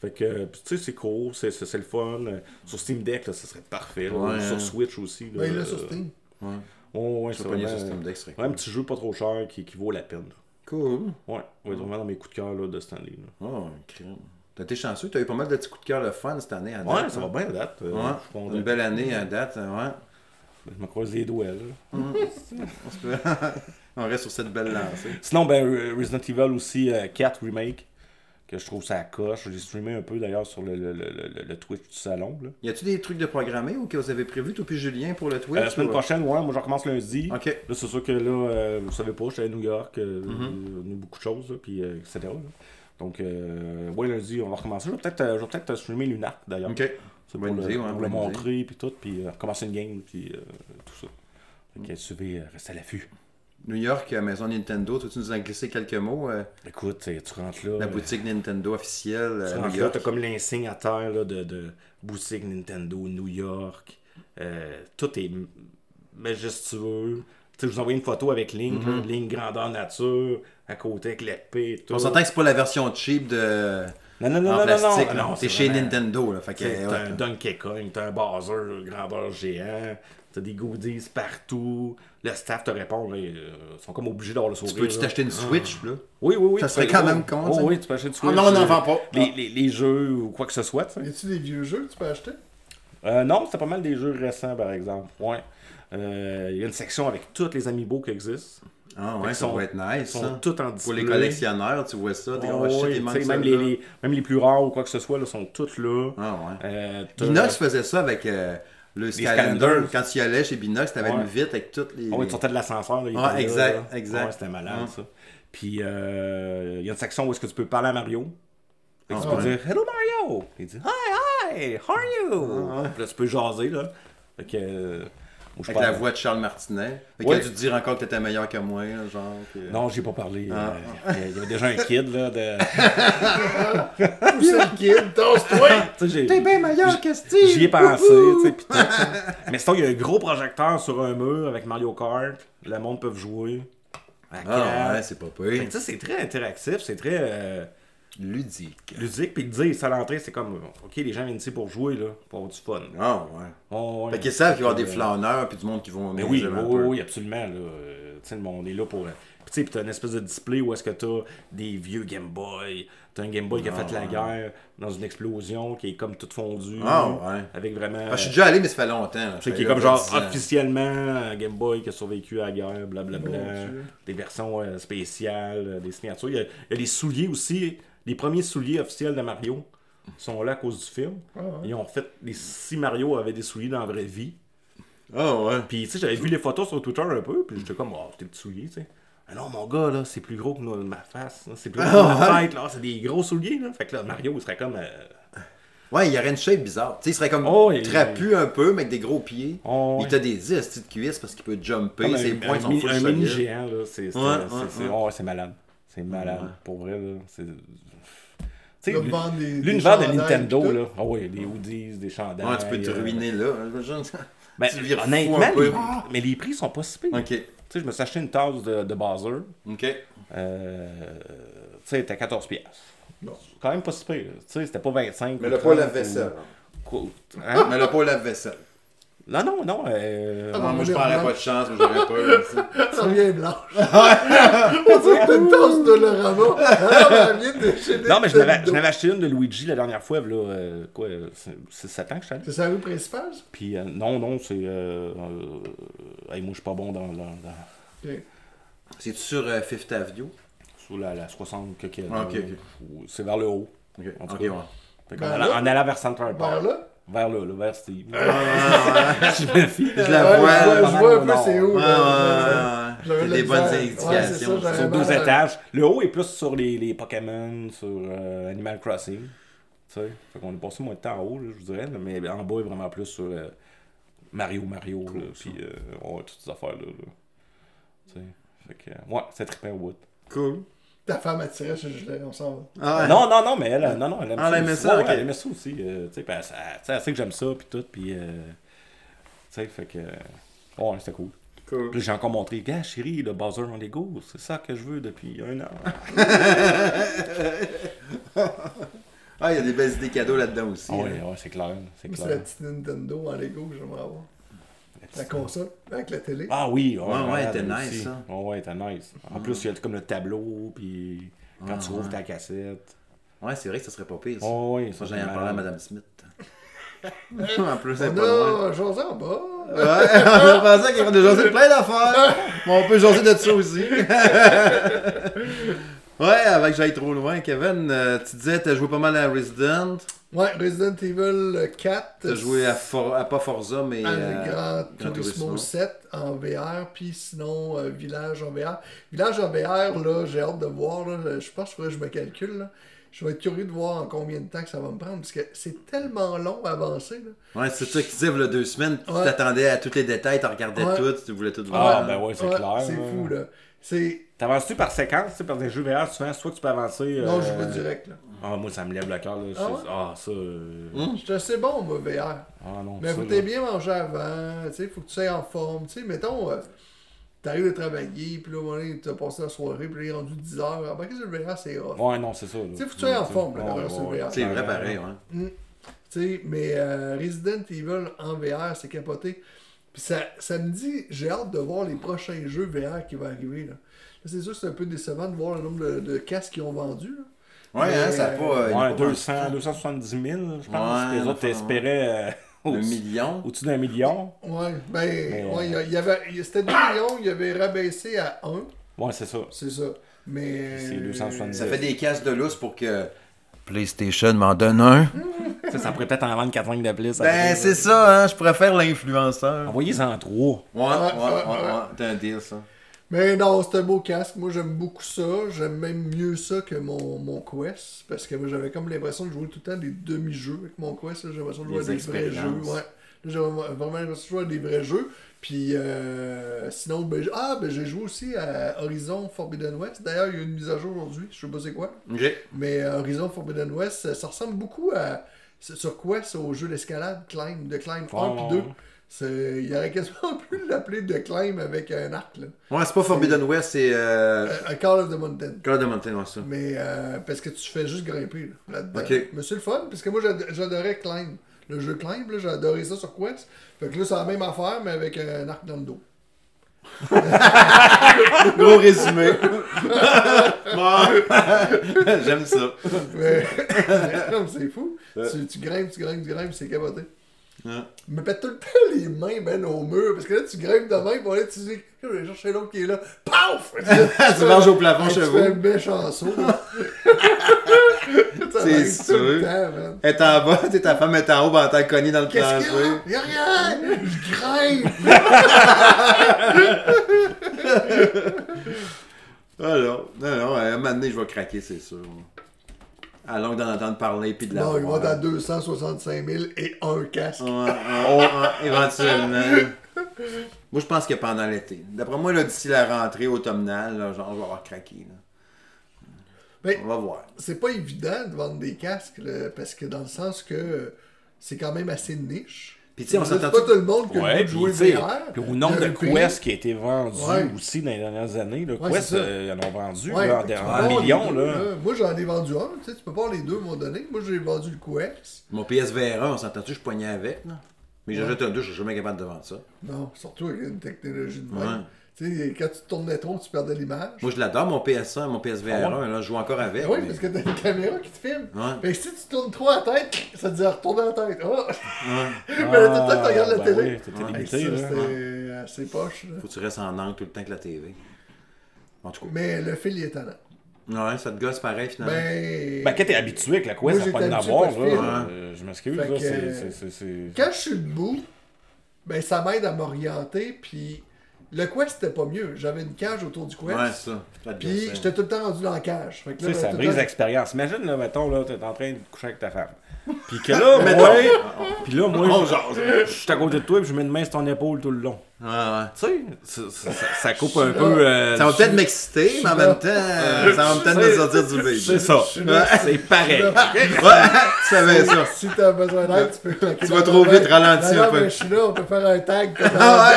Fait que, puis tu sais, c'est cool, c'est, le fun. Euh, Sur Steam Deck, là, ça serait parfait. là. Ouais, sur. Switch aussi. Là, Ben, il l'a euh, sur Steam. Ouais. Ouais, c'est serait ouais, un petit jeu pas trop cher qui, qui vaut la peine. là. Cool. Ouais, ouais, vraiment dans mes coups de cœur là, de cette année. là. Oh, crème. T'as été chanceux, t'as eu pas mal de petits coups de cœur le fun cette année à date. Ouais, ça hein? va bien à date. euh, Ouais, une belle année à date, ouais. Je me croise les doigts. là. <laughs> Peut- <laughs> On reste sur cette belle lancée. Sinon, ben, Re- Resident Evil aussi, euh, 4 Remake, que je trouve ça coche. J'ai streamé un peu d'ailleurs sur le, le, le, le- le Twitch du salon. Là. Y a-tu des trucs de programmés ou que vous avez prévu, toi puis Julien, pour le Twitch? Euh, la semaine ou- prochaine, ouais, moi je recommence lundi. Ok. Là, c'est sûr que là, euh, vous savez pas, je suis à New York, euh, Mm-hmm. beaucoup de choses, là, puis, euh, etc. là. Donc, euh, ouais, lundi, on va recommencer. Je vais peut-être euh, je vais peut-être streamer Lunac d'ailleurs. Ok. C'est pour, le, idée, ouais, pour le bonne idée. montrer, puis tout, puis euh, recommencer une game, puis euh, tout ça. Fait que suivez, euh, restez à l'affût. New York, euh, maison Nintendo, tu nous en glisser quelques mots? euh, Écoute, euh, tu rentres là. la boutique Nintendo officielle Tu à rentres New là, York. t'as comme l'insigne à terre là, de, de boutique Nintendo, New York. Euh, tout est majestueux. Tu sais, je vous envoie une photo avec Link, là, Link grandeur nature, à côté avec l'épée. tout. Mm-hmm. On s'entend que c'est pas la version cheap de... Non, non, non, en non, plastique. non, là. non. c'est chez vraiment- Nintendo. Là, fait que, T'as ouais. un Donkey Kong, t'as un Bowser grandeur géant, t'as des goodies partout. Le staff te répond, là, ils euh, sont comme obligés d'avoir le sourire. Tu peux-tu t'acheter une Switch, là? Oui, oui, oui. Ça tu serait quand même con, Oh, oui, tu peux acheter une Ah Switch. non, on n'en euh, vend pas. Les, les, les jeux ou quoi que ce soit. Y a-tu des vieux jeux que tu peux acheter? Euh, non, c'était pas mal des jeux récents, par exemple. Ouais. Euh, Il y a une section avec tous les amiibo qui existent. Ah ouais, Ils ça sont- va être Ils nice. sont tous en Pour les collectionneurs, tu vois ça. Oh, oui, ça, même, les, les- même les plus rares ou quoi que ce soit là, sont tous là. Ah ouais. Euh, Binox faisait ça avec euh, le Skylander. Quand tu y allais chez Binox, t'avais une vitre avec toutes les. Ah oui, tu sortais de l'ascenseur. là, exact, exact. Ouais, c'était malade, ça. Puis, euh, il y a une section où est-ce que tu peux parler à Mario. Que Ah tu peux dire « Hello Mario! » il dit « Hi, hi! How are you? Ah. Puis là, tu peux jaser, là. Fait que... euh, Avec la parle- voix de Charles Martinet. Fait Ouais. a dû te dire encore que t'étais meilleur que moi, là, genre. que- Non, j'ai pas parlé. Ah. euh, Il y avait déjà un kid, là, de... <laughs> Où c'est le kid? Tasse-toi! <laughs> T'es bien meilleur que Steve! J'y ai pensé, tu sais, pis tout, ça. Mais sinon, il y a un gros projecteur sur un mur avec Mario Kart. Le monde peut jouer. Ah ouais, c'est pas pire. que, tu sais, c'est très interactif, c'est très euh, Ludique. ludique. Puis dire ça à l'entrée, c'est comme, ok, les gens viennent ici pour jouer, là, pour avoir du fun. Ah ouais. Oh, ouais. Fait qu'ils savent qu'il va y avoir des que, flâneurs puis du monde qui vont Mais oui, oui, peu. oui, absolument. Là. Euh, tu sais, le monde est là pour. euh, Puis tu sais, puis t'as une espèce de display où est-ce que t'as des vieux Game Boy. T'as un Game Boy qui a Ah, fait la ouais. guerre dans une explosion, qui est comme tout fondu. Ah, ouais. Avec vraiment. Ah, je suis déjà allé, mais ça fait longtemps. là. Tu sais, Ça qui est comme genre 10 ans. officiellement un Game Boy qui a survécu à la guerre, blablabla. Mon Dieu. des versions euh, spéciales, euh, des signatures. Il y, a, il y a les souliers aussi. Les premiers souliers officiels de Mario sont là à cause du film. Ah ouais. Ils ont fait les six Mario avaient des souliers dans la vraie vie. Ah ouais. Puis tu sais, j'avais vu les photos sur Twitter un peu, puis j'étais comme, oh, c'est des petits souliers, tu sais. Ah non, mon gars, là, c'est plus gros que ma face. là. C'est plus gros que ma tête, là. C'est des gros souliers, là. Fait que là, Mario, il serait comme. euh, Ouais, il y aurait une shape bizarre. Tu sais, il serait comme Oh, il- trapu un peu, mais avec des gros pieds. Oh, Il ouais. t'a des is, petites cuisses parce qu'il peut jumper, Comme ses un, points un sont mi- full un mini géant, là. C'est c'est- Ouais, c'est- ouais, c'est- ouais. oh, c'est malade. C'est malade. Ouais. Pour vrai, là. L'univers de Nintendo, là. Ah oui, des hoodies, des chandails. Ouais, tu peux te euh, ruiner là. Ben, Tu vires fou honnêtement, les- mais les prix sont pas si pires. Tu sais, je me suis acheté une tasse de, de Bowser. Ok. Euh, tu sais, elle était à 14 pièces. Non. Quand même pas si pire. Tu sais, c'était pas 25. Mais ou le pas 30 lave-vaisselle. ou-? Hein? Mais le pas lave-vaisselle. Non, non, non. euh, Ah, Non, moi, je prendrais pas de chance, moi, j'aurais pas. ça. <laughs> Ça revient blanche. <laughs> On dirait que t'as une tasse de Lorama. <laughs> Ah, Non, mais je n'avais acheté une de Luigi la dernière fois, là, euh, quoi, c'est- c'est 7 ans que je suis. C'est sa rue principale, ça? Puis euh, non, non, c'est. Euh, euh, hey, moi, je suis pas bon dans. dans, dans- Ok. C'est sur euh, Fifth Avenue? sous la, la 60 que qu'il y a, Ah, ok, là, ok. ou- C'est vers le haut. Ok, En tout cas. ouais. Ben en allant vers Central Park. Là? Vers là, là, vers Steve. Ah, <laughs> je me fie. Je la Ouais, vois, je vois, je vois un peu c'est où. Ouais, là. ouais, ouais. Des bonnes. Ouais, indications. ça, j'avais Sur deux étages. Le haut est plus sur les, les Pokémon, sur euh, Animal Crossing. Tu sais. Fait qu'on est passé moins de temps en haut, là, je dirais. là, mais en bas est vraiment plus sur euh, Mario Mario. là, Puis euh, ouais, toutes ces affaires-là. là. Tu sais. Fait que, ouais, c'est trippant au bout. Cool. Ta femme attirait ce gilet, on s'en va. Ah, ouais. Non, non, non, mais elle, non, non, elle aime Ah, ça. elle aimait ça, Ouais, elle aimait ça aussi. euh, tu sais, elle, elle- tu sais, elle sait que j'aime ça, puis tout, puis. euh, tu sais, fait que. ouais, c'était cool. Cool. Puis j'ai encore montré, gars, chérie, le Bowser en Lego, c'est ça que je veux depuis un an. <laughs> Ah, il y a des belles idées cadeaux là-dedans aussi. Ouais, hein. ouais, c'est clair, c'est Moi, c'est la clair. petite Nintendo en Lego que j'aimerais avoir. La console, avec la télé. Ah oui, ouais, Ouais, ouais, était nice, ça. Ouais, ouais, était nice. En plus, il y a comme le tableau, puis quand tu ouvres ta cassette. Ouais, c'est vrai que ça serait pas pire. Ça. Oh, oui, Ça, ai c'est parlé à. Madame Smith. <laughs> en plus, c'est pas loin. a José en bas. Ouais, <laughs> on pensait qu'il y avait jaser plein d'affaires. Mais on peut jaser de ça aussi. <laughs> ouais, avant que j'aille trop loin, Kevin, euh, tu disais t'as joué pas mal à Resident. Ouais, Resident Evil 4. T'as joué à, For- à pas Forza, mais. à euh, Gran Gran Turismo Turismo. 7 en VR, puis sinon euh, Village en VR. Village en VR, là, j'ai hâte de voir. là, je pense que je me calcule. Là. Je vais être curieux de voir en combien de temps que ça va me prendre, parce que c'est tellement long à avancer. Là. Ouais, c'est ça il y a deux semaines, tu Ouais. t'attendais à tous les détails, tu regardais Ouais. tout, tu voulais tout Ah, voir. ben ouais, c'est Ouais, clair. C'est fou, là. C'est... T'avances-tu par séquence, tu sais, par des jeux VR, souvent, soit tu peux avancer. Non, euh, je vais direct, là. Ah, moi, ça me lève le cœur, là. Ah ouais? Ah, ça. euh, Je suis assez bon, moi, VR. Ah non, Mais faut t'aies bien manger avant, tu sais, faut que tu sois en forme. Tu sais, mettons, euh, t'arrives de travailler, puis là, à un moment t'as passé la soirée, puis là, il est rendu 10h. Ah, ben, qu'est-ce que le VR, c'est off. Ouais, non, c'est ça. Tu sais, faut que tu sois en forme, là, Ouais, VR. C'est vrai, pareil, ouais. Tu sais, mais euh, Resident Evil en VR, c'est capoté. Puis ça, ça me dit, j'ai hâte de voir les prochains jeux VR qui vont arriver. Là, c'est sûr que c'est un peu décevant de voir le nombre de, de casques qu'ils ont vendus. Là. Ouais, Mais, hein, ça a pas. euh, y a Ouais, pas 200, 270 000, je pense. Ouais, les autres enfin, espéraient euh, Un au- million. au-dessus d'un million. Ouais, ben, Mais, ouais, il y euh, avait, c'était 2 millions, il avait rabaissé à 1, Ouais, c'est ça. c'est ça. Mais. C'est 270. Ça fait des casques de lousse pour que. PlayStation m'en donne un. ça, ça pourrait peut-être en vendre 4 lignes de plus. Ben, c'est ça, hein, je préfère l'influenceur. Envoyez-en trois. Ouais, ouais, ouais, ouais, ouais. ouais. T'as un deal, ça. Mais non, c'est un beau casque. Moi, j'aime beaucoup ça. J'aime même mieux ça que mon, mon Quest. Parce que moi, j'avais comme l'impression de jouer tout le temps des demi-jeux avec mon Quest. J'ai l'impression de jouer à Des vrais jeux. Ouais. Là, j'ai vraiment l'impression de jouer à des vrais jeux. Puis, euh, sinon, ben, ah, ben, j'ai joué aussi à Horizon Forbidden West. D'ailleurs, il y a une mise à jour aujourd'hui. Je sais pas c'est quoi. Mais euh, Horizon Forbidden West, ça, ressemble beaucoup à. Sur Quest, au jeu d'escalade, Climb, de Climb 1 Ouais, puis ouais, 2. Il aurait quasiment <laughs> pu l'appeler de Climb avec un arc. Là. Ouais, c'est pas Forbidden West, c'est. Euh... Un Call of the Mountain. Call of the Mountain, ouais, ça. Mais euh, parce que tu fais juste grimper là, là-dedans. Ok. Mais c'est le fun, parce que moi j'ad- j'adorais Climb. Le jeu Climb, là, j'ai adoré ça sur Quest. Fait que là, c'est la même affaire, mais avec un arc dans le dos. <laughs> Gros résumé. <laughs> J'aime ça. C'est fou. Tu, tu grimpes, tu grimpes, tu grimpes, c'est capoté. Ouais. Me pète tout le temps les mains, ben, au mur. Parce que là, tu grimpes de main, pour aller, tu dis, je vais chercher l'autre qui est là. Paf! tu <laughs> marches au plafond tu chez fais vous. un méchant saut. <laughs> C'est sûr. est en bas, t'es ta femme est en haut, ben t'as cogné dans le plancher. y a rien! Je grimpe! <laughs> Ah non, non, non, à un moment donné, je vais craquer, c'est sûr. À longue d'en entendre parler, puis de la Non, il va voir. dans 265 000 et un casque. Ouais, ouais, ouais, éventuellement. Moi, je pense que pendant l'été. D'après moi, d'ici la rentrée automnale, là, genre, je vais avoir craqué. Là. On va voir. c'est pas évident de vendre des casques, là, parce que dans le sens que c'est quand même assez niche. Puis tu sais, on s'entend pas tout le monde qui a Ouais, jouer sais, VR. puis au nombre Il y a de. Quest qui a été vendu Ouais. aussi dans les dernières années, le Ouais, Quest, euh, ils en ont vendu Ouais, là, en, millions. deux, Là. Moi, j'en ai vendu un. Tu sais, tu peux pas avoir les deux à un moment donné. Moi, j'ai vendu le Quest. Mon PSVR 1, on s'entend-tu, je poignais avec, là? Mais j'achète un 2, je suis jamais capable de vendre ça. Non, surtout avec une technologie de Ouais. même. Tu sais, quand tu tournais trop, tu perdais l'image. Moi, je l'adore, mon PS1, mon PSVR 1, là, je joue encore avec. Ben oui, mais- parce que t'as une caméra qui te filme. Ouais. Fait que si tu tournes trop la tête, ça te dit à retourner la tête. Oh! Ah, <laughs> Mais là, tout le temps que tu regardes la ben télé. oui, Ouais. Hey, ça, limité, c'est assez poche. là. Faut que tu restes en angle tout le temps que la TV. En tout cas. Mais le fil, il est talent. Ouais, ça te gosse pareil, finalement. Ben. Ben, quand t'es habitué avec la à j'étais pas de là, film. euh, je m'excuse, euh, Quand je suis debout, ben ça m'aide à m'orienter. Puis le quest, c'était pas mieux. J'avais une cage autour du quest. Ouais, c'est ça. Ça Puis j'étais tout le temps rendu dans la cage. Fait que Tu là, sais, ben, ça le brise temps- l'expérience. Imagine, là, mettons, là, t'es en train de coucher avec ta femme. Puis que <laughs> là, moi, puis là, moi, je suis à côté de toi, puis je mets une main sur ton épaule tout le long. Ouais, ouais. Tu sais, ça, ça- ça coupe un peu. euh, Ça va peut-être m'exciter, mais en même temps, euh, ça va peut-être me sortir du baby. C'est <laughs> ça. C'est pareil. Ouais, tu savais ça. Si t'as besoin d'aide, tu peux claquer. Tu vas trop vite, ralentis Non, un peu. je suis là, on peut faire un tag Ah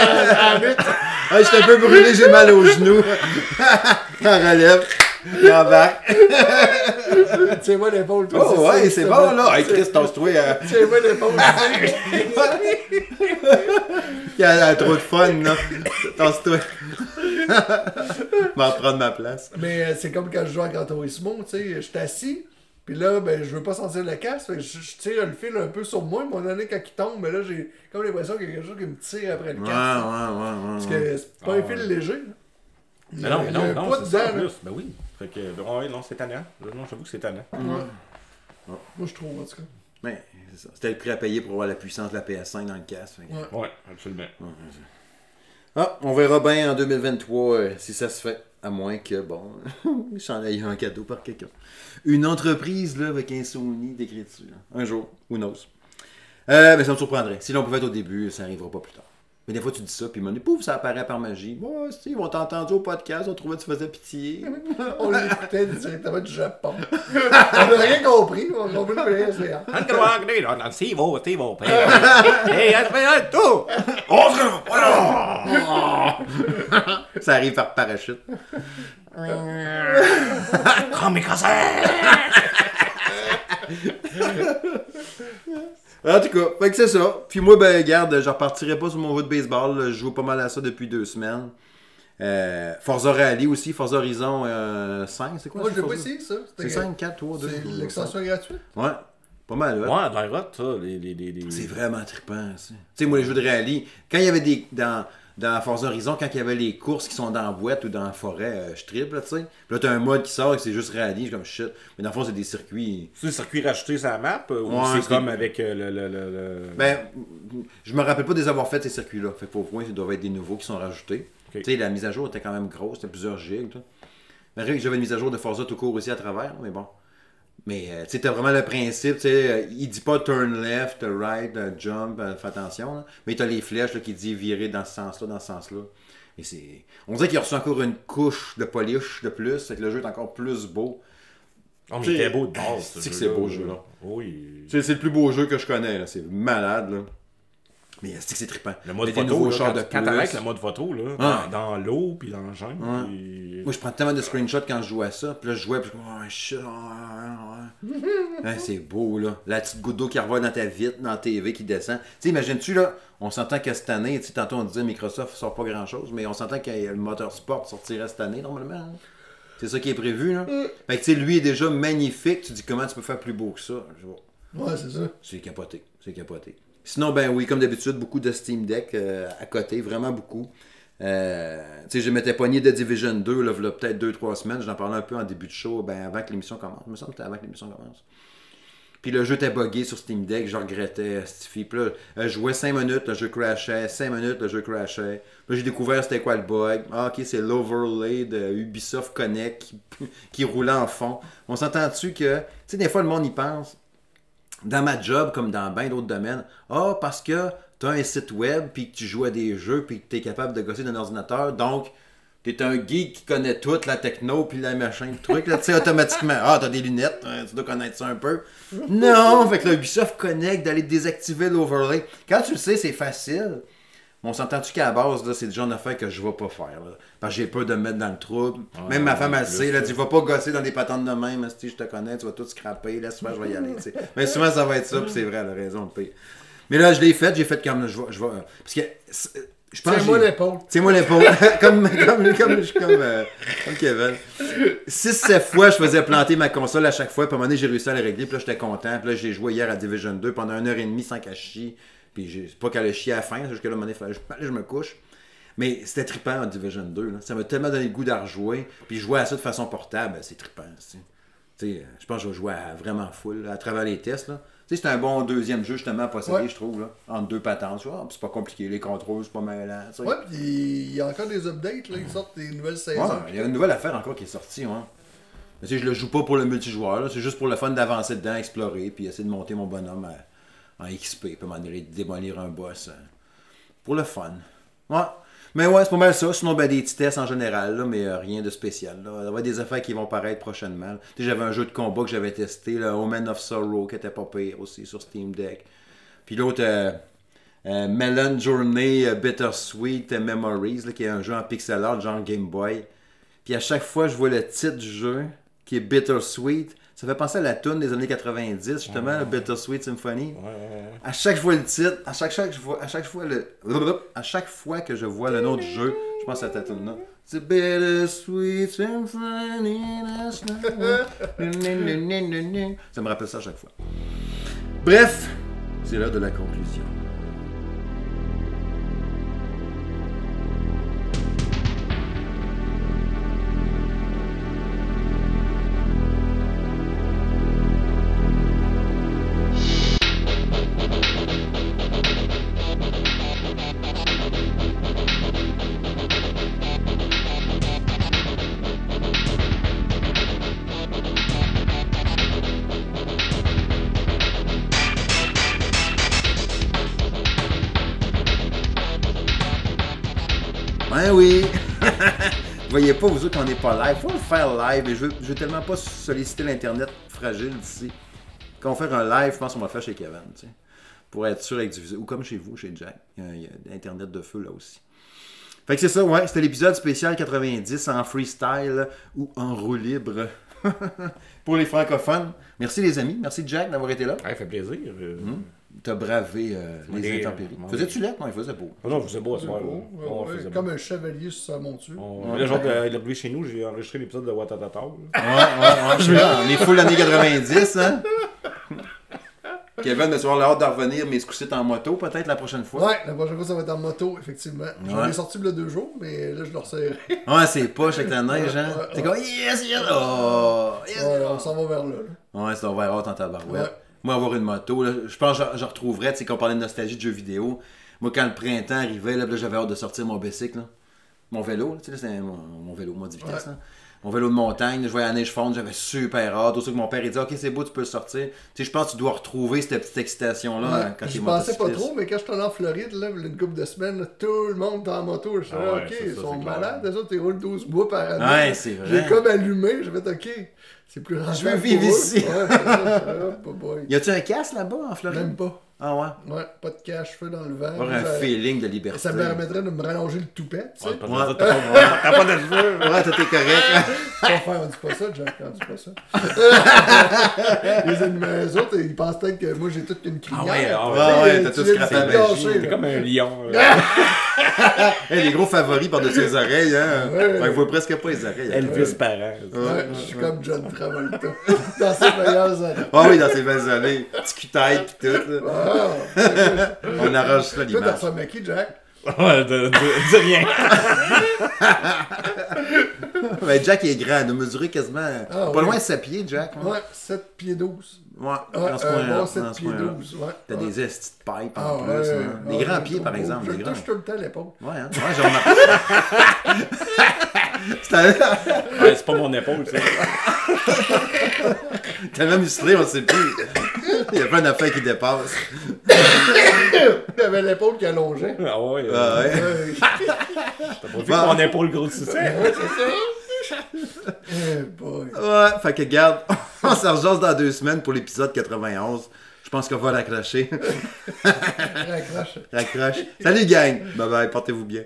ouais. lutte. Ouais, j'étais un peu brûlé, j'ai mal aux genoux. <laughs> En relève. Il embarque. <laughs> Tiens-moi l'épaule. toi, Oh, ouais, c'est bon, là. Hey, Chris, tasse-toi. euh, Tiens-moi l'épaule. <laughs> Il y a, a trop de fun, là. Tasse-toi. <laughs> Je vais reprendre ma place. Mais euh, c'est comme quand je joue à Gran Turismo, tu sais, je suis assis, puis là, ben, je veux pas sentir le casque, fait que je, je tire le fil un peu sur moi, mais à un moment donné, quand il tombe, ben là, j'ai comme l'impression qu'il y a quelque chose qui me tire après le casque. ouais, ouais, ouais. Parce que c'est pas un fil léger. Mais non, mais non, non, poids c'est ça en dedans, là. plus. Ben oui. Fait que, ouais, non, c'est tannant. Non, j'avoue que c'est tannant. Ouais. Moi, je trouve, en tout cas. Mais, c'est ça. C'était le prix à payer pour avoir la puissance de la PS5 dans le casque. fait que- Ouais. Ouais, absolument. Ah, on verra bien en 2023 euh, si ça se fait. À moins que, bon, <laughs> j'en aille un cadeau par quelqu'un. Une entreprise, là, avec un Sony d'écriture. Un jour, who knows. Euh, mais ça me surprendrait. Si l'on pouvait être au début, ça arrivera pas plus tard. Mais des fois, tu dis ça, puis mon pouf, ça apparaît par magie. Bon, si, ils vont t'entendre au podcast, on trouvait que tu faisais pitié. <laughs> On l'écoutait directement du Japon. <laughs> on n'a rien compris, on a compris <laughs> le PSVR. Ça arrive par parachute. En tout cas, fait que c'est ça. Puis moi, ben, regarde, je repartirai pas sur mon jeu de baseball. là. Je joue pas mal à ça depuis deux semaines. Euh, Forza Rally aussi, Forza Horizon euh, 5, c'est quoi Moi, ça, je l'ai pas essayé, ça. C'est 5, 4, 3, 2. C'est l'extension gratuite. Ouais, pas mal. ouais. Ouais, dans les ça, les. les, les, les- C'est vraiment trippant, ça. Tu sais, moi, les jeux de rallye, quand il y avait des. Dans, dans Forza Horizon, quand il y avait les courses qui sont dans la boîte ou dans la forêt, euh, je triple, là, tu sais. Puis là, t'as un mode qui sort et c'est juste rallye, je suis comme shit. Mais dans le fond, c'est des circuits. C'est des circuits rajoutés sur la map euh, ou Ouais, c'est comme avec euh, le. le, le, le- Ben, je me rappelle pas des avoir fait ces circuits-là. Fait pour moi, il doivent être des nouveaux qui sont rajoutés. Tu sais, la mise à jour était quand même grosse, c'était plusieurs gigs. tout. Que j'avais une mise à jour de Forza tout court aussi à travers, mais bon. Mais euh, tu sais, t'as vraiment le principe, tu sais, euh, il dit pas turn left, right, euh, jump, euh, fais attention, là. mais t'as les flèches là, qui dit virer dans ce sens-là, dans ce sens-là. Et c'est. On dirait qu'il a reçu encore une couche de polish de plus, c'est que le jeu est encore plus beau. Oh, mais il était beau de base. <laughs> ce c'est que jeu-là. c'est beau, ce jeu-là. Oui. C'est c'est le plus beau jeu que je connais, là. c'est malade. Là. Mais c'est que c'est trippant? Le mode photo, nouveaux là, quand, de quand t'arrêtes le mode photo, là, Ah. dans, dans l'eau, puis dans le jungle, Ouais. puis- Moi, je prends tellement de screenshots quand je joue à ça. Puis là, je jouais, puis je me dis, oh. Hein, c'est beau, là. La petite goutte d'eau qui revole dans ta vitre, dans la TV qui descend. Tu sais, imagines-tu, là, on s'entend que cette année, tu sais, tantôt on disait Microsoft sort pas grand-chose, mais on s'entend que le Motorsport sortirait cette année, normalement. hein. C'est ça qui est prévu, là. Fait que, tu sais, lui est déjà magnifique. Tu dis, comment tu peux faire plus beau que ça? Je vois. Ouais, c'est ça. C'est capoté. C'est capoté. Sinon, ben oui, comme d'habitude, beaucoup de Steam Deck euh, à côté, vraiment beaucoup. Euh, tu sais, je m'étais pogné de Division 2, là, peut-être 2-3 semaines. J'en parlais un peu en début de show, ben avant que l'émission commence. Il me semble que avant que l'émission commence. Puis le jeu était buggé sur Steam Deck, je regrettais, Stiffy. Puis là, euh, je jouais 5 minutes, le jeu crashait, 5 minutes, le jeu crashait. Puis j'ai découvert c'était quoi le bug. Ah, ok, c'est l'overlay de Ubisoft Connect qui, <laughs> qui roulait en fond. On s'entend-tu que, tu sais, des fois, le monde y pense dans ma job comme dans bien d'autres domaines, ah, parce que tu as un site web, puis que tu joues à des jeux, puis que tu es capable de gosser d'un ordinateur, donc tu un geek qui connaît toute la techno, puis la machin, le truc, là, tu sais, automatiquement, ah, tu as des lunettes, hein, tu dois connaître ça un peu. Non, fait que Ubisoft Connect, d'aller désactiver l'overlay. Quand tu le sais, c'est facile. Mais on s'entend-tu qu'à la base, là, c'est le genre d'affaire que je vais pas faire. Là, parce que j'ai peur de me mettre dans le trouble. même ma femme, elle le sait. Elle dit Va pas gosser dans des patentes de même. Si je te connais, tu vas tout scraper. Laisse-moi, je vais y aller. Mais souvent, ça va être ça. Puis c'est vrai, elle a raison. pire. Mais là, je l'ai fait, j'ai fait comme. Je vais, je vais- parce que. c'est- Je pense Tiens-moi l'épaule. Tiens-moi l'épaule. <laughs> comme, comme, comme, comme, euh, comme Kevin. 6-7 fois, je faisais planter ma console à chaque fois. Puis à un moment donné, j'ai réussi à la régler. Puis là, j'étais content. Puis là, j'ai joué hier à Division 2 pendant une heure et demie sans chie. Puis j'ai- c'est pas qu'elle a chié à la fin. C'est juste que là, donné, fallait- que je me couche. Mais c'était trippant en Division 2. là. Ça m'a tellement donné le goût d'en rejouer. Puis jouer à ça de façon portable, c'est trippant. tu sais. Tu sais, je pense que je vais jouer à vraiment full là, à travers les tests. Là. Tu sais, c'est un bon deuxième jeu justement à posséder, Ouais. je trouve. Là, entre deux patentes. Puis c'est pas compliqué. Les contrôles, c'est pas sais. Ouais, puis il y a encore des updates, là. Ils sortent des nouvelles Ouais, saisons. il y a une nouvelle affaire encore qui est sortie, ouais. Mais je le joue pas pour le multijoueur, c'est juste pour le fun d'avancer dedans, explorer, puis essayer de monter mon bonhomme à- en XP, un moment donné, de démolir un boss. euh, pour le fun. Mais ouais, c'est pas mal ça. Sinon, ben, des petits tests en général, là, mais euh, rien de spécial. Là. Il va y avoir des affaires qui vont paraître prochainement. J'avais un jeu de combat que j'avais testé, le Omen of Sorrow, qui était pas pire aussi sur Steam Deck. Puis l'autre, euh, Melon Journey Bittersweet Memories, là, qui est un jeu en pixel art, genre Game Boy. Puis à chaque fois, je vois le titre du jeu, qui est Bittersweet. Ça fait penser à la tune des années 90, justement, Bittersweet Symphony. Ouais, ouais, ouais. À chaque fois le titre, à chaque, à chaque fois le, à chaque fois que je vois le nom du jeu, je pense à ta tune là. C'est Bittersweet Symphony. Ça me rappelle ça à chaque fois. Bref, c'est l'heure de la conclusion. Pas, vous autres, qu'on n'est pas live. Faut le faire live, mais je veux, je veux tellement pas solliciter l'Internet fragile d'ici. Quand on fait un live, je pense qu'on va le faire chez Kevin, tu sais. Pour être sûr avec du. Ou comme chez vous, chez Jack. Il y a, il y a l'Internet de feu là aussi. Fait que c'est ça, ouais. C'était l'épisode spécial 90 en freestyle ou en roue libre. <laughs> Pour les francophones. Merci les amis. Merci Jack d'avoir été là. Ouais, ça fait plaisir. euh. T'as bravé euh, les intempéries. Faisais-tu lettre? Non, il faisait beau. Oh non, je faisais beau à ce soir. Ouais, là. ouais, On ouais, faisait beau. comme un chevalier sur sa monture. On- Là, genre, de- il a brûlé chez nous, j'ai enregistré l'épisode de Watatata. Ouais, ouais, ouais. On est full l'année 90, hein? Kevin va avoir hâte de revenir, mais se coucher en moto peut-être la prochaine fois. Ouais, la prochaine fois, ça va être en moto, effectivement. J'en Ouais. ai sorti il a deux jours, mais là, je le resserrai. Ouais, c'est poche avec la neige, hein? Ouais, T'es ouais. comme yes, yes, oh, yes. Ouais, on s'en va vers là. là. Ouais, c'est un verre hâte en tabarouette. Moi, avoir une moto, là, je pense que je, je retrouverais, tu sais, quand on parlait de nostalgie de jeux vidéo. Moi, quand le printemps arrivait, là, là, j'avais hâte de sortir mon bicycle, là. Mon vélo, tu sais, c'est mon, mon vélo, moi, de vitesse, Ouais. là. Mon vélo de montagne, là, je voyais la neige fondre, j'avais super hâte. Aussi que mon père, il dit, OK, c'est beau, tu peux le sortir. Tu sais, je pense que tu dois retrouver cette petite excitation-là Ouais. quand J'y t'es pensais pas trop, mais quand je suis allé en Floride, là, il y a une couple de semaines, tout le monde dans la moto. Je suis Ah ok, ils sont malades, les autres, ils roulent 12 mois par année. Ouais, c'est vrai. J'ai comme allumé, j'ai fait, ok, c'est plus rentable veux vivre ici. Ouais, ça, ça, boy. Y a-tu un casque là-bas en Floride? Même pas. Ah ouais? Ouais, pas de cash, feu dans le vent. Avoir un Ça- feeling de liberté. Ça me permettrait de me rallonger le toupet, tu sais. Ouais, t'as pas- T'as pas de jeu. Ouais, t'es correct. hein? <laughs> Pas faire, on dit pas ça, Jack, on dit pas ça. <laughs> les, les autres, ils pensent peut-être que moi j'ai toute une crinière. Ah ouais, ah ouais, t'as tout scrappé à magie. T'es comme un lion. <laughs> Hey, les gros favoris par-dessus les oreilles, hein? Ouais. Fait, voit presque pas les oreilles. hein. Elvis parent. Ouais, je suis comme John Travolta. Dans ses meilleures années. Ah oui, dans ces belles années. Petit cul-tête pis tout. Ah, On arrange ça toi, t'as l'image. à qui, Jack? Ouais, dis rien. <laughs> Ben, Jack est grand, il a mesuré quasiment. Ah, pas oui. loin de 7 pieds, Jack. Ouais, 7 pieds 12. Ouais, Ouais, dans ce coin-là. bon 7 dans ce pieds coin-là. 12. Ouais. T'as ouais. des estis de pipe Ah, en plus. ouais. hein. Des Ah, grands pieds, par exemple. beau. Des Je grands. touche tout le temps à l'épaule. Ouais, hein. Ouais, j'ai remarqué. <laughs> Ouais, c'est pas mon épaule, ça. <laughs> tellement musclé, on sait plus. Il y a plein d'affaires qui dépassent. Il avait l'épaule qui allongeait. Ah ouais. Ah euh, ouais. Ouais, T'as pas vu mon épaule grossissait? ouais, c'est ça. Eh boy. Ouais, fait que garde, <laughs> on s'en rejase dans deux semaines pour l'épisode 91. Je pense qu'on va l'accrocher. Raccroche. Raccroche. Salut gang! Bye bye, portez-vous bien.